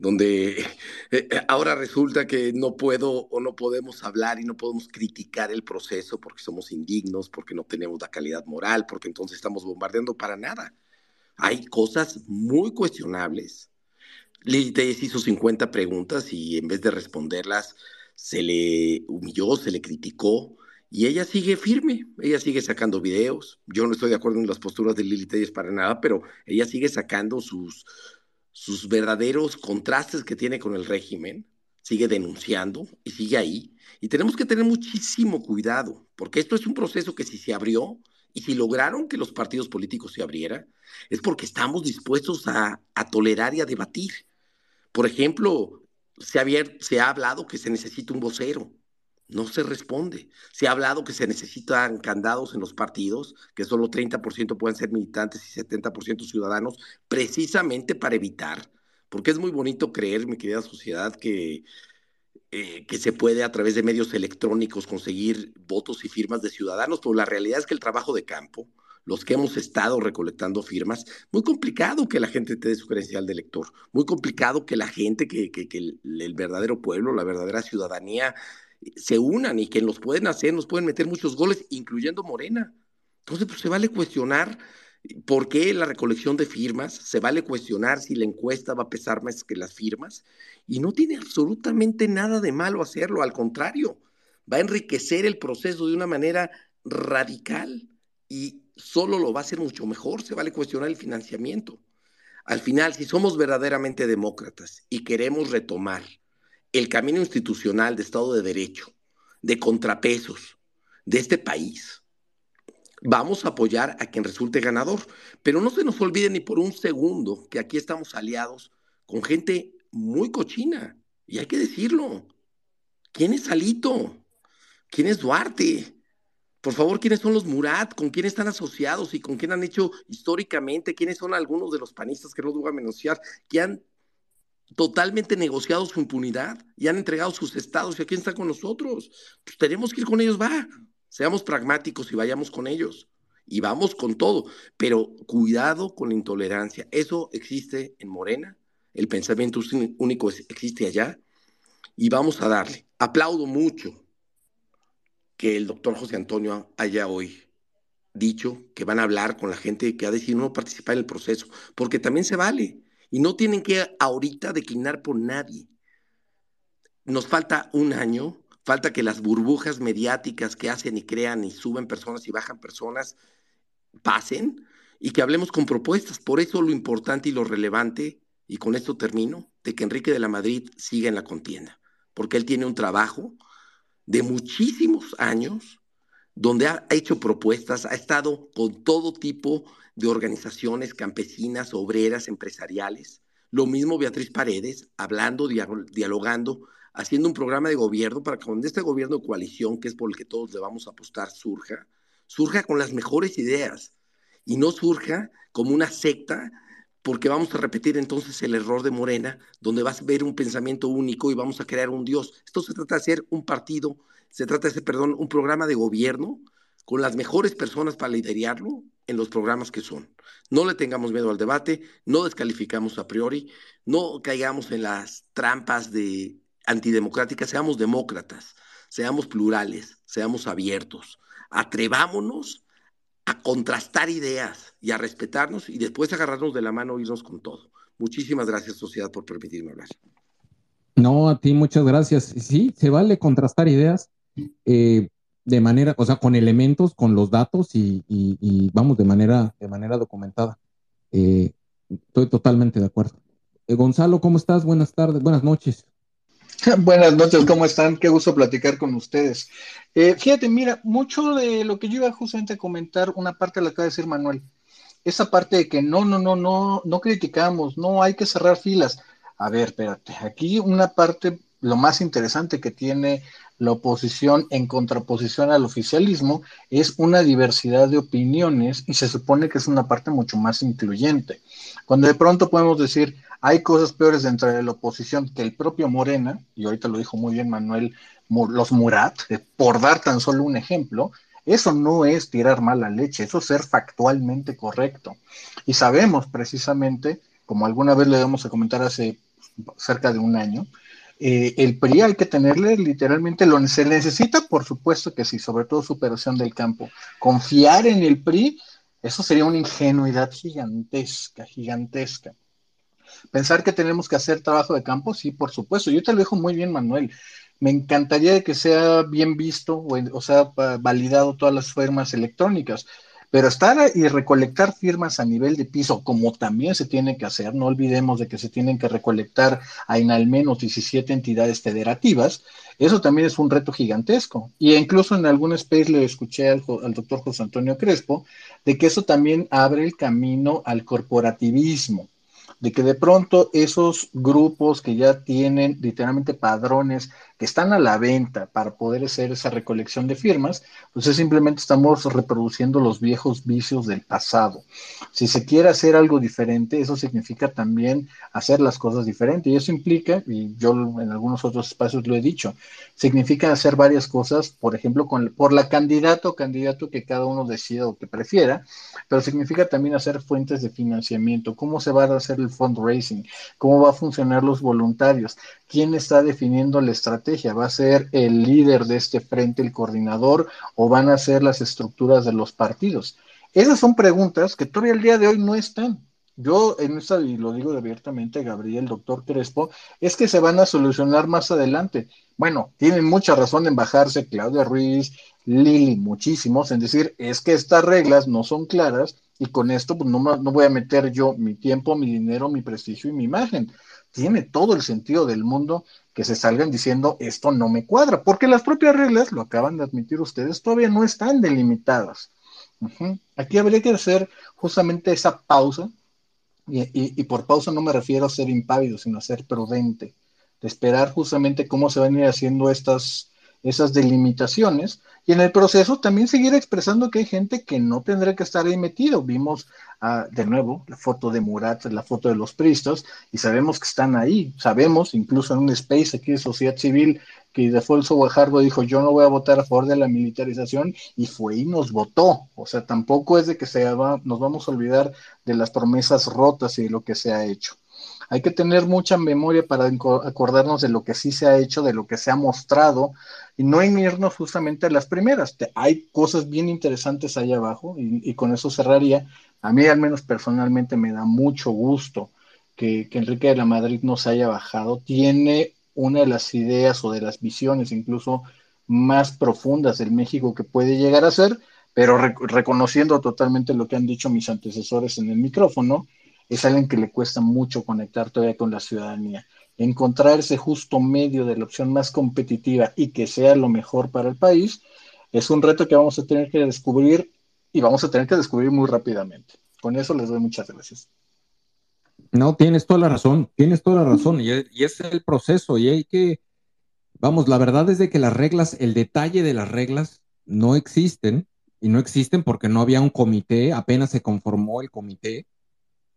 donde eh, ahora resulta que no puedo o no podemos hablar y no podemos criticar el proceso porque somos indignos, porque no tenemos la calidad moral, porque entonces estamos bombardeando para nada. Hay cosas muy cuestionables. Lili Telles hizo 50 preguntas y en vez de responderlas se le humilló, se le criticó y ella sigue firme, ella sigue sacando videos. Yo no estoy de acuerdo en las posturas de Lili Telles para nada, pero ella sigue sacando sus, sus verdaderos contrastes que tiene con el régimen, sigue denunciando y sigue ahí. Y tenemos que tener muchísimo cuidado, porque esto es un proceso que si se abrió y si lograron que los partidos políticos se abrieran, es porque estamos dispuestos a, a tolerar y a debatir. Por ejemplo, se ha, se ha hablado que se necesita un vocero. No se responde. Se ha hablado que se necesitan candados en los partidos, que solo 30% pueden ser militantes y 70% ciudadanos, precisamente para evitar, porque es muy bonito creer, mi querida sociedad, que, eh, que se puede a través de medios electrónicos conseguir votos y firmas de ciudadanos, pero la realidad es que el trabajo de campo, los que hemos estado recolectando firmas, muy complicado que la gente te dé su credencial de elector, muy complicado que la gente, que, que, que el verdadero pueblo, la verdadera ciudadanía, se unan y que los pueden hacer, nos pueden meter muchos goles, incluyendo Morena. Entonces, pues se vale cuestionar por qué la recolección de firmas, se vale cuestionar si la encuesta va a pesar más que las firmas, y no tiene absolutamente nada de malo hacerlo, al contrario, va a enriquecer el proceso de una manera radical y solo lo va a hacer mucho mejor, se vale cuestionar el financiamiento. Al final, si somos verdaderamente demócratas y queremos retomar el camino institucional de Estado de Derecho, de contrapesos de este país. Vamos a apoyar a quien resulte ganador, pero no se nos olvide ni por un segundo que aquí estamos aliados con gente muy cochina, y hay que decirlo. ¿Quién es Alito? ¿Quién es Duarte? Por favor, ¿quiénes son los Murat? ¿Con quién están asociados y con quién han hecho históricamente? ¿Quiénes son algunos de los panistas que no voy a menospreciar que han totalmente negociado su impunidad y han entregado sus estados y aquí están con nosotros. Pues tenemos que ir con ellos, va. Seamos pragmáticos y vayamos con ellos. Y vamos con todo. Pero cuidado con la intolerancia. Eso existe en Morena. El pensamiento único existe allá. Y vamos a darle. Aplaudo mucho que el doctor José Antonio haya hoy dicho que van a hablar con la gente que ha decidido no participar en el proceso, porque también se vale Y no tienen que ahorita declinar por nadie. Nos falta un año, falta que las burbujas mediáticas que hacen y crean y suben personas y bajan personas pasen y que hablemos con propuestas. Por eso lo importante y lo relevante, y con esto termino, de que Enrique de la Madrid siga en la contienda, porque él tiene un trabajo de muchísimos años donde ha hecho propuestas, ha estado con todo tipo de organizaciones campesinas, obreras, empresariales. Lo mismo Beatriz Paredes, hablando, dialogando, haciendo un programa de gobierno para que cuando este gobierno de coalición, que es por el que todos le a apostar, surja, surja con las mejores ideas y no surja como una secta, porque vamos a repetir entonces el error de Morena, donde vas a ver un pensamiento único y vamos a crear un Dios. Esto se trata de hacer un partido, se trata de hacer, perdón, un programa de gobierno con las mejores personas para liderarlo en los programas que son. No le tengamos miedo al debate, no descalificamos a priori, no caigamos en las trampas de antidemocráticas, seamos demócratas, seamos plurales, seamos abiertos, atrevámonos a contrastar ideas y a respetarnos y después agarrarnos de la mano e irnos con todo. Muchísimas gracias, sociedad, por permitirme hablar. No, a ti muchas gracias. Sí, se vale contrastar ideas eh, de manera, o sea, con elementos, con los datos y, vamos de manera, de manera documentada. Eh, estoy totalmente de acuerdo. Eh, Gonzalo, ¿cómo estás? Buenas tardes, buenas noches. Buenas noches, ¿cómo están? Qué gusto platicar con ustedes. Eh, fíjate, mira, mucho de lo que yo iba justamente a comentar, una parte la acaba de decir Manuel, esa parte de que no, no, no, no, no criticamos, no hay que cerrar filas. A ver, espérate, aquí una parte, lo más interesante que tiene la oposición en contraposición al oficialismo es una diversidad de opiniones y se supone que es una parte mucho más incluyente. Cuando de pronto podemos decir, hay cosas peores dentro de la oposición que el propio Morena, y ahorita lo dijo muy bien Manuel, los Murat, por dar tan solo un ejemplo, eso no es tirar mala leche, eso es ser factualmente correcto. Y sabemos precisamente, como alguna vez le damos a comentar hace cerca de un año, eh, el PRI hay que tenerle literalmente lo se necesita, por supuesto que sí, sobre todo superación del campo. Confiar en el PRI, eso sería una ingenuidad gigantesca, gigantesca. Pensar que tenemos que hacer trabajo de campo, sí, por supuesto. Yo te lo dejo muy bien, Manuel. Me encantaría que sea bien visto o, sea validado todas las firmas electrónicas. Pero estar y recolectar firmas a nivel de piso, como también se tiene que hacer, no olvidemos de que se tienen que recolectar en al menos 17 entidades federativas, eso también es un reto gigantesco. Y incluso en algún space le escuché al, al doctor José Antonio Crespo de que eso también abre el camino al corporativismo de que de pronto esos grupos que ya tienen literalmente padrones que están a la venta para poder hacer esa recolección de firmas, pues simplemente estamos reproduciendo los viejos vicios del pasado. Si se quiere hacer algo diferente, eso significa también hacer las cosas diferentes. Y eso implica, y yo en algunos otros espacios lo he dicho, significa hacer varias cosas, por ejemplo, con, por la candidato o candidato que cada uno decida o que prefiera, pero significa también hacer fuentes de financiamiento, cómo se va a hacer el fundraising, cómo va a funcionar los voluntarios, quién está definiendo la estrategia, va a ser el líder de este frente, el coordinador, o van a ser las estructuras de los partidos. Esas son preguntas que todavía el día de hoy no están. Yo en esta, y lo digo abiertamente, Gabriel, doctor Crespo, es que se van a solucionar más adelante. Bueno, tienen mucha razón en bajarse Claudia Ruiz, Lili, muchísimos, en decir, es que estas reglas no son claras y con esto pues, no, no voy a meter yo mi tiempo, mi dinero, mi prestigio y mi imagen tiene todo el sentido del mundo que se salgan diciendo esto no me cuadra, porque las propias reglas, lo acaban de admitir ustedes, todavía no están delimitadas. Aquí habría que hacer justamente esa pausa, y, por pausa no me refiero a ser impávido, sino a ser prudente, de esperar justamente cómo se van a ir haciendo estas, esas delimitaciones y en el proceso también seguir expresando que hay gente que no tendrá que estar ahí metido. Vimos ah, de nuevo la foto de Murat, la foto de los pristos y sabemos que están ahí. Sabemos, incluso en un space aquí de sociedad civil, que Defolso Guajardo dijo yo no voy a votar a favor de la militarización y fue y nos votó. O sea, tampoco es de que se nos vamos a olvidar de las promesas rotas y de lo que se ha hecho. Hay que tener mucha memoria para acordarnos de lo que sí se ha hecho, de lo que se ha mostrado y no irnos justamente a las primeras. Hay cosas bien interesantes ahí abajo y, con eso cerraría. A mí al menos personalmente me da mucho gusto que, que Enrique de la Madrid no se haya bajado. Tiene una de las ideas o de las visiones incluso más profundas del México que puede llegar a ser, pero reconociendo totalmente lo que han dicho mis antecesores en el micrófono, es alguien que le cuesta mucho conectar todavía con la ciudadanía. Encontrar ese justo medio de la opción más competitiva y que sea lo mejor para el país es un reto que vamos a tener que descubrir y vamos a tener que descubrir muy rápidamente. Con eso les doy muchas gracias. No, tienes toda la razón, tienes toda la razón, y, es el proceso, y hay que, vamos, la verdad es de que las reglas, el detalle de las reglas no existen, y no existen porque no había un comité, apenas se conformó el comité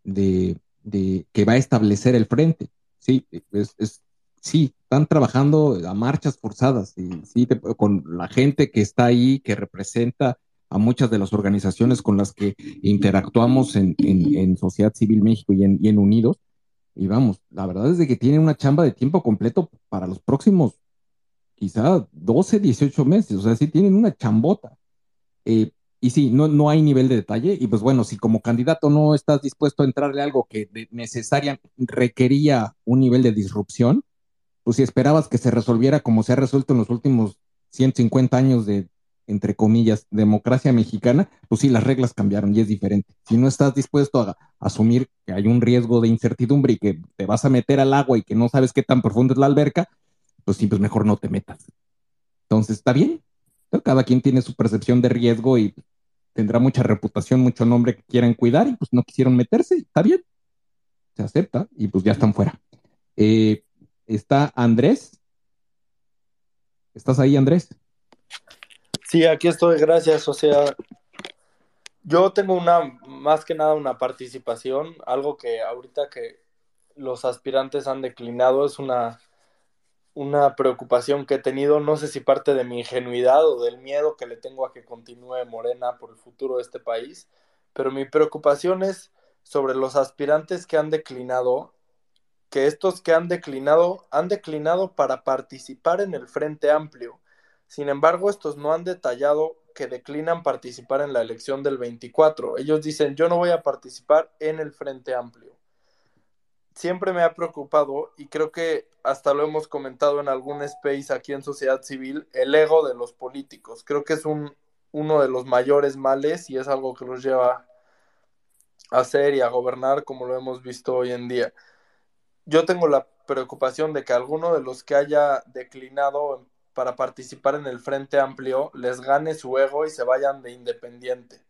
de, de que va a establecer el frente. Sí, es, es, sí, están trabajando a marchas forzadas, y sí, con la gente que está ahí, que representa a muchas de las organizaciones con las que interactuamos en, en, Sociedad Civil México y en, y en, Unidos. Y vamos, la verdad es de que tienen una chamba de tiempo completo para los próximos quizá 12, 18 meses. O sea, sí tienen una chambota. Eh, y sí, no, no hay nivel de detalle. Y pues bueno, si como candidato no estás dispuesto a entrarle a algo que necesariamente requería un nivel de disrupción, pues si esperabas que se resolviera como se ha resuelto en los últimos 150 años de entre comillas, democracia mexicana, pues sí, las reglas cambiaron y es diferente. Si no estás dispuesto a, asumir que hay un riesgo de incertidumbre y que te vas a meter al agua y que no sabes qué tan profunda es la alberca, pues sí, pues mejor no te metas. Entonces, está bien. Cada quien tiene su percepción de riesgo y tendrá mucha reputación, mucho nombre que quieran cuidar y pues no quisieron meterse, está bien. Se acepta y pues ya están fuera. Eh, está Andrés. ¿Estás ahí, Andrés? Sí, aquí estoy, gracias. O sea, yo tengo una, más que nada una participación, algo que ahorita que los aspirantes han declinado es una, una preocupación que he tenido, no sé si parte de mi ingenuidad o del miedo que le tengo a que continúe Morena por el futuro de este país, pero mi preocupación es sobre los aspirantes que han declinado, que estos que han declinado han declinado para participar en el Frente Amplio sin embargo, estos no han detallado que declinan participar en la elección del 24. Ellos dicen, yo no voy a participar en el Frente Amplio. Siempre me ha preocupado, y creo que hasta lo hemos comentado en algún space aquí en Sociedad Civil, el ego de los políticos. Creo que es un, uno de los mayores males y es algo que los lleva a hacer y a gobernar como lo hemos visto hoy en día. Yo tengo la preocupación de que alguno de los que haya declinado para participar en el Frente Amplio les gane su ego y se vayan de independiente.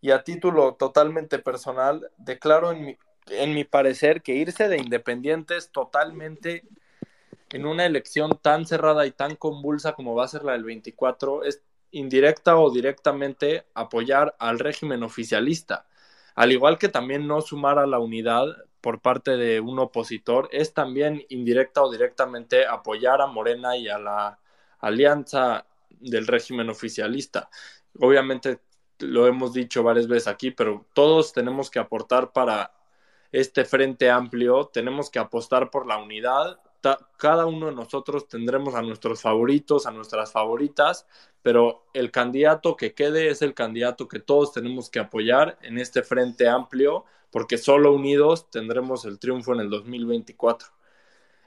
Y a título totalmente personal, declaro en mi, en mi parecer que irse de independientes totalmente en una elección tan cerrada y tan convulsa como va a ser la del 24 es indirecta o directamente apoyar al régimen oficialista. Al igual que también no sumar a la unidad por parte de un opositor, es también indirecta o directamente apoyar a Morena y a la alianza del régimen oficialista. Obviamente lo hemos dicho varias veces aquí, pero todos tenemos que aportar para este frente amplio, tenemos que apostar por la unidad. cada uno de nosotros tendremos a nuestros favoritos, a nuestras favoritas, pero el candidato que quede es el candidato que todos tenemos que apoyar en este frente amplio, porque solo unidos tendremos el triunfo en el 2024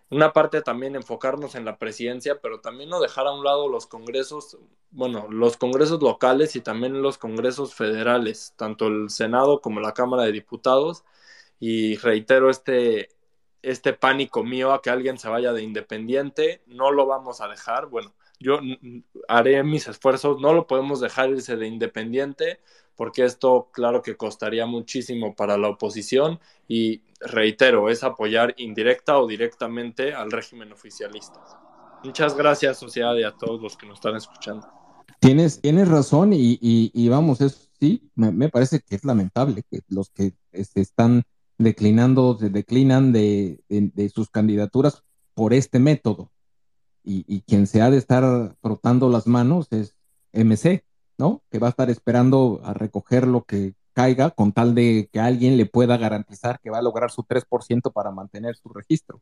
una parte también enfocarnos en la presidencia, pero también no dejar a un lado los congresos, bueno, los congresos locales y también los congresos federales, tanto el Senado como la Cámara de Diputados. Y reitero este, este pánico mío a que alguien se vaya de independiente, no lo vamos a dejar. Bueno, yo haré mis esfuerzos, no lo podemos dejar irse de independiente, porque esto claro que costaría muchísimo para la oposición y reitero, es apoyar indirecta o directamente al régimen oficialista. Muchas gracias, sociedad, y a todos los que nos están escuchando. Tienes, tienes razón y, vamos, es, sí, me, parece que es lamentable que los que este, están declinando, se declinan de, sus candidaturas por este método. Y, y, quien se ha de estar frotando las manos es MC, ¿no? Que va a estar esperando a recoger lo que caiga con tal de que alguien le pueda garantizar que va a lograr su 3% para mantener su registro.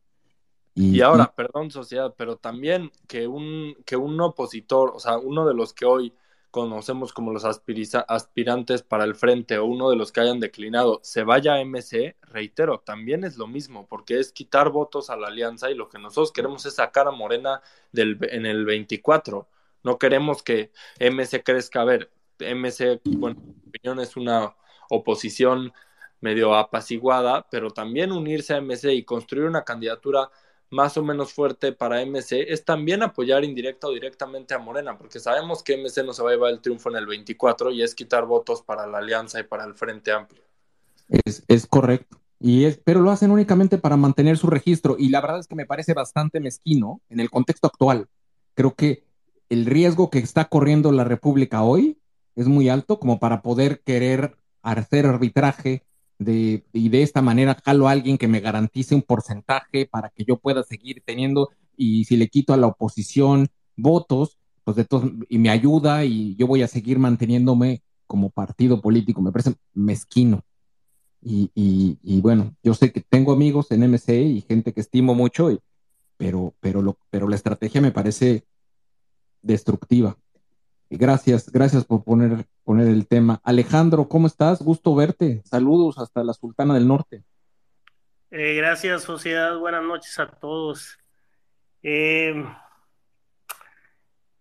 Y, ahora, perdón, sociedad, pero también que un, que un opositor, o sea, uno de los que hoy conocemos como los aspirantes para el frente o uno de los que hayan declinado se vaya a MC, reitero, también es lo mismo, porque es quitar votos a la alianza y lo que nosotros queremos es sacar a Morena del, en el 24. No queremos que MC crezca. A ver, MC, bueno, en mi opinión es una oposición medio apaciguada, pero también unirse a MC y construir una candidatura más o menos fuerte para MC es también apoyar indirecta o directamente a Morena, porque sabemos que MC no se va a llevar el triunfo en el 24 y es quitar votos para la alianza y para el Frente Amplio. Es, correcto. Y es, pero lo hacen únicamente para mantener su registro y la verdad es que me parece bastante mezquino en el contexto actual. Creo que el riesgo que está corriendo la República hoy es muy alto como para poder querer hacer arbitraje de, y de esta manera jalo a alguien que me garantice un porcentaje para que yo pueda seguir teniendo y si le quito a la oposición votos, pues de todos, y me ayuda y yo voy a seguir manteniéndome como partido político, me parece mezquino. Y, y, bueno, yo sé que tengo amigos en MC y gente que estimo mucho, pero, pero, pero la estrategia me parece destructiva. Gracias, gracias por poner, poner el tema. Alejandro, ¿cómo estás? Gusto verte. Saludos hasta la Sultana del Norte. Eh, gracias, sociedad. Buenas noches a todos. Eh,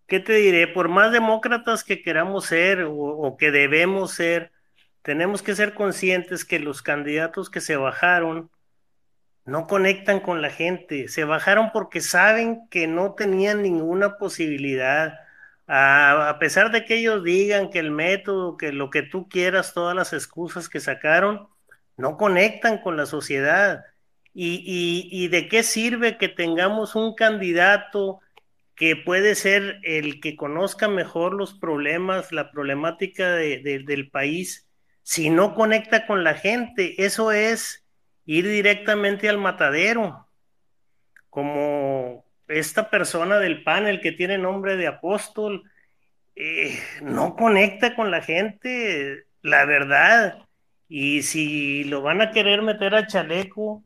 ¿Qué te diré? Por más demócratas que queramos ser o, o que debemos ser, tenemos que ser conscientes que los candidatos que se bajaron no conectan con la gente. Se bajaron porque saben que no tenían ninguna posibilidad a, pesar de que ellos digan que el método, que lo que tú quieras, todas las excusas que sacaron, no conectan con la sociedad. Y, y, de qué sirve que tengamos un candidato que puede ser el que conozca mejor los problemas, la problemática del país, si no conecta con la gente? Eso es ir directamente al matadero, como esta persona del panel que tiene nombre de apóstol eh, no conecta con la gente, la verdad. Y si lo van a querer meter a chaleco,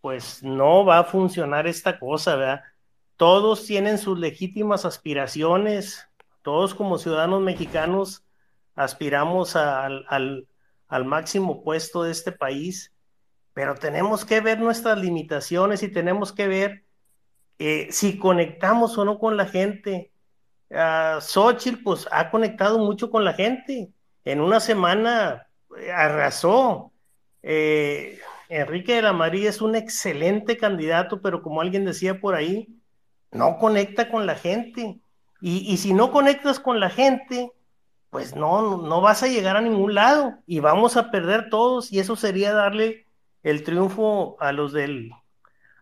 pues no va a funcionar esta cosa, ¿verdad? Todos tienen sus legítimas aspiraciones, todos como ciudadanos mexicanos aspiramos al, al máximo puesto de este país, pero tenemos que ver nuestras limitaciones y tenemos que ver eh, si conectamos o no con la gente. Uh, Xochitl, pues ha conectado mucho con la gente. En una semana eh, arrasó. Eh, Enrique de la María es un excelente candidato, pero como alguien decía por ahí, no conecta con la gente. Y, y si no conectas con la gente, pues no, no vas a llegar a ningún lado y vamos a perder todos y eso sería darle el triunfo a los del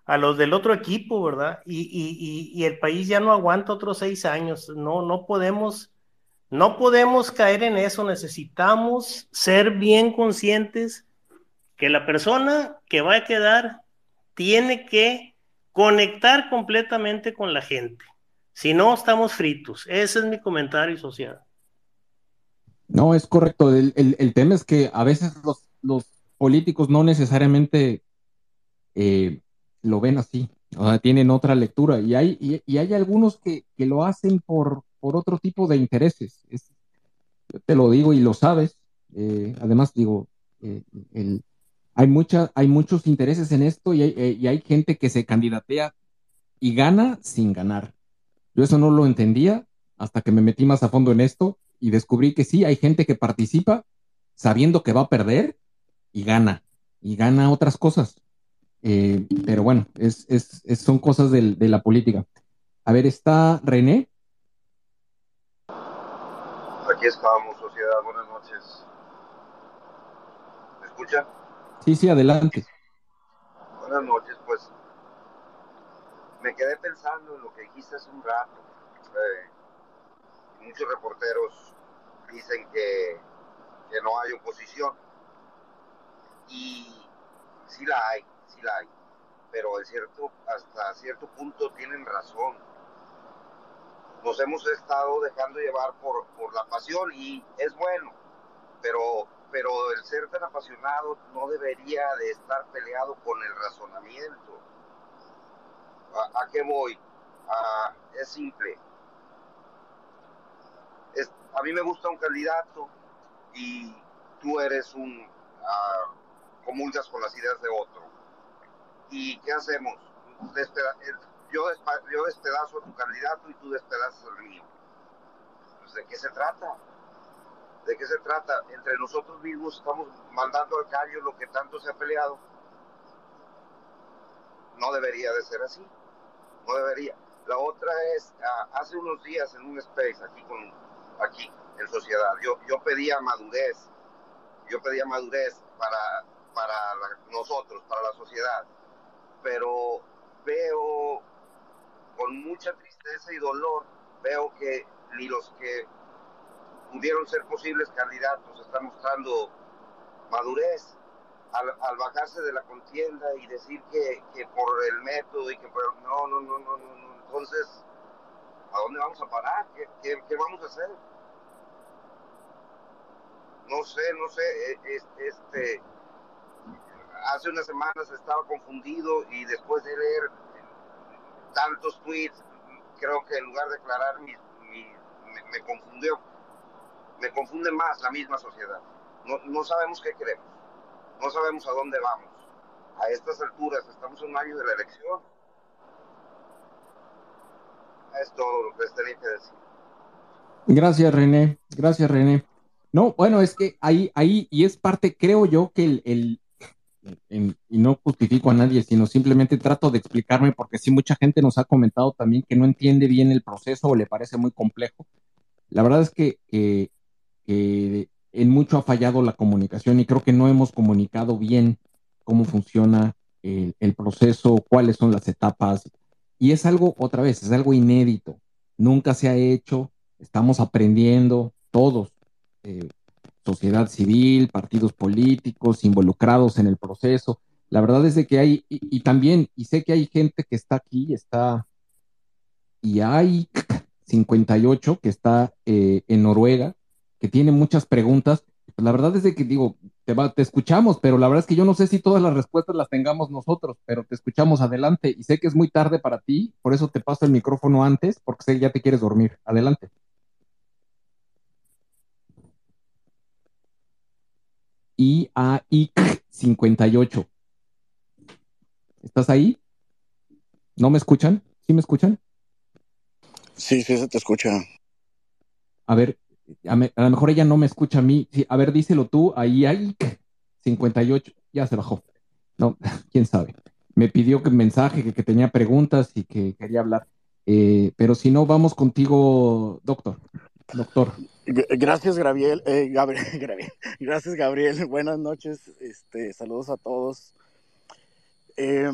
a los del otro equipo, ¿verdad? Y, y, y, el país ya no aguanta otros seis años. No, no podemos, no podemos caer en eso. Necesitamos ser bien conscientes que la persona que va a quedar tiene que conectar completamente con la gente. Si no, estamos fritos. Ese es mi comentario social. No, es correcto. El, el, tema es que a veces los, los políticos no necesariamente eh, lo ven así, o sea, tienen otra lectura y hay, y, hay algunos que, lo hacen por, por otro tipo de intereses. yo te lo digo y lo sabes. Eh, además, digo, eh, hay, mucha, hay muchos intereses en esto y hay, eh, y hay gente que se candidatea y gana sin ganar. Yo eso no lo entendía hasta que me metí más a fondo en esto y descubrí que sí, hay gente que participa sabiendo que va a perder y gana, y gana otras cosas. Eh, pero bueno, es, es, son cosas de la política. A ver, está René. Aquí estamos, sociedad. Buenas noches. ¿Me escucha? Sí, sí, adelante. Buenas noches, pues me quedé pensando en lo que dijiste hace un rato. Eh, muchos reporteros dicen que, que no hay oposición. Y sí la hay sí la hay, pero cierto, hasta cierto punto tienen razón. Nos hemos estado dejando llevar por, por la pasión y es bueno, pero, pero el ser tan apasionado no debería de estar peleado con el razonamiento. ¿A, qué voy? es simple. a mí me gusta un candidato y tú eres un, uh, comulgas con las ideas de otro. ¿Y qué hacemos? yo, yo despedazo a tu candidato y tú despedazas al mío. Pues, ¿De qué se trata? ¿De qué se trata? Entre nosotros mismos estamos mandando al callo lo que tanto se ha peleado. No debería de ser así. No debería. La otra es, ah, hace unos días en un space aquí con aquí en sociedad, yo, yo pedía madurez, yo pedía madurez para, para nosotros, para la sociedad, pero veo con mucha tristeza y dolor, veo que ni los que pudieron ser posibles candidatos están mostrando madurez al, bajarse de la contienda y decir que, que, por el método y que por... No, no, no, no, no, Entonces, ¿a dónde vamos a parar? ¿Qué, qué, qué vamos a hacer? No sé, no sé, e, este, hace unas semanas estaba confundido y después de leer tantos tweets, creo que en lugar de aclarar, me, me, confundió. Me confunde más la misma sociedad. No, no sabemos qué queremos. No sabemos a dónde vamos. A estas alturas, estamos en un año de la elección. Es todo lo que les tenía que decir. Gracias, René. Gracias, René. No, bueno, es que ahí, ahí, y es parte, creo yo, que el y no justifico a nadie, sino simplemente trato de explicarme, porque sí, mucha gente nos ha comentado también que no entiende bien el proceso o le parece muy complejo. La verdad es que, que en mucho ha fallado la comunicación y creo que no hemos comunicado bien cómo funciona el, proceso, cuáles son las etapas. Y es algo, otra vez, es algo inédito. Nunca se ha hecho, estamos aprendiendo todos, eh, sociedad civil, partidos políticos involucrados en el proceso. La verdad es de que hay, y, también, y sé que hay gente que está aquí, está, y hay 58 que está eh, en Noruega, que tiene muchas preguntas. La verdad es de que digo, te, te escuchamos, pero la verdad es que yo no sé si todas las respuestas las tengamos nosotros, pero te escuchamos adelante y sé que es muy tarde para ti, por eso te paso el micrófono antes, porque sé que ya te quieres dormir. Adelante. IAIC 58. ¿Estás ahí? ¿No me escuchan? ¿Sí me escuchan? Sí, sí, se te escucha. A ver, a, lo mejor ella no me escucha a mí. a ver, díselo tú, ahí hay 58, ya se bajó. No, quién sabe. Me pidió que mensaje, que, tenía preguntas y que quería hablar. Eh, pero si no, vamos contigo, doctor. Doctor. Gracias, Gabriel. Eh, Gabriel, Gracias, Gabriel. Buenas noches. Este, saludos a todos. Eh,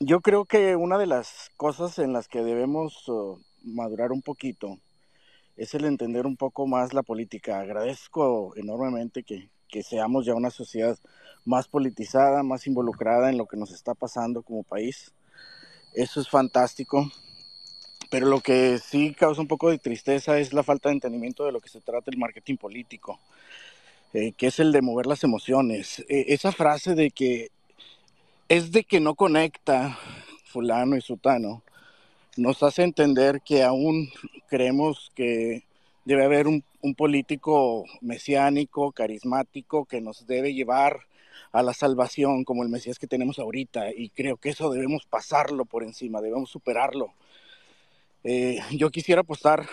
yo creo que una de las cosas en las que debemos uh, madurar un poquito es el entender un poco más la política. Agradezco enormemente que seamos ya una sociedad más politizada, más involucrada en lo que nos está pasando como país. Eso es fantástico. Pero lo que sí causa un poco de tristeza es la falta de entendimiento de lo que se trata el marketing político, eh, que es el de mover las emociones. E, esa frase de que es de que no conecta fulano y sutano, nos hace entender que aún creemos que debe haber un, político mesiánico, carismático, que nos debe llevar a la salvación como el Mesías que tenemos ahorita. Y creo que eso debemos pasarlo por encima, debemos superarlo. Eh, yo quisiera apostar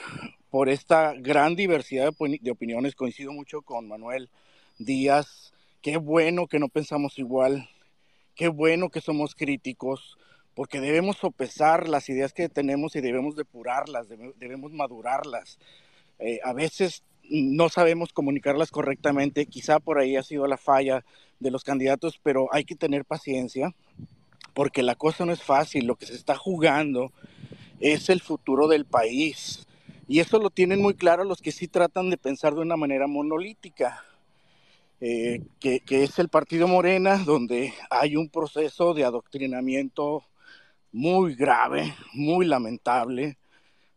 por esta gran diversidad de, opiniones. Coincido mucho con Manuel Díaz. Qué bueno que no pensamos igual. Qué bueno que somos críticos porque debemos sopesar las ideas que tenemos y debemos depurarlas, debemos madurarlas. Eh, a veces no sabemos comunicarlas correctamente, quizá por ahí ha sido la falla de los candidatos, pero hay que tener paciencia porque la cosa no es fácil, lo que se está jugando es el futuro del país. Y eso lo tienen muy claro los que sí tratan de pensar de una manera monolítica. Eh, que, que, es el partido Morena, donde hay un proceso de adoctrinamiento muy grave, muy lamentable,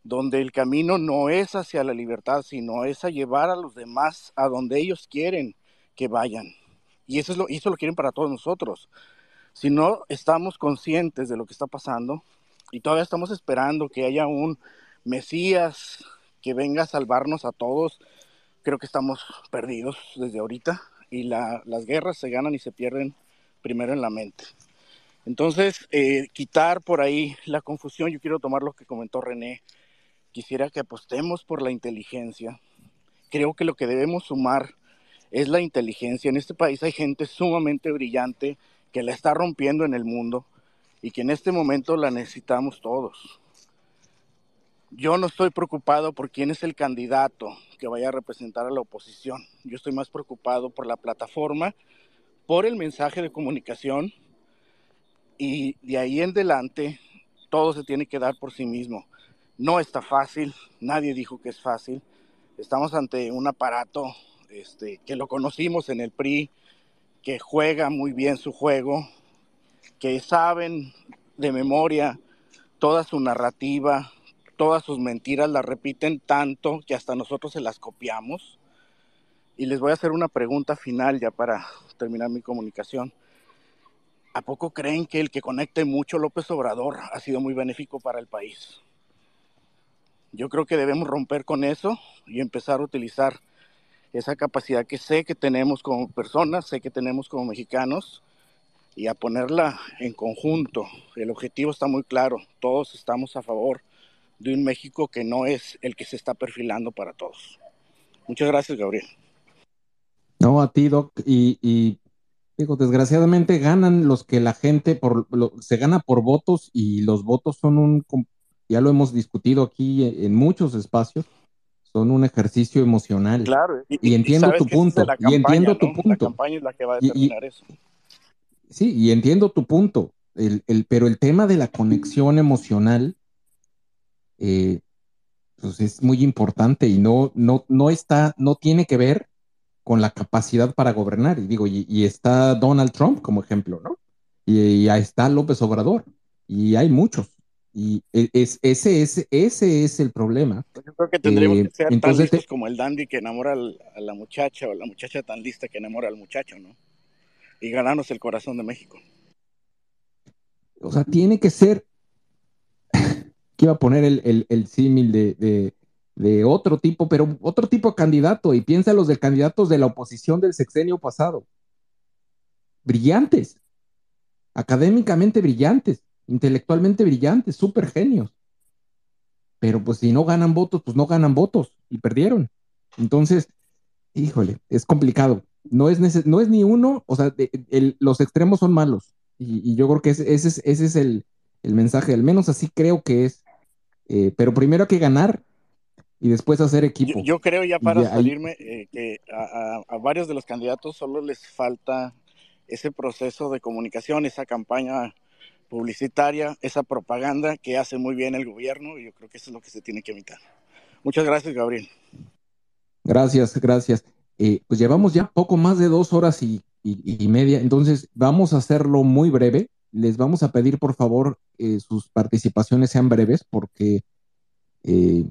donde el camino no es hacia la libertad, sino es a llevar a los demás a donde ellos quieren que vayan. Y eso, es lo, eso lo quieren para todos nosotros. Si no estamos conscientes de lo que está pasando y todavía estamos esperando que haya un Mesías que venga a salvarnos a todos, creo que estamos perdidos desde ahorita y la, las guerras se ganan y se pierden primero en la mente. Entonces, eh, quitar por ahí la confusión, yo quiero tomar lo que comentó René, quisiera que apostemos por la inteligencia. Creo que lo que debemos sumar es la inteligencia. En este país hay gente sumamente brillante que la está rompiendo en el mundo y que en este momento la necesitamos todos. Yo no estoy preocupado por quién es el candidato que vaya a representar a la oposición. Yo estoy más preocupado por la plataforma, por el mensaje de comunicación y de ahí en adelante todo se tiene que dar por sí mismo. No está fácil, nadie dijo que es fácil. Estamos ante un aparato este, que lo conocimos en el PRI, que juega muy bien su juego, que saben de memoria toda su narrativa, todas sus mentiras, las repiten tanto que hasta nosotros se las copiamos. Y les voy a hacer una pregunta final ya para terminar mi comunicación. ¿A poco creen que el que conecte mucho López Obrador ha sido muy benéfico para el país? Yo creo que debemos romper con eso y empezar a utilizar esa capacidad que sé que tenemos como personas, sé que tenemos como mexicanos y a ponerla en conjunto. El objetivo está muy claro, todos estamos a favor de un México que no es el que se está perfilando para todos. Muchas gracias, Gabriel. No, a ti, Doc, y, digo, desgraciadamente ganan los que la gente por, se gana por votos y los votos son un ya lo hemos discutido aquí en muchos espacios, son un ejercicio emocional. Claro, y, entiendo tu punto, y entiendo tu punto. La campaña es la que va a determinar eso. Sí, y entiendo tu punto, el, el, pero el tema de la conexión emocional eh, pues es muy importante y no, no, no está, no tiene que ver con la capacidad para gobernar. Y digo, y, está Donald Trump como ejemplo, ¿no? Y, y ahí está López Obrador, y hay muchos. Y e, es, ese, es, ese es el problema. Pues yo creo que tendríamos eh, que ser tan listos como el dandy que enamora a la muchacha o la muchacha tan lista que enamora al muchacho, ¿no? Y ganarnos el corazón de México. O sea, tiene que ser, que iba a poner el, el, símil de, de, otro tipo, pero otro tipo de candidato, y piensa los de candidatos de la oposición del sexenio pasado. Brillantes, académicamente brillantes intelectualmente brillantes, súper genios. Pero pues si no ganan votos, pues no ganan votos y perdieron. Entonces, híjole, es complicado. No es, no es ni uno, o sea, los extremos son malos. Y, yo creo que ese, es, ese es el, mensaje, al menos así creo que es. Eh, pero primero hay que ganar y después hacer equipo. Yo, creo ya para salirme eh, que a, a, varios de los candidatos solo les falta ese proceso de comunicación, esa campaña publicitaria, esa propaganda que hace muy bien el gobierno y yo creo que eso es lo que se tiene que evitar. Muchas gracias, Gabriel. Gracias, gracias. Eh, pues llevamos ya poco más de dos horas y, media, entonces vamos a hacerlo muy breve. Les vamos a pedir, por favor, que sus participaciones sean breves porque eh,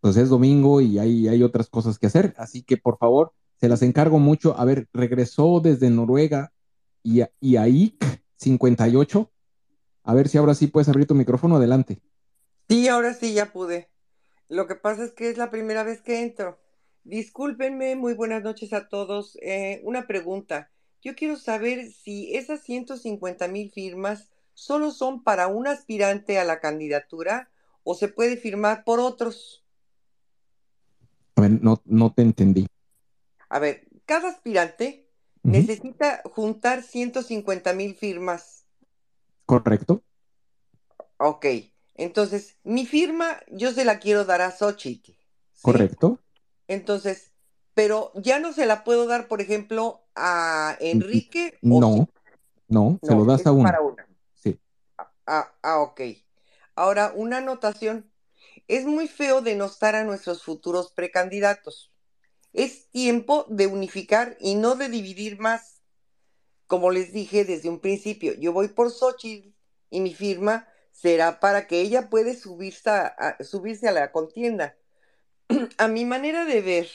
pues es domingo y hay, otras cosas que hacer. Así que, por favor, se las encargo mucho. A ver, regresó desde Noruega y, y ahí 58 a ver si ahora sí puedes abrir tu micrófono adelante. Sí, ahora sí ya pude. Lo que pasa es que es la primera vez que entro. Discúlpenme, muy buenas noches a todos. Eh, una pregunta. Yo quiero saber si esas 150 mil firmas solo son para un aspirante a la candidatura o se puede firmar por otros. A ver, no, no te entendí. A ver, cada aspirante necesita juntar 150 mil firmas ¿Correcto? Ok, entonces mi firma yo se la quiero dar a Xochitl. Correcto. Entonces, pero ya no se la puedo dar, por ejemplo, a Enrique. No, no, se lo das a uno. Sí. Ah, ah, ok. Ahora, una anotación. Es muy feo denostar a nuestros futuros precandidatos. Es tiempo de unificar y no de dividir más como les dije desde un principio, yo voy por Xochitl y mi firma será para que ella pueda subirse a, subirse a la contienda. a mi manera de ver,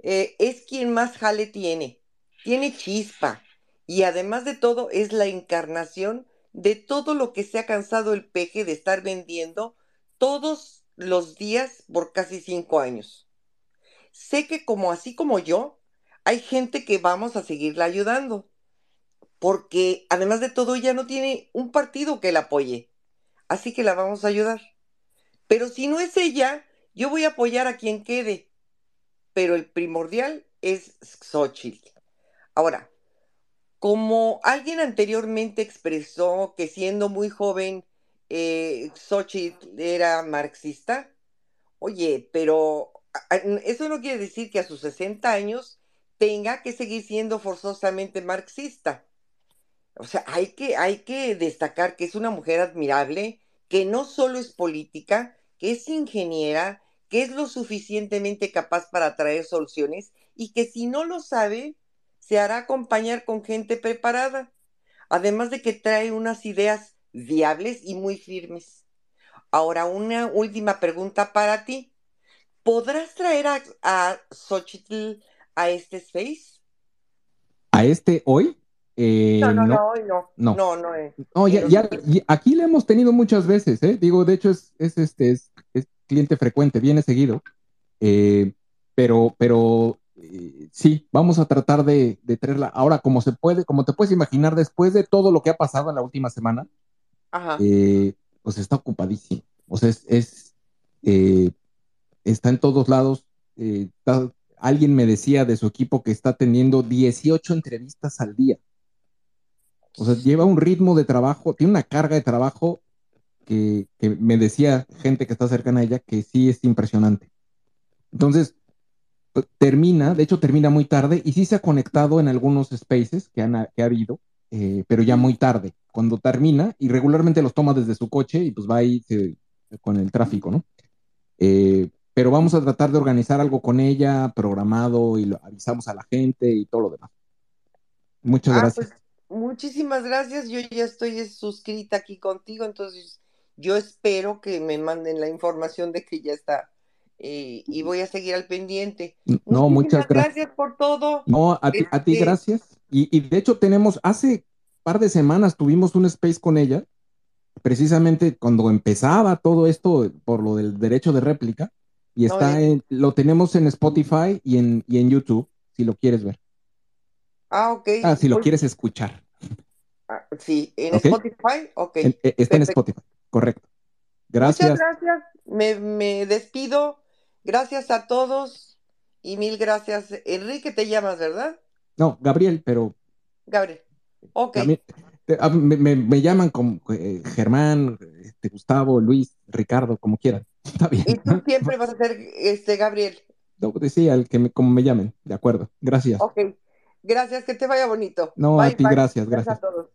eh, es quien más jale tiene, tiene chispa y además de todo es la encarnación de todo lo que se ha cansado el peje de estar vendiendo todos los días por casi cinco años. Sé que como así como yo, hay gente que vamos a seguirla ayudando, porque además de todo ella no tiene un partido que la apoye, así que la vamos a ayudar. Pero si no es ella, yo voy a apoyar a quien quede, pero el primordial es Xochitl. Ahora, como alguien anteriormente expresó que siendo muy joven eh, Xochitl era marxista, oye, pero eso no quiere decir que a sus 60 años tenga que seguir siendo forzosamente marxista. O sea, hay que, hay que destacar que es una mujer admirable, que no solo es política, que es ingeniera, que es lo suficientemente capaz para traer soluciones y que si no lo sabe, se hará acompañar con gente preparada, además de que trae unas ideas viables y muy firmes. Ahora, una última pregunta para ti. ¿Podrás traer a, a Xochitl a este space? ¿A este hoy? Eh, no, no, no, hoy no. No, no, no es. No, ya, ya, aquí le hemos tenido muchas veces, ¿eh? Digo, de hecho es, es este, es, es cliente frecuente, viene seguido. Eh, pero, pero eh, sí, vamos a tratar de, de, traerla. Ahora, como se puede, como te puedes imaginar, después de todo lo que ha pasado en la última semana, eh, pues está ocupadísimo. O sea, es, es está en todos lados. alguien me decía de su equipo que está teniendo 18 entrevistas al día. O sea, lleva un ritmo de trabajo, tiene una carga de trabajo que, que, me decía gente que está cercana a ella que sí es impresionante. Entonces, termina, de hecho termina muy tarde y sí se ha conectado en algunos spaces que, han, que ha habido, eh, pero ya muy tarde, cuando termina y regularmente los toma desde su coche y pues va ahí con el tráfico, ¿no? Eh, pero vamos a tratar de organizar algo con ella, programado y lo avisamos a la gente y todo lo demás. Muchas ah, gracias. Pues, muchísimas gracias, yo ya estoy suscrita aquí contigo, entonces yo espero que me manden la información de que ya está eh, y voy a seguir al pendiente. No, muchas gracias. Gracias por todo. No, a ti, a ti Este, gracias. Y, y de hecho tenemos, hace par de semanas tuvimos un space con ella, precisamente cuando empezaba todo esto por lo del derecho de réplica, y No, está eh. en, lo tenemos en Spotify y en, y en YouTube, si lo quieres ver. Ah, ok. Ah, si lo Pues, quieres escuchar. ah, sí, en. Spotify, ok. En- eh, está en. Spotify, correcto. Gracias. Muchas gracias. Me, me despido. Gracias a todos y mil gracias. Enrique, te llamas, ¿verdad? No, Gabriel, pero Gabriel. Ok. me, me- me llaman como eh, Germán, este, Gustavo, Luis, Ricardo, como quieran. Está bien. Y tú siempre vas a ser este Gabriel. No, decía el que me, como me llamen, de acuerdo. Gracias. Ok. Gracias, que te vaya bonito. No, a ti, bye. gracias, Gracias gracias. a todos.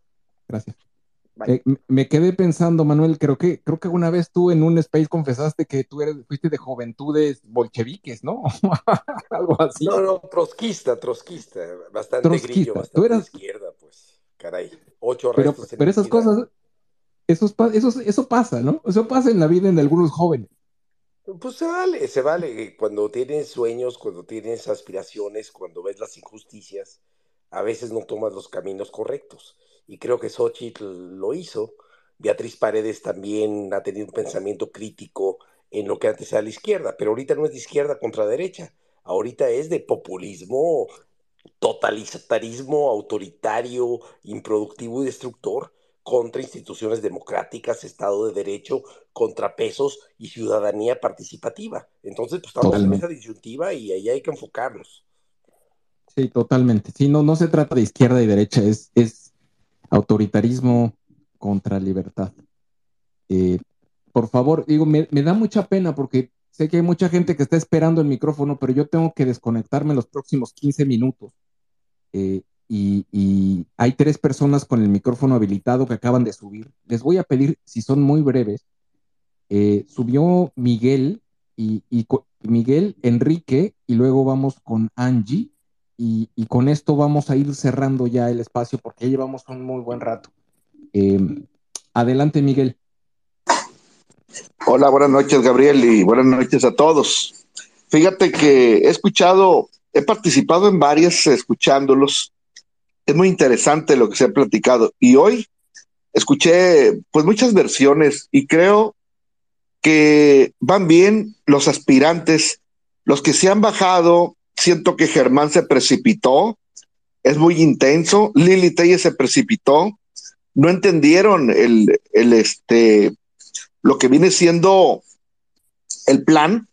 Gracias. Eh, me quedé pensando, Manuel, creo que, creo que una vez tú en un space confesaste que tú eres, fuiste de juventudes bolcheviques, ¿no? Algo así. No, no, trotskista, trotskista, bastante grillo, Trotskista. Tú bastante de eras, izquierda, pues, caray, ocho pero, restos en pero esas cosas, esos, esos, eso pasa, ¿no? Eso pasa en la vida de algunos jóvenes. Pues se vale, se vale, cuando tienes sueños, cuando tienes aspiraciones, cuando ves las injusticias, a veces no tomas los caminos correctos. Y creo que Xochitl lo hizo. Beatriz Paredes también ha tenido un pensamiento crítico en lo que antes era la izquierda, pero ahorita no es de izquierda contra derecha, ahorita es de populismo, totalitarismo autoritario, improductivo y destructor contra instituciones democráticas, Estado de Derecho, contrapesos y ciudadanía participativa. Entonces, pues estamos en Totalmente. esa disyuntiva y ahí hay que enfocarnos. Sí, totalmente. Sí, no, no se trata de izquierda y derecha, es, es autoritarismo contra libertad. Eh, por favor, digo, me, da mucha pena porque sé que hay mucha gente que está esperando el micrófono, pero yo tengo que desconectarme en los próximos 15 minutos. Eh, y, hay tres personas con el micrófono habilitado que acaban de subir. Les voy a pedir, si son muy breves, eh, subió Miguel y, Miguel, Enrique, y luego vamos con Angie. Y, con esto vamos a ir cerrando ya el espacio porque ya llevamos un muy buen rato. Eh, adelante, Miguel. Hola, buenas noches, Gabriel, y buenas noches a todos. Fíjate que he escuchado, he participado en varias escuchándolos. Es muy interesante lo que se ha platicado. Y hoy escuché pues muchas versiones y creo que van bien los aspirantes, los que se han bajado, siento que Germán se precipitó, es muy intenso, Lili Telle se precipitó, no entendieron el, el este, lo que viene siendo el plan.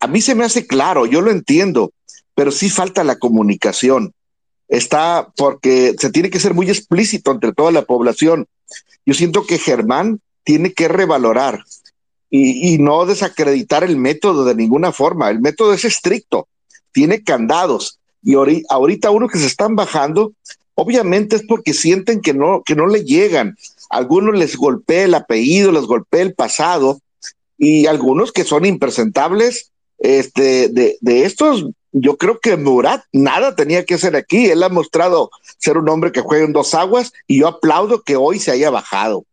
A mí se me hace claro, yo lo entiendo, pero sí falta la comunicación. Está porque se tiene que ser muy explícito entre toda la población. Yo siento que Germán tiene que revalorar y, y no desacreditar el método de ninguna forma. El método es estricto, tiene candados y ahorita uno que se están bajando, obviamente es porque sienten que no, que no le llegan. Algunos les golpea el apellido, les golpea el pasado, y algunos que son impresentables, este, de, de estos, yo creo que Murat nada tenía que hacer aquí. Él ha mostrado ser un hombre que juega en dos aguas y yo aplaudo que hoy se haya bajado.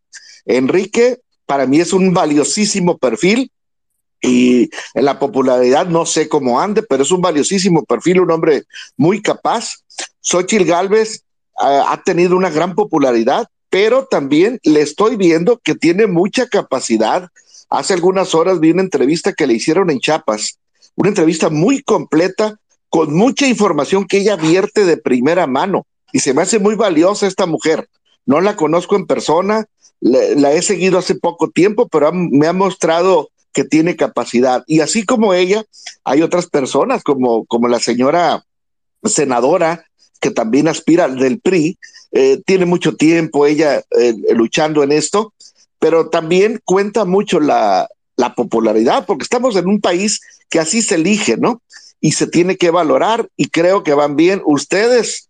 Enrique, para mí es un valiosísimo perfil y en la popularidad no sé cómo ande, pero es un valiosísimo perfil, un hombre muy capaz. Xochitl Galvez uh, ha tenido una gran popularidad, pero también le estoy viendo que tiene mucha capacidad. Hace algunas horas vi una entrevista que le hicieron en Chiapas, una entrevista muy completa, con mucha información que ella vierte de primera mano. Y se me hace muy valiosa esta mujer. No la conozco en persona, la, he seguido hace poco tiempo, pero ha, me ha mostrado que tiene capacidad. Y así como ella, hay otras personas como, como la señora senadora que también aspira del PRI, eh, tiene mucho tiempo ella eh, luchando en esto, pero también cuenta mucho la, la popularidad, porque estamos en un país que así se elige, ¿no? Y se tiene que valorar y creo que van bien. Ustedes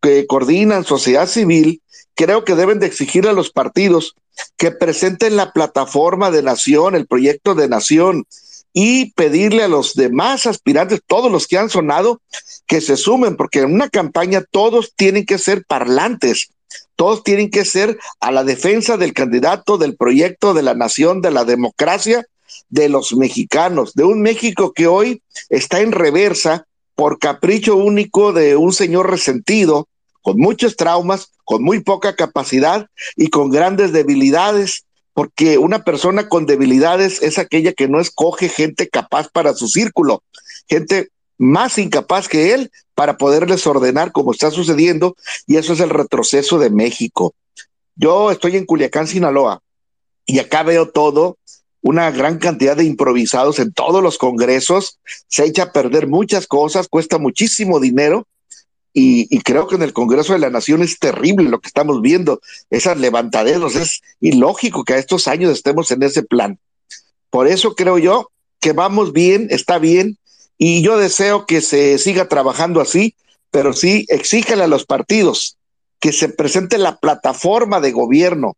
que coordinan sociedad civil, creo que deben de exigir a los partidos que presenten la plataforma de nación, el proyecto de nación y pedirle a los demás aspirantes, todos los que han sonado, que se sumen, porque en una campaña todos tienen que ser parlantes, todos tienen que ser a la defensa del candidato, del proyecto de la nación, de la democracia, de los mexicanos, de un México que hoy está en reversa por capricho único de un señor resentido, con muchos traumas, con muy poca capacidad y con grandes debilidades, porque una persona con debilidades es aquella que no escoge gente capaz para su círculo, gente más incapaz que él para poderles ordenar como está sucediendo, y eso es el retroceso de México. Yo estoy en Culiacán, Sinaloa, y acá veo todo, una gran cantidad de improvisados en todos los congresos, se echa a perder muchas cosas, cuesta muchísimo dinero, y, creo que en el Congreso de la Nación es terrible lo que estamos viendo, esas levantaderos, es ilógico que a estos años estemos en ese plan. Por eso creo yo que vamos bien, está bien, y yo deseo que se siga trabajando así, pero sí exíjale a los partidos que se presente la plataforma de gobierno,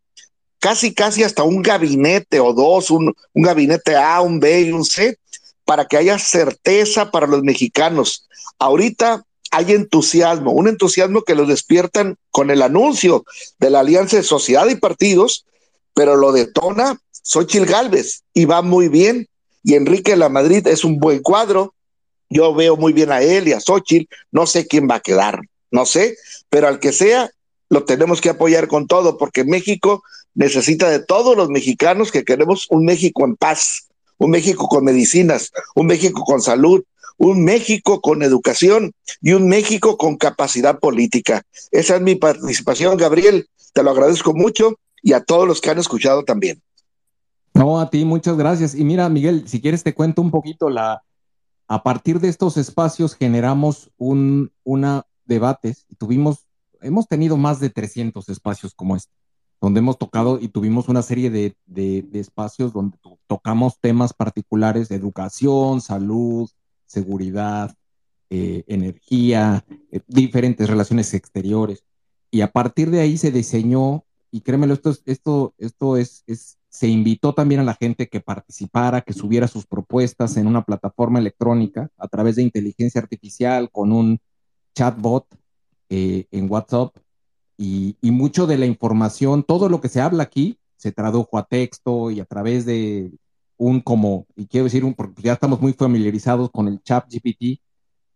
casi, casi hasta un gabinete o dos, un, un gabinete A, un B y un C, para que haya certeza para los mexicanos. Ahorita hay entusiasmo, un entusiasmo que lo despiertan con el anuncio de la Alianza de Sociedad y Partidos, pero lo detona Xochitl Galvez y va muy bien. Y Enrique de la Madrid es un buen cuadro. Yo veo muy bien a él y a Xochitl. No sé quién va a quedar, no sé, pero al que sea, lo tenemos que apoyar con todo, porque México necesita de todos los mexicanos que queremos un México en paz, un México con medicinas, un México con salud, un México con educación y un México con capacidad política. Esa es mi participación, Gabriel. Te lo agradezco mucho y a todos los que han escuchado también. No, a ti, muchas gracias. Y mira, Miguel, si quieres te cuento un poquito la, a partir de estos espacios generamos un una debates y tuvimos, hemos tenido más de 300 espacios como este, donde hemos tocado y tuvimos una serie de, de, de espacios donde tocamos temas particulares de educación, salud, seguridad, eh, energía, eh, diferentes relaciones exteriores. Y a partir de ahí se diseñó, y créemelo, esto, esto, esto es, es, se invitó también a la gente que participara, que subiera sus propuestas en una plataforma electrónica a través de inteligencia artificial con un chatbot eh, en WhatsApp. Y, y mucho de la información, todo lo que se habla aquí, se tradujo a texto y a través de un como, y quiero decir, un, porque ya estamos muy familiarizados con el chat GPT,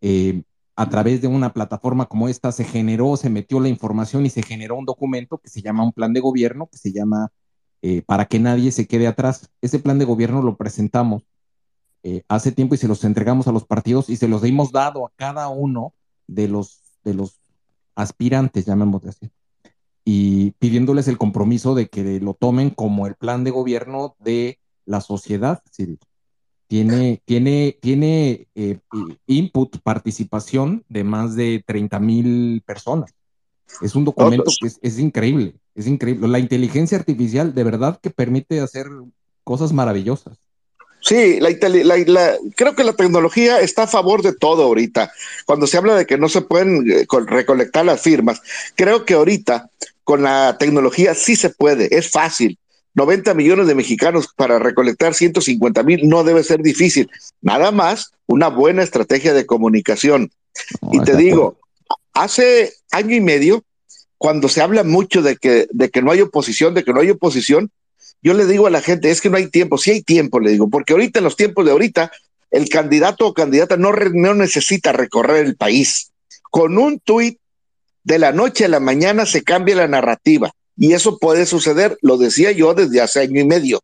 eh, a través de una plataforma como esta se generó, se metió la información y se generó un documento que se llama un plan de gobierno, que se llama eh, para que nadie se quede atrás. Ese plan de gobierno lo presentamos eh, hace tiempo y se los entregamos a los partidos y se los hemos dado a cada uno de los, de los aspirantes, llamémosle así, y pidiéndoles el compromiso de que lo tomen como el plan de gobierno de la sociedad civil. Tiene, tiene, tiene eh, input, participación de más de 30 mil personas. Es un documento que es, es increíble, es increíble. La inteligencia artificial de verdad que permite hacer cosas maravillosas. Sí, la, la, creo que la tecnología está a favor de todo ahorita. Cuando se habla de que no se pueden eh, recolectar las firmas, creo que ahorita con la tecnología sí se puede, es fácil. 90 millones de mexicanos para recolectar 150 mil no debe ser difícil. Nada más una buena estrategia de comunicación. y te digo, hace año y medio, cuando se habla mucho de que, de que no hay oposición, de que no hay oposición, yo le digo a la gente, es que no hay tiempo, sí hay tiempo, le digo, porque ahorita en los tiempos de ahorita, el candidato o candidata no, no necesita recorrer el país. Con un tuit de la noche a la mañana se cambia la narrativa y eso puede suceder, lo decía yo desde hace año y medio.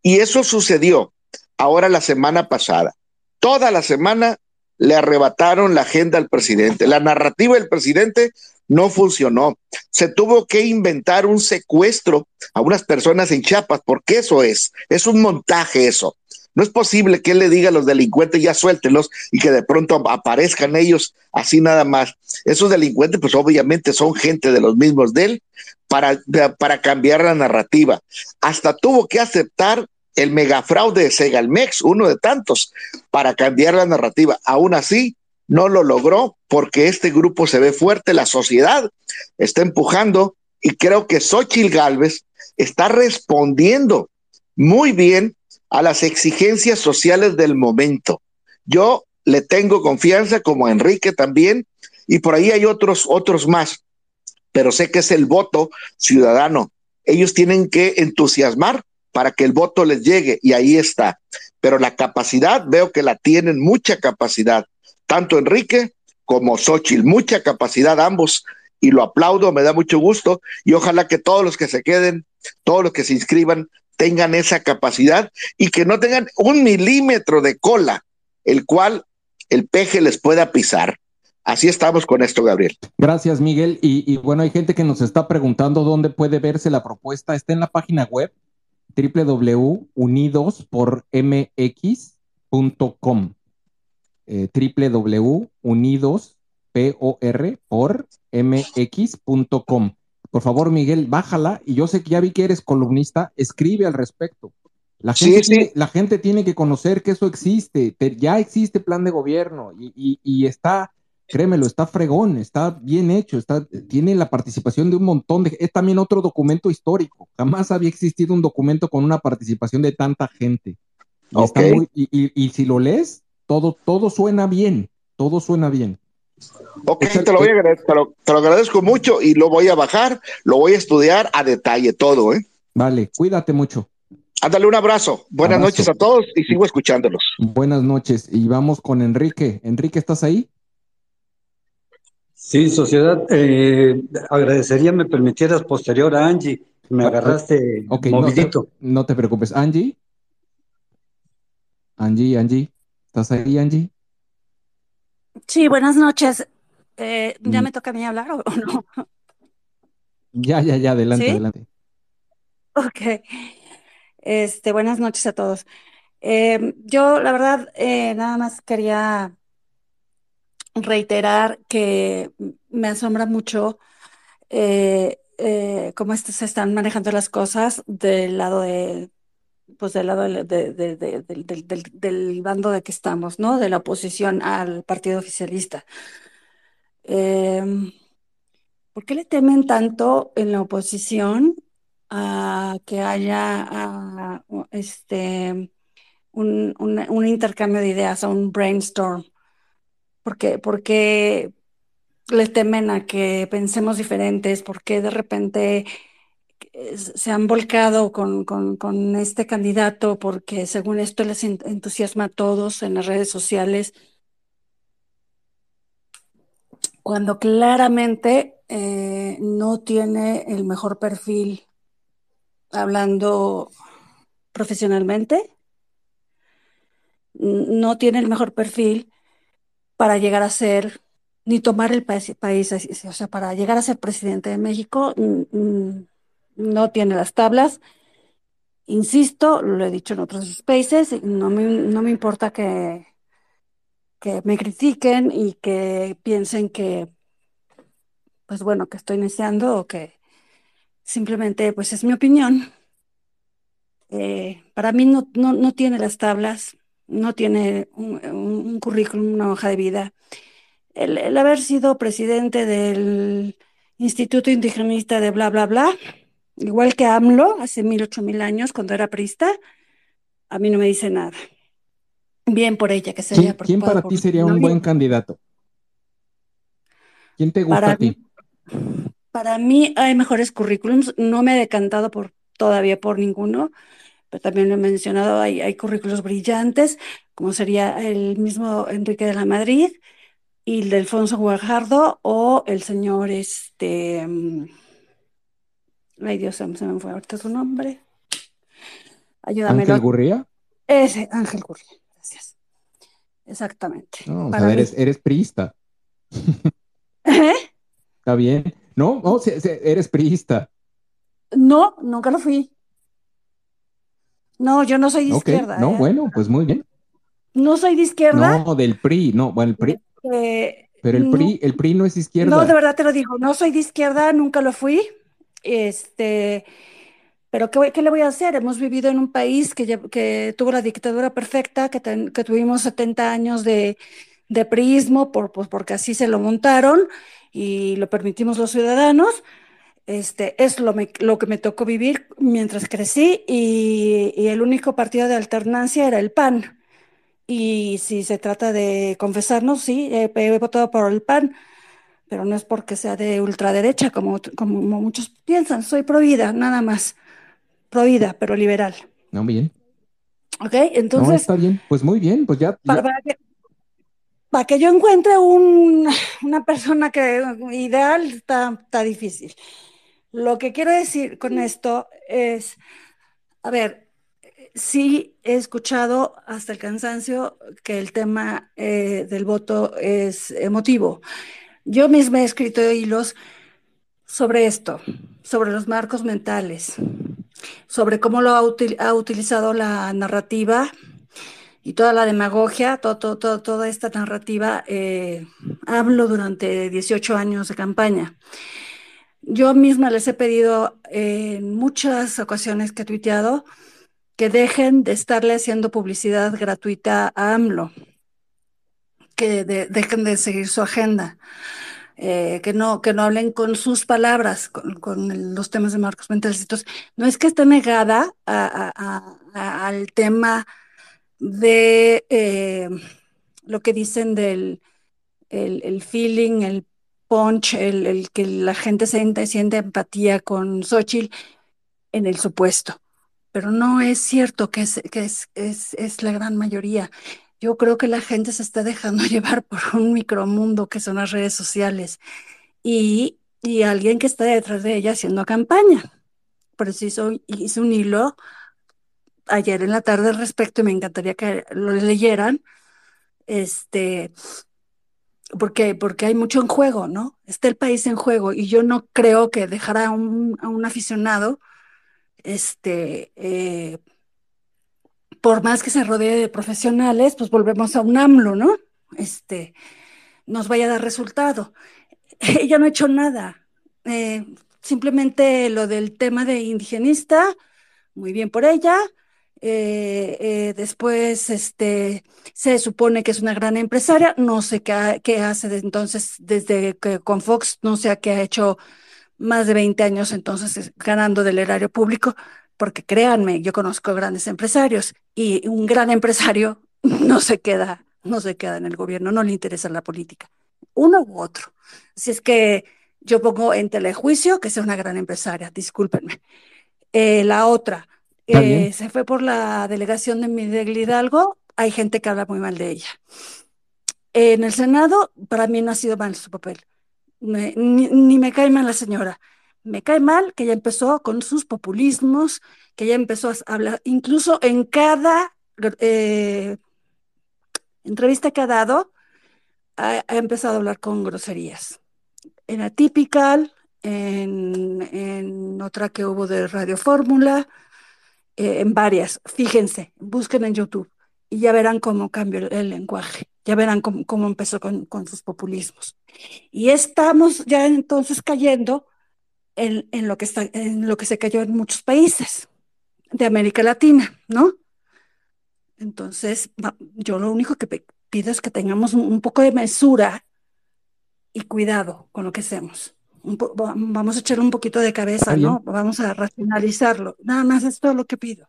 Y eso sucedió ahora la semana pasada. Toda la semana le arrebataron la agenda al presidente. La narrativa del presidente no funcionó. Se tuvo que inventar un secuestro a unas personas en Chiapas, porque eso es, es un montaje eso. No es posible que él le diga a los delincuentes ya suéltenlos y que de pronto aparezcan ellos así nada más. Esos delincuentes, pues obviamente son gente de los mismos de él para, para cambiar la narrativa. Hasta tuvo que aceptar el megafraude de Segalmex, uno de tantos, para cambiar la narrativa. Aún así, no lo logró porque este grupo se ve fuerte, la sociedad está empujando y creo que Xochitl Galvez está respondiendo muy bien a las exigencias sociales del momento. Yo le tengo confianza como a Enrique también y por ahí hay otros otros más, pero sé que es el voto ciudadano. Ellos tienen que entusiasmar para que el voto les llegue y ahí está. Pero la capacidad, veo que la tienen mucha capacidad tanto Enrique como Xochitl, mucha capacidad ambos y lo aplaudo, me da mucho gusto y ojalá que todos los que se queden, todos los que se inscriban, tengan esa capacidad y que no tengan un milímetro de cola, el cual el peje les pueda pisar. Así estamos con esto, Gabriel. Gracias, Miguel. Y, bueno, hay gente que nos está preguntando dónde puede verse la propuesta. Está en la página web www.unidospormx.com eh, www.unidospormx.com. Por favor, Miguel, bájala y yo sé que ya vi que eres columnista, escribe al respecto. La gente, Tiene, la gente tiene que conocer que eso existe, ya existe plan de gobierno y, y, está, créemelo, está fregón, está bien hecho, está, tiene la participación de un montón de, es también otro documento histórico. Jamás había existido un documento con una participación de tanta gente. y, y si lo lees, todo, todo suena bien, todo suena bien. Ok, te, lo voy a agradecer, te, lo, agradezco mucho y lo voy a bajar, lo voy a estudiar a detalle todo, ¿eh? Vale, cuídate mucho. Ándale un abrazo. Buenas noches a todos y sigo escuchándolos. Buenas noches. Y vamos con Enrique. Enrique, ¿estás ahí? Sí, sociedad. Eh, agradecería me permitieras posterior a Angie. Me agarraste okay, movidito. No no te preocupes. Angie. Angie, Angie. ¿Estás ahí, Angie? Sí, buenas noches. Eh, ¿Ya mm. me toca a mí hablar o, no? Ya, ya, ya, adelante, adelante. Ok. Este, buenas noches a todos. Eh, yo, la verdad, eh, nada más quería reiterar que me asombra mucho cómo se están manejando las cosas del lado de pues del lado del, bando de que estamos, ¿no? De la oposición al partido oficialista. Em, ¿por qué le temen tanto en la oposición a que haya este, un, intercambio de ideas, un brainstorm? ¿Por qué? Porque le temen a que pensemos diferentes, porque de repente se han volcado con, este candidato porque según esto les entusiasma a todos en las redes sociales, cuando claramente eh, no tiene el mejor perfil hablando profesionalmente, no tiene el mejor perfil para llegar a ser, ni tomar el país, país o sea, para llegar a ser presidente de México, no tiene las tablas. Insisto, lo he dicho en otros spaces, no me, no me importa que, que me critiquen y que piensen que, pues bueno, que estoy iniciando o que simplemente, pues es mi opinión. Eh, para mí no, no, tiene las tablas, no tiene un, currículum, una hoja de vida. El, haber sido presidente del Instituto Indigenista de bla, bla, bla, igual que AMLO hace mil, ocho mil años cuando era prista, a mí no me dice nada. Bien por ella, que sería ¿Quién, para ti sería un buen candidato? ¿Quién te gusta a ti? Para mí hay mejores currículums, no me he decantado por, todavía por ninguno, pero también lo he mencionado, hay, hay currículos brillantes, como sería el mismo Enrique de la Madrid y el de Alfonso Guajardo o el señor, este, ay Dios, se me fue ahorita su nombre. Ayúdame. ¿Ángel Gurría? Ese, Ángel Gurría, gracias. Exactamente. No, o sea, eres, eres priista. ¿Eh? Está bien. No, no, eres priista. No, nunca lo fui. No, yo no soy de izquierda. No, ¿eh? bueno, pues muy bien. No soy de izquierda. No, del PRI, no, bueno, el PRI. Eh, pero el PRI, el PRI no es izquierda. No, de verdad te lo digo, no soy de izquierda, nunca lo fui. Este, pero ¿qué, le voy a hacer? Hemos vivido en un país que, que tuvo la dictadura perfecta, que, que tuvimos 70 años de, de priismo, por, pues porque así se lo montaron y lo permitimos los ciudadanos. Este, es lo, lo que me tocó vivir mientras crecí y, el único partido de alternancia era el PAN. Y si se trata de confesarnos, sí, he, votado por el PAN, pero no es porque sea de ultraderecha, como, como muchos piensan. Soy provida, nada más. Provida, pero liberal. No, bien. Ok, entonces. No, está bien. Pues muy bien, pues ya. Para, que, yo encuentre un, una persona que ideal está, está difícil. Lo que quiero decir con esto es, a ver, sí he escuchado hasta el cansancio que el tema eh, del voto es emotivo. Yo misma he escrito hilos sobre esto, sobre los marcos mentales, sobre cómo lo ha, utilizado la narrativa y toda la demagogia, toda esta narrativa, eh, hablo durante 18 años de campaña. Yo misma les he pedido en muchas ocasiones que he tuiteado que dejen de estarle haciendo publicidad gratuita a AMLO, que dejen de seguir su agenda, eh, que, no, que no hablen con sus palabras, con, los temas de marcos mentales. no es que esté negada al tema de eh, lo que dicen del el feeling, el punch, el, que la gente siente, siente empatía con Xochitl en el supuesto. Pero no es cierto que, es, que es, es, la gran mayoría. Yo creo que la gente se está dejando llevar por un micromundo que son las redes sociales y, y alguien que está detrás de ella haciendo campaña. Por eso hice un hilo ayer en la tarde al respecto y me encantaría que lo leyeran. Este, porque, porque hay mucho en juego, ¿no? Está el país en juego y yo no creo que dejar a un, a un aficionado, este, eh, por más que se rodee de profesionales, pues volvemos a un AMLO, ¿no? Este, nos vaya a dar resultado. Ella no ha hecho nada. Eh, simplemente lo del tema de indigenista, muy bien por ella, eh, eh, después este, se supone que es una gran empresaria, no sé qué, qué hace de entonces, desde que con Fox, no sé qué ha hecho más de 20 años entonces ganando del erario público, porque créanme, yo conozco grandes empresarios y un gran empresario no se queda, no se queda en el gobierno, no le interesa la política, uno u otro. Así es que yo pongo en telejuicio que sea una gran empresaria, discúlpenme. Eh, la otra, eh, se fue por la delegación de Miguel Hidalgo, hay gente que habla muy mal de ella. En el Senado, para mí no ha sido mal su papel. ni, me cae mal la señora, Me cae mal que ya empezó con sus populismos, que ya empezó a hablar, incluso en cada eh, entrevista que ha dado, ha, empezado a hablar con groserías. En Atypical, en, en otra que hubo de Radio Fórmula, eh, en varias. Fíjense, busquen en YouTube y ya verán cómo cambió el, lenguaje, ya verán cómo, empezó con, con, sus populismos. Y estamos ya entonces cayendo en, en, lo que está, en lo que se cayó en muchos países de América Latina, ¿no? Entonces, yo lo único que pido es que tengamos un, poco de mesura y cuidado con lo que hacemos. vamos a echarle un poquito de cabeza, ¿no? Vamos a racionalizarlo. Nada más es todo lo que pido.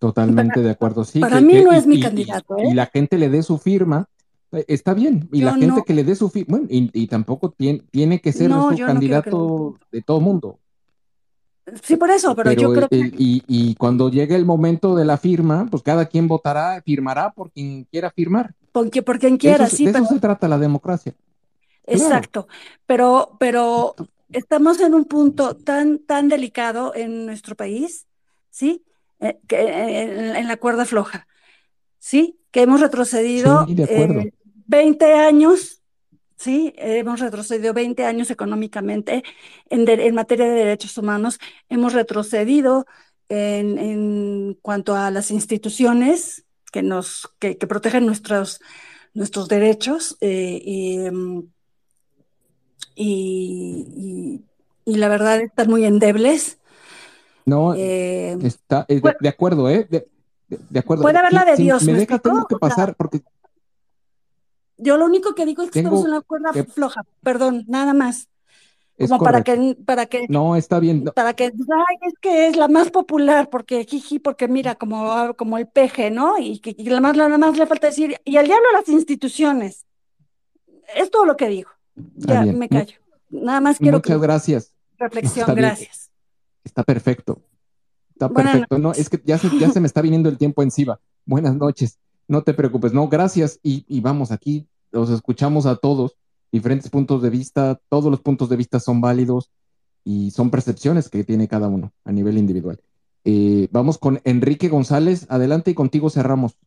Totalmente de acuerdo, sí. Para mí no es mi candidato. ¿eh? Y la gente le dé su firma, eh, está bien. Y la gente que le dé su firma, bueno, y, tampoco tiene, tiene que ser su candidato de todo mundo. Sí, por eso, pero, yo creo que... y, y, cuando llegue el momento de la firma, pues cada quien votará, firmará por quien quiera firmar. Por, por quien quiera, sí. De eso se trata la democracia. Exacto, pero, pero estamos en un punto tan, tan delicado en nuestro país, ¿sí? Eh, que, eh, en, la cuerda floja, ¿sí? Que hemos retrocedido 20 eh, años ¿sí? Hemos retrocedido 20 años económicamente en, materia de derechos humanos, hemos retrocedido en, cuanto a las instituciones que, nos, que, protegen nuestros, nuestros derechos eh, mm, y, la verdad están muy endebles. No, eh, está eh, de, acuerdo, ¿eh? De, acuerdo. Puede haber la de Dios. me, deja, tengo que pasar, porque yo lo único que digo es que estamos en una cuerda floja, perdón, nada más. Como para que, para que. No, está bien. Para que, ay, es que es la más popular, porque jiji, porque mira, como, como el peje, ¿no? Y que y más, nada más le falta decir, y al diablo las instituciones. Es todo lo que digo. Ya me callo. Nada más quiero Muchas gracias. Reflexión, gracias. Está perfecto. Está perfecto. No, es que ya se, ya se me está viniendo el tiempo encima. Buenas noches. No te preocupes, no, gracias. Y, vamos, aquí los escuchamos a todos, diferentes puntos de vista, todos los puntos de vista son válidos y son percepciones que tiene cada uno a nivel individual. Eh, vamos con Enrique González, adelante y contigo cerramos.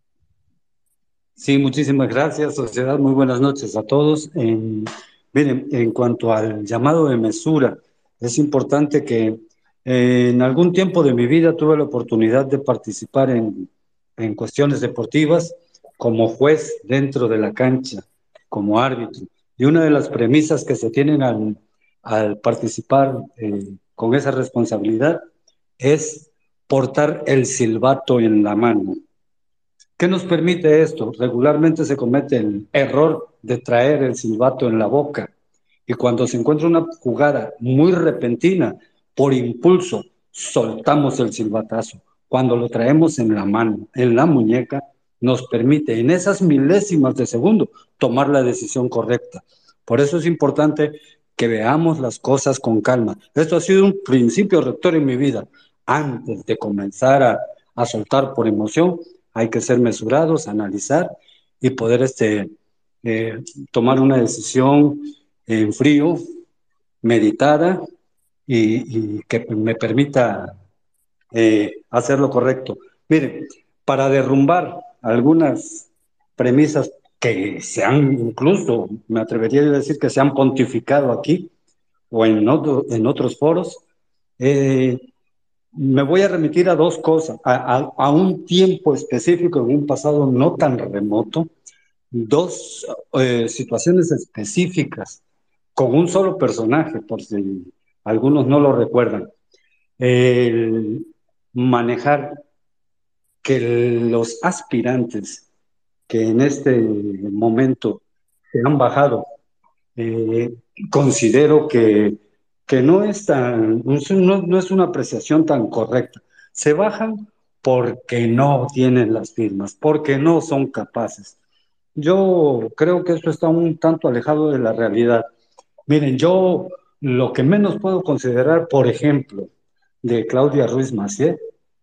Sí, muchísimas gracias, sociedad. Muy buenas noches a todos. miren, en cuanto al llamado de mesura, es importante que en algún tiempo de mi vida tuve la oportunidad de participar en en cuestiones deportivas como juez dentro de la cancha, como árbitro. Y una de las premisas que se tienen al, participar eh, con esa responsabilidad es portar el silbato en la mano. ¿Qué nos permite esto? Regularmente se comete el error de traer el silbato en la boca y cuando se encuentra una jugada muy repentina, por impulso, soltamos el silbatazo cuando lo traemos en la mano, en la muñeca, nos permite en esas milésimas de segundo tomar la decisión correcta. Por eso es importante que veamos las cosas con calma. Esto ha sido un principio rector en mi vida. Antes de comenzar a, soltar por emoción, hay que ser mesurados, analizar y poder este, eh, tomar una decisión en frío, meditada y que me permita eh, hacer lo correcto. Miren, para derrumbar algunas premisas que se han incluso, me atrevería a decir que se han pontificado aquí o en, en otros foros, eh, me voy a remitir a dos cosas, a, un tiempo específico, en un pasado no tan remoto, dos eh, situaciones específicas con un solo personaje, por si algunos no lo recuerdan. El, manejar que los aspirantes que en este momento se han bajado, eh, considero que, que no, es tan, no, no es una apreciación tan correcta. Se bajan porque no tienen las firmas, porque no son capaces. Yo creo que esto está un tanto alejado de la realidad. Miren, yo lo que menos puedo considerar, por ejemplo, de Claudia Ruiz Macié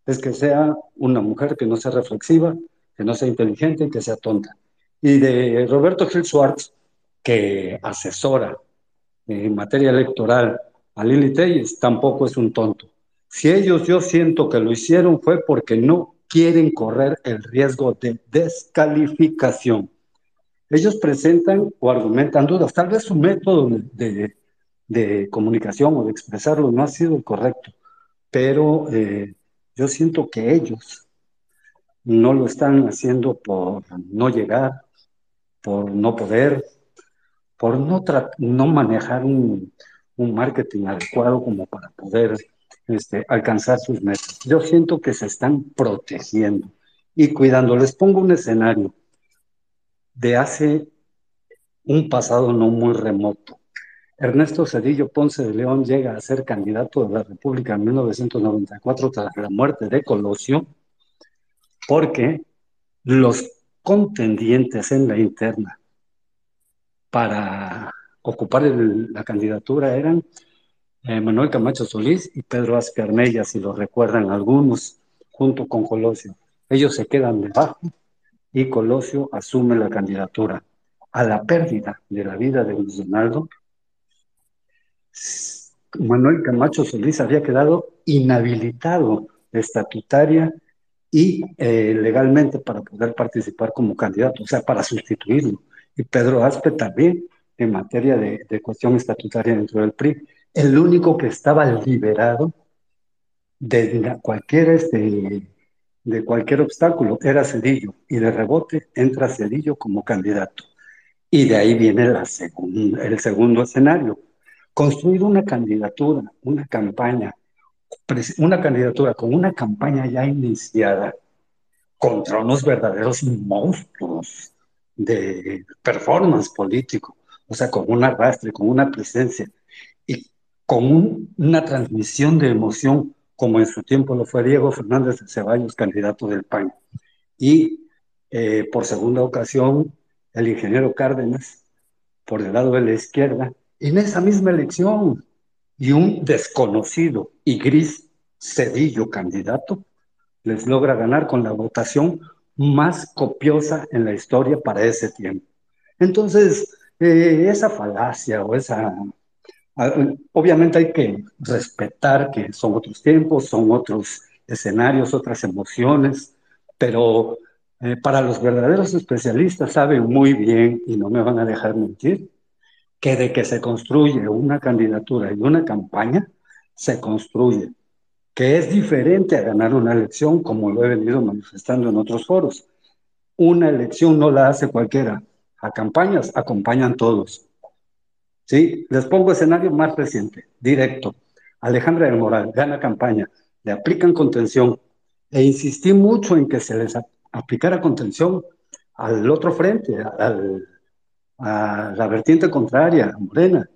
es que sea una mujer que no sea reflexiva, que no sea inteligente, que sea tonta. Y de Roberto Gil Schwartz, que asesora en materia electoral a Lili Telles, tampoco es un tonto. Si ellos yo siento que lo hicieron fue porque no quieren correr el riesgo de descalificación. Ellos presentan o argumentan dudas. Tal vez su método de, de comunicación o de expresarlo no ha sido correcto, pero eh, yo siento que ellos no lo están haciendo por no llegar, por no poder, por no, no manejar un, un marketing adecuado como para poder este, alcanzar sus metas. Yo siento que se están protegiendo y cuidando. Les pongo un escenario de hace un pasado no muy remoto. Ernesto Cedillo Ponce de León llega a ser candidato de la República en 1994 tras la muerte de Colosio, porque los contendientes en la interna para ocupar la candidatura eran eh, Manuel Camacho Solís y Pedro Ascarnella, si lo recuerdan algunos, junto con Colosio. Ellos se quedan debajo y Colosio asume la candidatura. A la pérdida de la vida de Luis Donaldo, Manuel Camacho Solís había quedado inhabilitado estatutaria y eh, legalmente para poder participar como candidato, o sea, para sustituirlo. Y Pedro Aspe también en materia de, cuestión estatutaria dentro del PRI. El único que estaba liberado de cualquier, este, de cualquier obstáculo era Cedillo y de rebote entra Cedillo como candidato. Y de ahí viene el segundo escenario. Construir una candidatura, una campaña, una candidatura con una campaña ya iniciada contra unos verdaderos monstruos de performance político, o sea, con un arrastre, con una presencia y con una transmisión de emoción, como en su tiempo lo fue Diego Fernández de Ceballos, candidato del PAN. Y eh, por segunda ocasión, el ingeniero Cárdenas, por el lado de la izquierda, en esa misma elección, y un desconocido y gris Cedillo candidato, les logra ganar con la votación más copiosa en la historia para ese tiempo. Entonces, eh, esa falacia o esa... Obviamente hay que respetar que son otros tiempos, son otros escenarios, otras emociones, pero eh, para los verdaderos especialistas saben muy bien, y no me van a dejar mentir, que de que se construye una candidatura y una campaña, se construye, que es diferente a ganar una elección, como lo he venido manifestando en otros foros. Una elección no la hace cualquiera, a campañas acompañan todos. ¿Sí? Les pongo escenario más reciente, directo. Alejandra del Moral gana campaña, le aplican contención e insistí mucho en que se les aplicara contención al otro frente, al, a la vertiente contraria, Morena.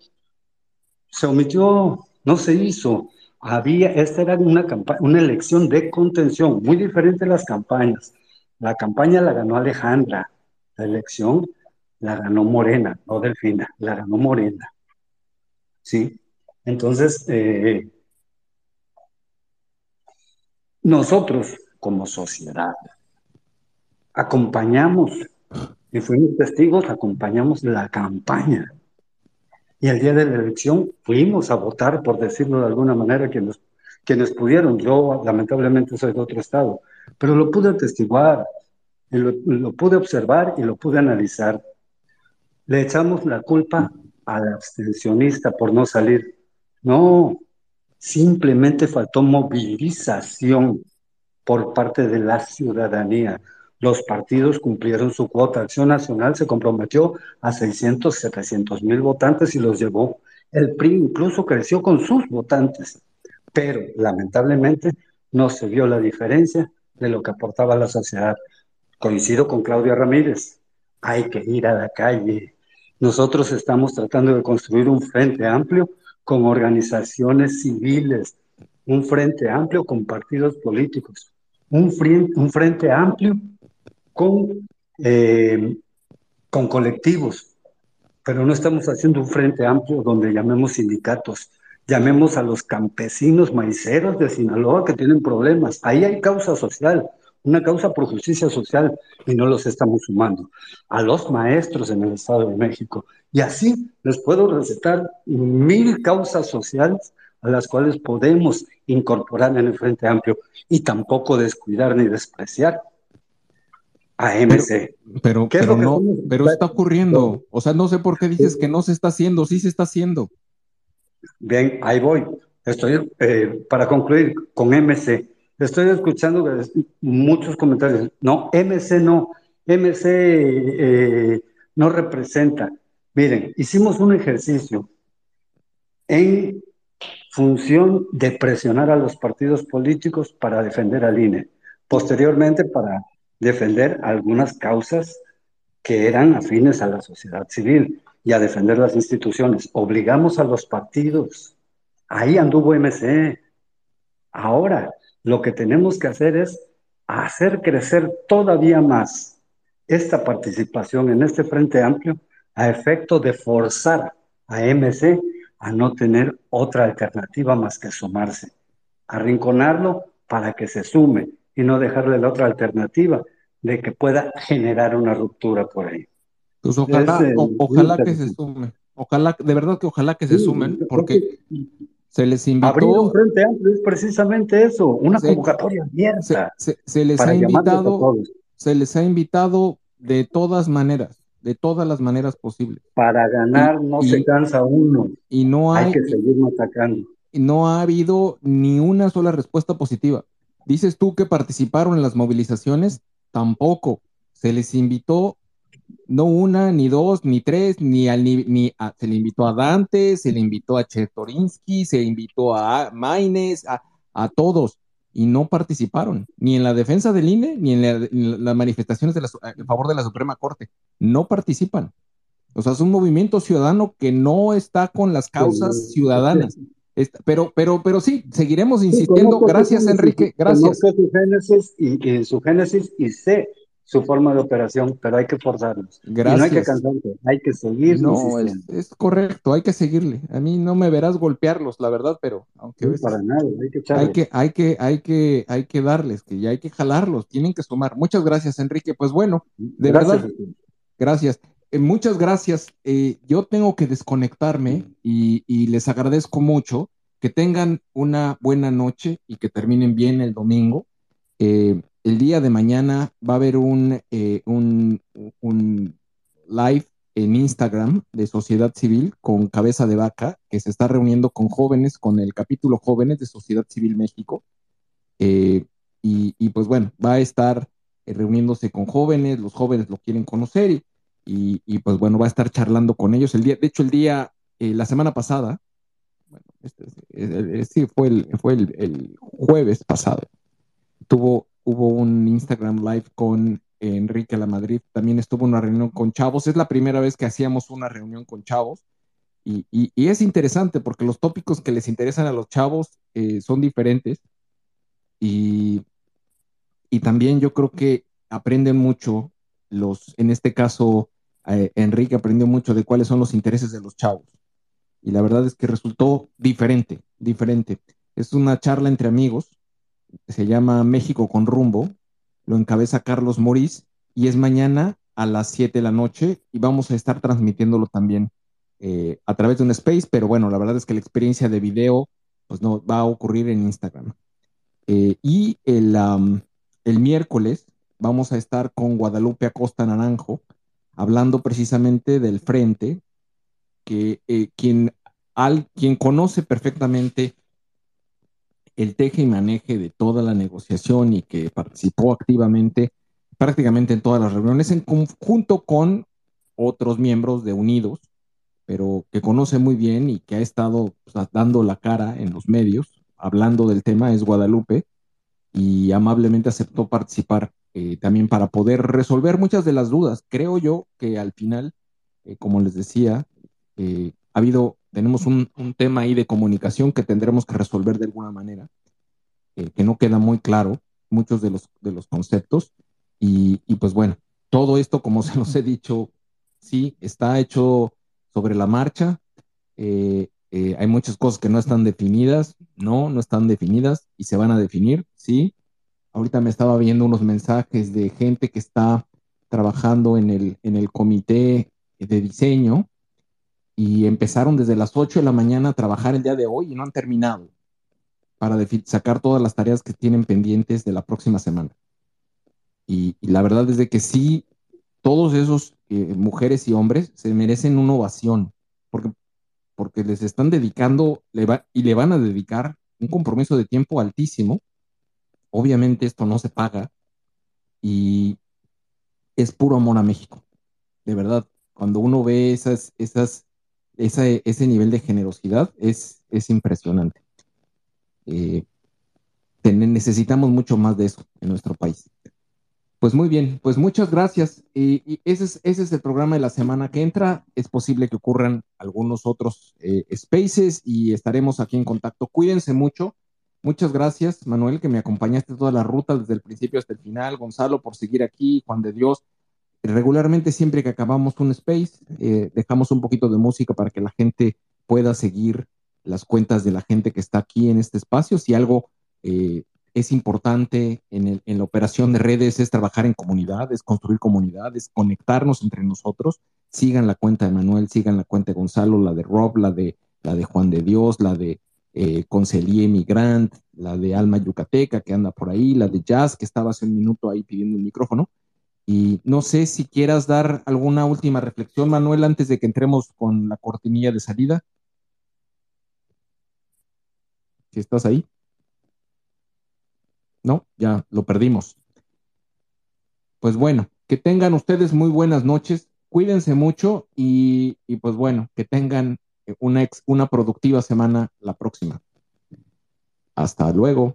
Se omitió, no se hizo. Había, esta era una, una elección de contención, muy diferente a las campañas. La campaña la ganó Alejandra, la elección la ganó Morena, no Delfina, la ganó Morena. ¿Sí? Entonces, eh, nosotros como sociedad acompañamos y fuimos testigos, acompañamos la campaña. Y el día de la elección fuimos a votar, por decirlo de alguna manera, quienes, quienes pudieron. Yo lamentablemente soy de otro estado, pero lo pude atestiguar, lo pude observar y lo pude analizar. Le echamos la culpa al abstencionista por no salir. No, simplemente faltó movilización por parte de la ciudadanía. Los partidos cumplieron su cuota. Acción Nacional se comprometió a 600, 700 mil votantes y los llevó. El PRI incluso creció con sus votantes, pero lamentablemente no se vio la diferencia de lo que aportaba la sociedad. Coincido con Claudia Ramírez hay que ir a la calle. Nosotros estamos tratando de construir un frente amplio con organizaciones civiles, un frente amplio con partidos políticos, un frente, un frente amplio con, eh, con colectivos, pero no estamos haciendo un frente amplio donde llamemos sindicatos, llamemos a los campesinos maiceros de Sinaloa que tienen problemas. Ahí hay causa social, una causa por justicia social y no los estamos sumando. A los maestros en el Estado de México. Y así les puedo recetar mil causas sociales a las cuales podemos incorporar en el Frente Amplio y tampoco descuidar ni despreciar a MC. Pero, pero, no, pero está ocurriendo. O sea, no sé por qué dices que no se está haciendo, sí se está haciendo. Bien, ahí voy. Estoy, eh, para concluir con MC, estoy escuchando muchos comentarios. No, MC no, MC eh, no representa. Miren, hicimos un ejercicio en función de presionar a los partidos políticos para defender al INE, posteriormente para defender algunas causas que eran afines a la sociedad civil y a defender las instituciones. Obligamos a los partidos. Ahí anduvo MC. Ahora, lo que tenemos que hacer es hacer crecer todavía más esta participación en este Frente Amplio a efecto de forzar a MC a no tener otra alternativa más que sumarse, arrinconarlo para que se sume y no dejarle la otra alternativa de que pueda generar una ruptura por ahí. Pues ojalá, ojalá que se sumen, ojalá, de verdad que ojalá que se sumen, porque se les invitó. Abrir un frente amplio es precisamente eso, una convocatoria abierta. Se, les ha invitado, se les ha invitado de todas maneras, de todas las maneras posibles. Para ganar no se cansa uno. Y no hay, hay que seguir atacando. Y no ha habido ni una sola respuesta positiva. Dices tú que participaron en las movilizaciones, tampoco. Se les invitó no una, ni dos, ni tres, ni al ni, se le invitó a Dante, se le invitó a Chetorinsky, se invitó a Maines, a, a todos y no participaron, ni en la defensa del INE, ni en, las manifestaciones de la, en favor de la Suprema Corte. No participan. O sea, es un movimiento ciudadano que no está con las causas ciudadanas. Pero, pero, pero sí, seguiremos insistiendo. gracias, Enrique. Gracias. su génesis y, su génesis y sé su forma de operación, pero hay que forzarlos. Gracias. no hay que cansarse, hay que seguir. No, es, correcto, hay que seguirle. A mí no me verás golpearlos, la verdad, pero aunque para nada, hay que hay que, hay que, hay que, hay que darles, que ya hay que jalarlos, tienen que sumar. Muchas gracias, Enrique. Pues bueno, de verdad, gracias. Eh, muchas gracias. Eh, yo tengo que desconectarme y, y les agradezco mucho. Que tengan una buena noche y que terminen bien el domingo. Eh, el día de mañana va a haber un, eh, un, live en Instagram de Sociedad Civil con Cabeza de Vaca, que se está reuniendo con jóvenes, con el capítulo Jóvenes de Sociedad Civil México. Eh, y, pues bueno, va a estar reuniéndose con jóvenes, los jóvenes lo quieren conocer y, pues bueno, va a estar charlando con ellos. El día, de hecho, el día, la semana pasada, bueno, este, sí, fue, el, fue el, el jueves pasado, tuvo hubo un Instagram Live con Enrique La Madrid, también estuvo una reunión con chavos, es la primera vez que hacíamos una reunión con chavos y, es interesante porque los tópicos que les interesan a los chavos eh, son diferentes y, y, también yo creo que aprenden mucho los, en este caso, eh, Enrique aprendió mucho de cuáles son los intereses de los chavos y la verdad es que resultó diferente, diferente. Es una charla entre amigos se llama México con rumbo, lo encabeza Carlos Morís y es mañana a las 7 de la noche y vamos a estar transmitiéndolo también eh, a través de un space, pero bueno, la verdad es que la experiencia de video pues no va a ocurrir en Instagram. Eh, y el, el miércoles vamos a estar con Guadalupe Acosta Naranjo hablando precisamente del frente, que eh, quien, al, quien conoce perfectamente el teje y maneje de toda la negociación y que participó activamente prácticamente en todas las reuniones en conjunto con otros miembros de Unidos, pero que conoce muy bien y que ha estado pues, dando la cara en los medios, hablando del tema, es Guadalupe, y amablemente aceptó participar eh, también para poder resolver muchas de las dudas. Creo yo que al final, eh, como les decía, eh, ha habido tenemos un, tema ahí de comunicación que tendremos que resolver de alguna manera, que no queda muy claro muchos de los, de los conceptos. Y, pues bueno, todo esto, como se los he dicho, sí, está hecho sobre la marcha. Hay muchas cosas que no están definidas, no, no están definidas y se van a definir, sí. Ahorita me estaba viendo unos mensajes de gente que está trabajando en el, en el comité de diseño y empezaron desde las 8 de la mañana a trabajar el día de hoy y no han terminado para sacar todas las tareas que tienen pendientes de la próxima semana. Y, la verdad es que sí, todos esos eh, mujeres y hombres se merecen una ovación, porque, porque les están dedicando y le van a dedicar un compromiso de tiempo altísimo. Obviamente esto no se paga y es puro amor a México. De verdad, cuando uno ve esas, esas, ese nivel de generosidad, es, es impresionante. Eh, necesitamos mucho más de eso en nuestro país. Pues muy bien, pues muchas gracias. Y, ese, es, ese, es, el programa de la semana que entra. Es posible que ocurran algunos otros eh, spaces y estaremos aquí en contacto. Cuídense mucho. Muchas gracias, Manuel, que me acompañaste toda la ruta desde el principio hasta el final. Gonzalo, por seguir aquí. Juan de Dios. Regularmente, siempre que acabamos un space, eh, dejamos un poquito de música para que la gente pueda seguir las cuentas de la gente que está aquí en este espacio. Si algo eh, es importante en, la operación de redes es trabajar en comunidades, construir comunidades, conectarnos entre nosotros. Sigan la cuenta de Manuel, sigan la cuenta de Gonzalo, la de Rob, la de, la de Juan de Dios, la de eh, Concelier Migrant, la de Alma Yucateca que anda por ahí, la de Jazz que estaba hace un minuto ahí pidiendo el micrófono. Y no sé si quieras dar alguna última reflexión, Manuel, antes de que entremos con la cortinilla de salida. Si estás ahí. ¿no? Ya lo perdimos. Pues bueno, que tengan ustedes muy buenas noches, cuídense mucho y pues bueno, que tengan una, una productiva semana la próxima. Hasta luego.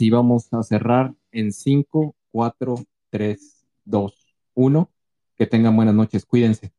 Ahora sí, vamos a cerrar en 5, 4, 3, 2, 1. Que tengan buenas noches, cuídense.